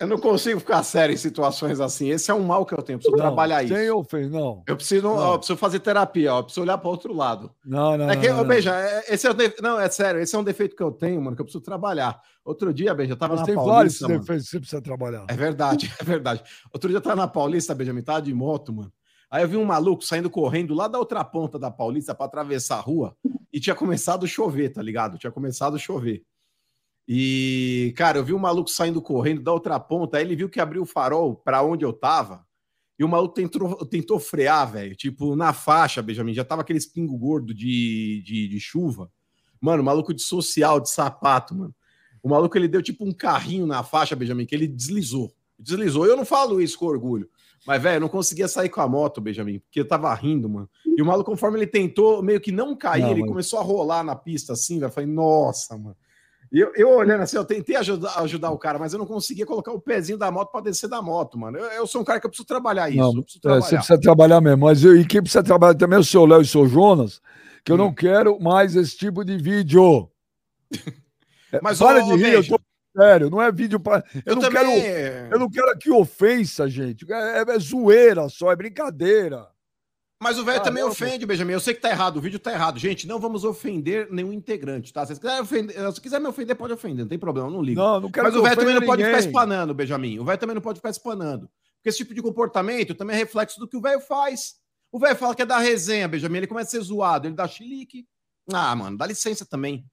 S3: Eu não consigo ficar sério em situações assim. Esse é um mal que eu tenho. Eu preciso não, trabalhar isso.
S4: Sem ofensa, não.
S3: Eu preciso, não. eu preciso fazer terapia, ó. eu preciso olhar para outro lado.
S4: Não, não.
S3: É que,
S4: não.
S3: Beija, é, esse é o de... não, é sério, esse é um defeito que eu tenho, mano, que eu preciso trabalhar. Outro dia, Beija, eu tava Mas na
S4: tem
S3: Paulista.
S4: vários defeitos que você precisa trabalhar.
S3: É verdade, [laughs] é verdade. Outro dia eu tava na Paulista, Benjamin, tava de moto, mano. Aí eu vi um maluco saindo correndo lá da outra ponta da Paulista para atravessar a rua e tinha começado a chover, tá ligado? Tinha começado a chover. E, cara, eu vi um maluco saindo correndo da outra ponta, aí ele viu que abriu o farol para onde eu tava, e o maluco tentou, tentou frear, velho, tipo, na faixa, Benjamin, já tava aquele pingo gordo de, de, de, chuva. Mano, maluco de social, de sapato, mano. O maluco, ele deu tipo um carrinho na faixa, Benjamin, que ele deslizou. Deslizou. Eu não falo isso com orgulho. Mas, velho, eu não conseguia sair com a moto, Benjamin, porque eu tava rindo, mano. E o maluco, conforme ele tentou meio que não cair, não, ele mano. começou a rolar na pista assim, velho. Falei, nossa, mano. Eu, eu, olhando assim, eu tentei ajudar, ajudar o cara, mas eu não conseguia colocar o pezinho da moto para descer da moto, mano. Eu, eu, sou um cara que eu preciso trabalhar isso. Não, preciso trabalhar.
S4: É, você precisa trabalhar mesmo. Mas eu, e quem precisa trabalhar também é o seu Léo e o seu Jonas, que eu hum. não quero mais esse tipo de vídeo. mas para de rir, eu tô sério, não é vídeo para. Eu, eu, não também... quero. Eu não quero aqui ofensa, gente. É, é, é zoeira só, é brincadeira.
S3: Mas o velho ah, também não, ofende, Benjamin. Eu sei que tá errado, o vídeo tá errado. Gente, não vamos ofender nenhum integrante, tá? Se quiser, ofender, se quiser me ofender, pode ofender, não tem problema, não ligo.
S4: Não, não quero
S3: Mas o velho também não pode ficar espanando, Benjamin. O velho também não pode ficar espanando. Porque esse tipo de comportamento também é reflexo do que o velho faz. O velho fala que é da resenha, Benjamin. Ele começa a ser zoado, ele dá chilique. Ah, mano, dá licença também.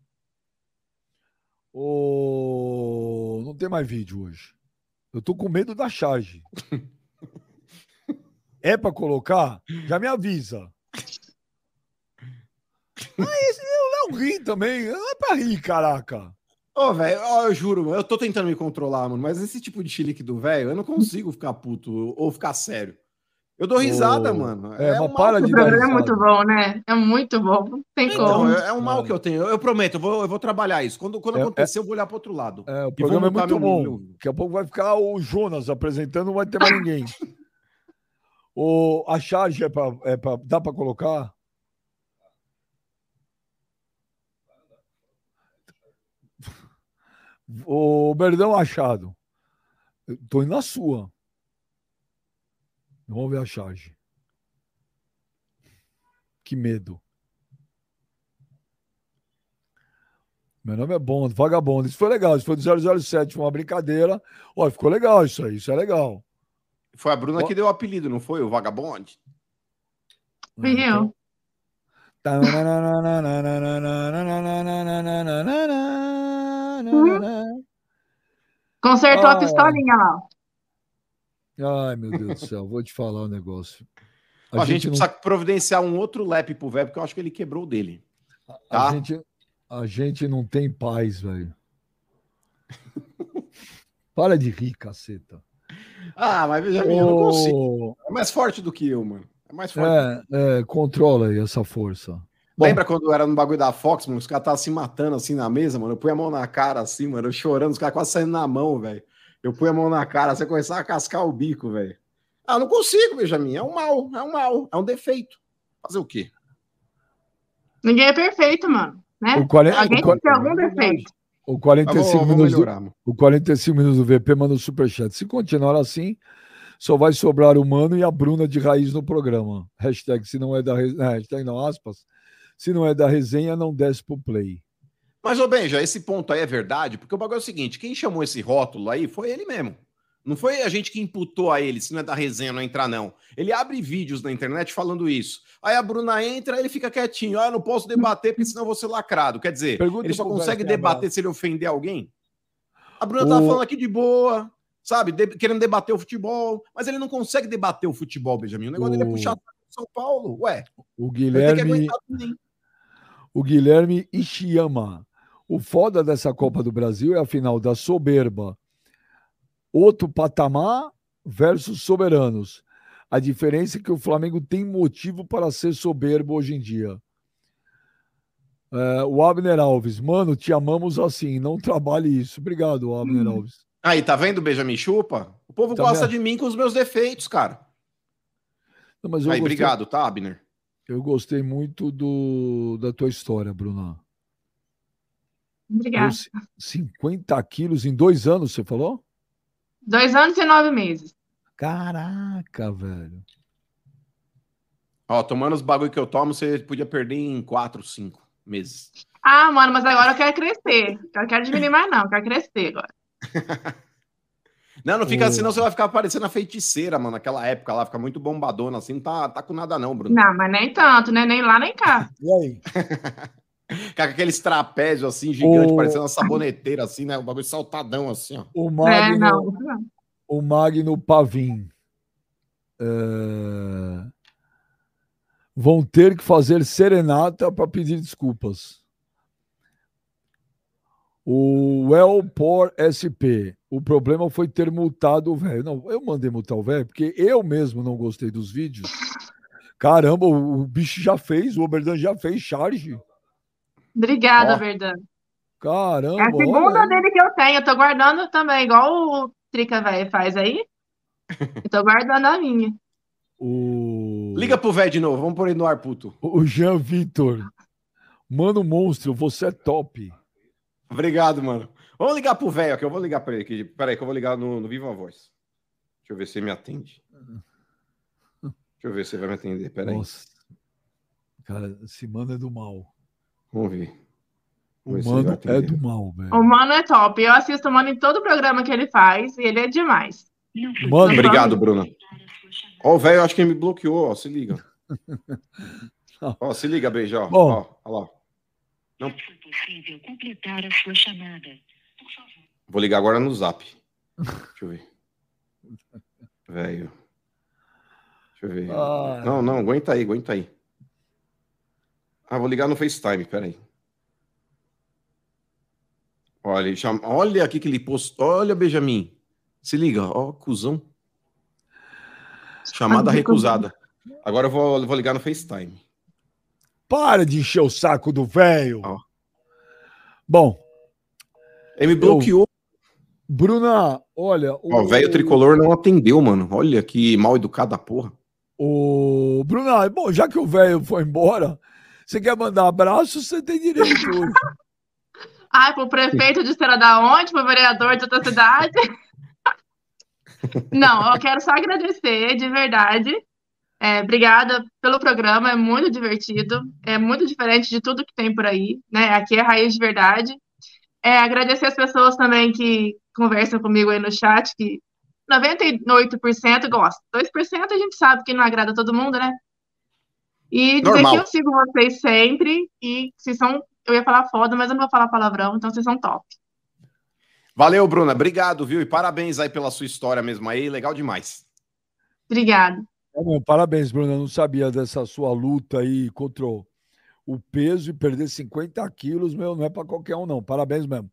S4: Oh, não tem mais vídeo hoje. Eu tô com medo da charge. [laughs] é para colocar? Já me avisa. [laughs] Mas o Léo ri também. Não é pra rir, caraca.
S3: Ô, oh, velho, oh, eu juro, eu tô tentando me controlar, mano, mas esse tipo de chilique do velho, eu não consigo ficar puto ou ficar sério. Eu dou risada, oh, mano.
S4: É, é mas para de.
S5: O programa é muito bom, né? É muito bom. Tem então, como.
S3: É, é um mal que eu tenho. Eu, prometo, eu vou, eu vou trabalhar isso. Quando, quando é, acontecer, eu vou olhar pro outro lado.
S4: É, o programa é muito bom. Daqui a pouco vai ficar o Jonas apresentando, não vai ter mais ninguém. [laughs] o, a charge é para. É pra, dá para colocar? O Berdão Achado. tô indo na sua. Vamos ver a charge. Que medo. Meu nome é Bond, vagabundo. Isso foi legal, isso foi do 007, foi uma brincadeira. Olha, ficou legal isso aí, isso é legal.
S3: Foi a Bruna que deu o apelido, não foi? O vagabundo?
S5: Fui eu. Consertou a pistolinha lá.
S4: Ai, meu Deus do céu, vou te falar um negócio.
S3: A, a gente, gente não... precisa providenciar um outro lap pro velho, porque eu acho que ele quebrou o dele.
S4: Tá? A, gente, a gente não tem paz, velho. [laughs] Para de rir, caceta.
S3: Ah, mas veja bem, eu não consigo. É mais forte do que eu, mano. É mais forte.
S4: É, é controla aí essa força.
S3: Bom, Lembra quando era no bagulho da Fox, mano? Os caras estavam se matando assim na mesa, mano. Eu punha a mão na cara assim, mano. Eu chorando, os caras quase saindo na mão, velho. Eu punha a mão na cara, você começava a cascar o bico, velho. Ah, não consigo, Benjamin. É um mal, é um mal, é um defeito. Fazer o quê?
S5: Ninguém é perfeito, mano. Né?
S4: O 40,
S5: Alguém
S4: o,
S5: tem algum defeito.
S4: O 45, tá minutos, melhorar, o 45 minutos do VP manda o superchat. Se continuar assim, só vai sobrar o Mano e a Bruna de raiz no programa. Hashtag se não é da hashtag não, aspas. Se não é da resenha, não desce pro play.
S3: Mas, ô Benja, esse ponto aí é verdade, porque o bagulho é o seguinte: quem chamou esse rótulo aí foi ele mesmo. Não foi a gente que imputou a ele, se não é da resenha, não entrar, não. Ele abre vídeos na internet falando isso. Aí a Bruna entra, ele fica quietinho. Ah, eu não posso debater, porque senão eu vou ser lacrado. Quer dizer, Pergunta ele só consegue debater se ele ofender alguém? A Bruna o... tá falando aqui de boa, sabe? De... querendo debater o futebol, mas ele não consegue debater o futebol, Benjamin. O negócio o... dele é puxar São Paulo. Ué,
S4: o Guilherme. O Guilherme Ishiyama. O foda dessa Copa do Brasil é a final da soberba outro patamar versus soberanos. A diferença é que o Flamengo tem motivo para ser soberbo hoje em dia. É, o Abner Alves, mano, te amamos assim, não trabalhe isso. Obrigado, Abner hum. Alves.
S3: Aí, tá vendo, Benjamin Chupa? O povo tá gosta de mim com os meus defeitos, cara. Não, mas Aí, gostei... obrigado, tá, Abner?
S4: Eu gostei muito do, da tua história, Bruna.
S5: Obrigado.
S4: 50 quilos em dois anos, você falou?
S5: Dois anos e nove meses.
S4: Caraca, velho.
S3: Ó, tomando os bagulho que eu tomo, você podia perder em quatro, cinco meses.
S5: Ah, mano, mas agora eu quero crescer. Eu não quero diminuir mais, não. Eu quero crescer agora. [laughs]
S3: não, não fica assim, não. Você vai ficar parecendo a feiticeira, mano. Naquela época lá, fica muito bombadona assim. Não tá, tá com nada, não, Bruno.
S5: Não, mas nem tanto, né? Nem lá, nem cá.
S4: E aí? [laughs] [laughs]
S3: Com aqueles trapézios assim, gigante, o... parecendo uma saboneteira, assim, né? O bagulho saltadão, assim, ó.
S4: O Magno, é, não. O Magno Pavim. É... Vão ter que fazer serenata para pedir desculpas. O Elpor SP. O problema foi ter multado o velho. Não, eu mandei multar o velho porque eu mesmo não gostei dos vídeos. Caramba, o, bicho já fez, o Oberdan já fez charge.
S5: Obrigada, Verdão.
S4: Caramba!
S5: É a segunda dele que eu tenho. Eu tô guardando também, igual o Trica velho faz aí. [laughs] Eu tô guardando a minha.
S4: O...
S3: Liga pro velho de novo, vamos pôr ele no ar, puto.
S4: O Jean Vitor. Mano, monstro, você é top.
S3: Obrigado, mano. Vamos ligar pro velho aqui. Eu vou ligar pra ele aqui. Peraí, que eu vou ligar no, no Viva Voz. Deixa eu ver se ele me atende. Deixa eu ver se ele vai me atender. Peraí. Nossa.
S4: Cara, esse mano é do mal.
S3: Vamos ver.
S4: Vamos o Mano é do mal, velho.
S5: O Mano é top. Eu assisto o Mano em todo o programa que ele faz e ele é demais.
S3: Mano, obrigado, Bruna. Ó, o velho, acho que ele me bloqueou, ó. Se liga. [laughs] ó, se liga, beijo, ó. Ó, ó lá. Não. É possível completar a sua chamada. Por favor. Vou ligar agora no zap. Deixa eu ver. Velho. Deixa eu ver. Ah. Não, não, aguenta aí, aguenta aí. Ah, vou ligar no FaceTime, peraí. Olha, chama... olha aqui que ele postou. Olha, Benjamin. Se liga, ó, cuzão. Chamada recusada. Agora eu vou, vou ligar no FaceTime.
S4: Para de encher o saco do velho. Bom.
S3: Ele me bloqueou.
S4: Bruna, olha.
S3: O velho tricolor não atendeu, mano. Olha que mal educada porra.
S4: O Bruna, bom, já que o velho foi embora, você quer mandar abraço, você tem direito. [laughs]
S5: Ai, pro prefeito de Estrela da onde? Pro vereador de outra cidade? [laughs] Não, eu quero só agradecer de verdade. É, obrigada pelo programa, é muito divertido, é muito diferente de tudo que tem por aí, né? Aqui é raiz de verdade. É, agradecer as pessoas também que conversam comigo aí no chat, que 98% gostam. 2% a gente sabe que não agrada todo mundo, né? E dizer Normal. que eu sigo vocês sempre e se são. Eu ia falar foda, mas eu não vou falar palavrão, então vocês são top.
S3: Valeu, Bruna. Obrigado, viu? E parabéns aí pela sua história mesmo aí. Legal demais.
S5: Obrigada.
S4: É, parabéns, Bruna. Eu não sabia dessa sua luta aí contra o peso e perder 50 quilos, meu, não é para qualquer um, não. Parabéns mesmo.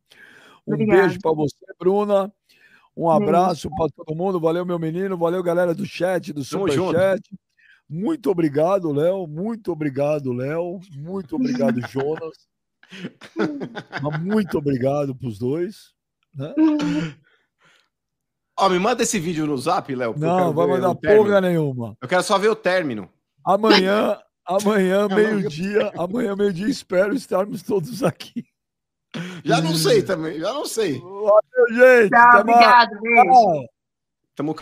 S4: Um Obrigada. beijo para você, Bruna. Um abraço para todo mundo. Valeu, meu menino. Valeu, galera do chat, do superchat. Muito obrigado, Léo. Muito obrigado, Léo. Muito obrigado, Jonas. [laughs] muito obrigado para os dois. Né?
S3: Ó, me manda esse vídeo no zap, Léo.
S4: Não, vai mandar porra nenhuma.
S3: Eu quero só ver o término.
S4: Amanhã, [laughs] amanhã, meio-dia, amanhã, meio-dia, espero estarmos todos aqui.
S3: Já não sei também, já não sei.
S4: Valeu, gente.
S5: Tchau, obrigado, beijo.
S3: Tamo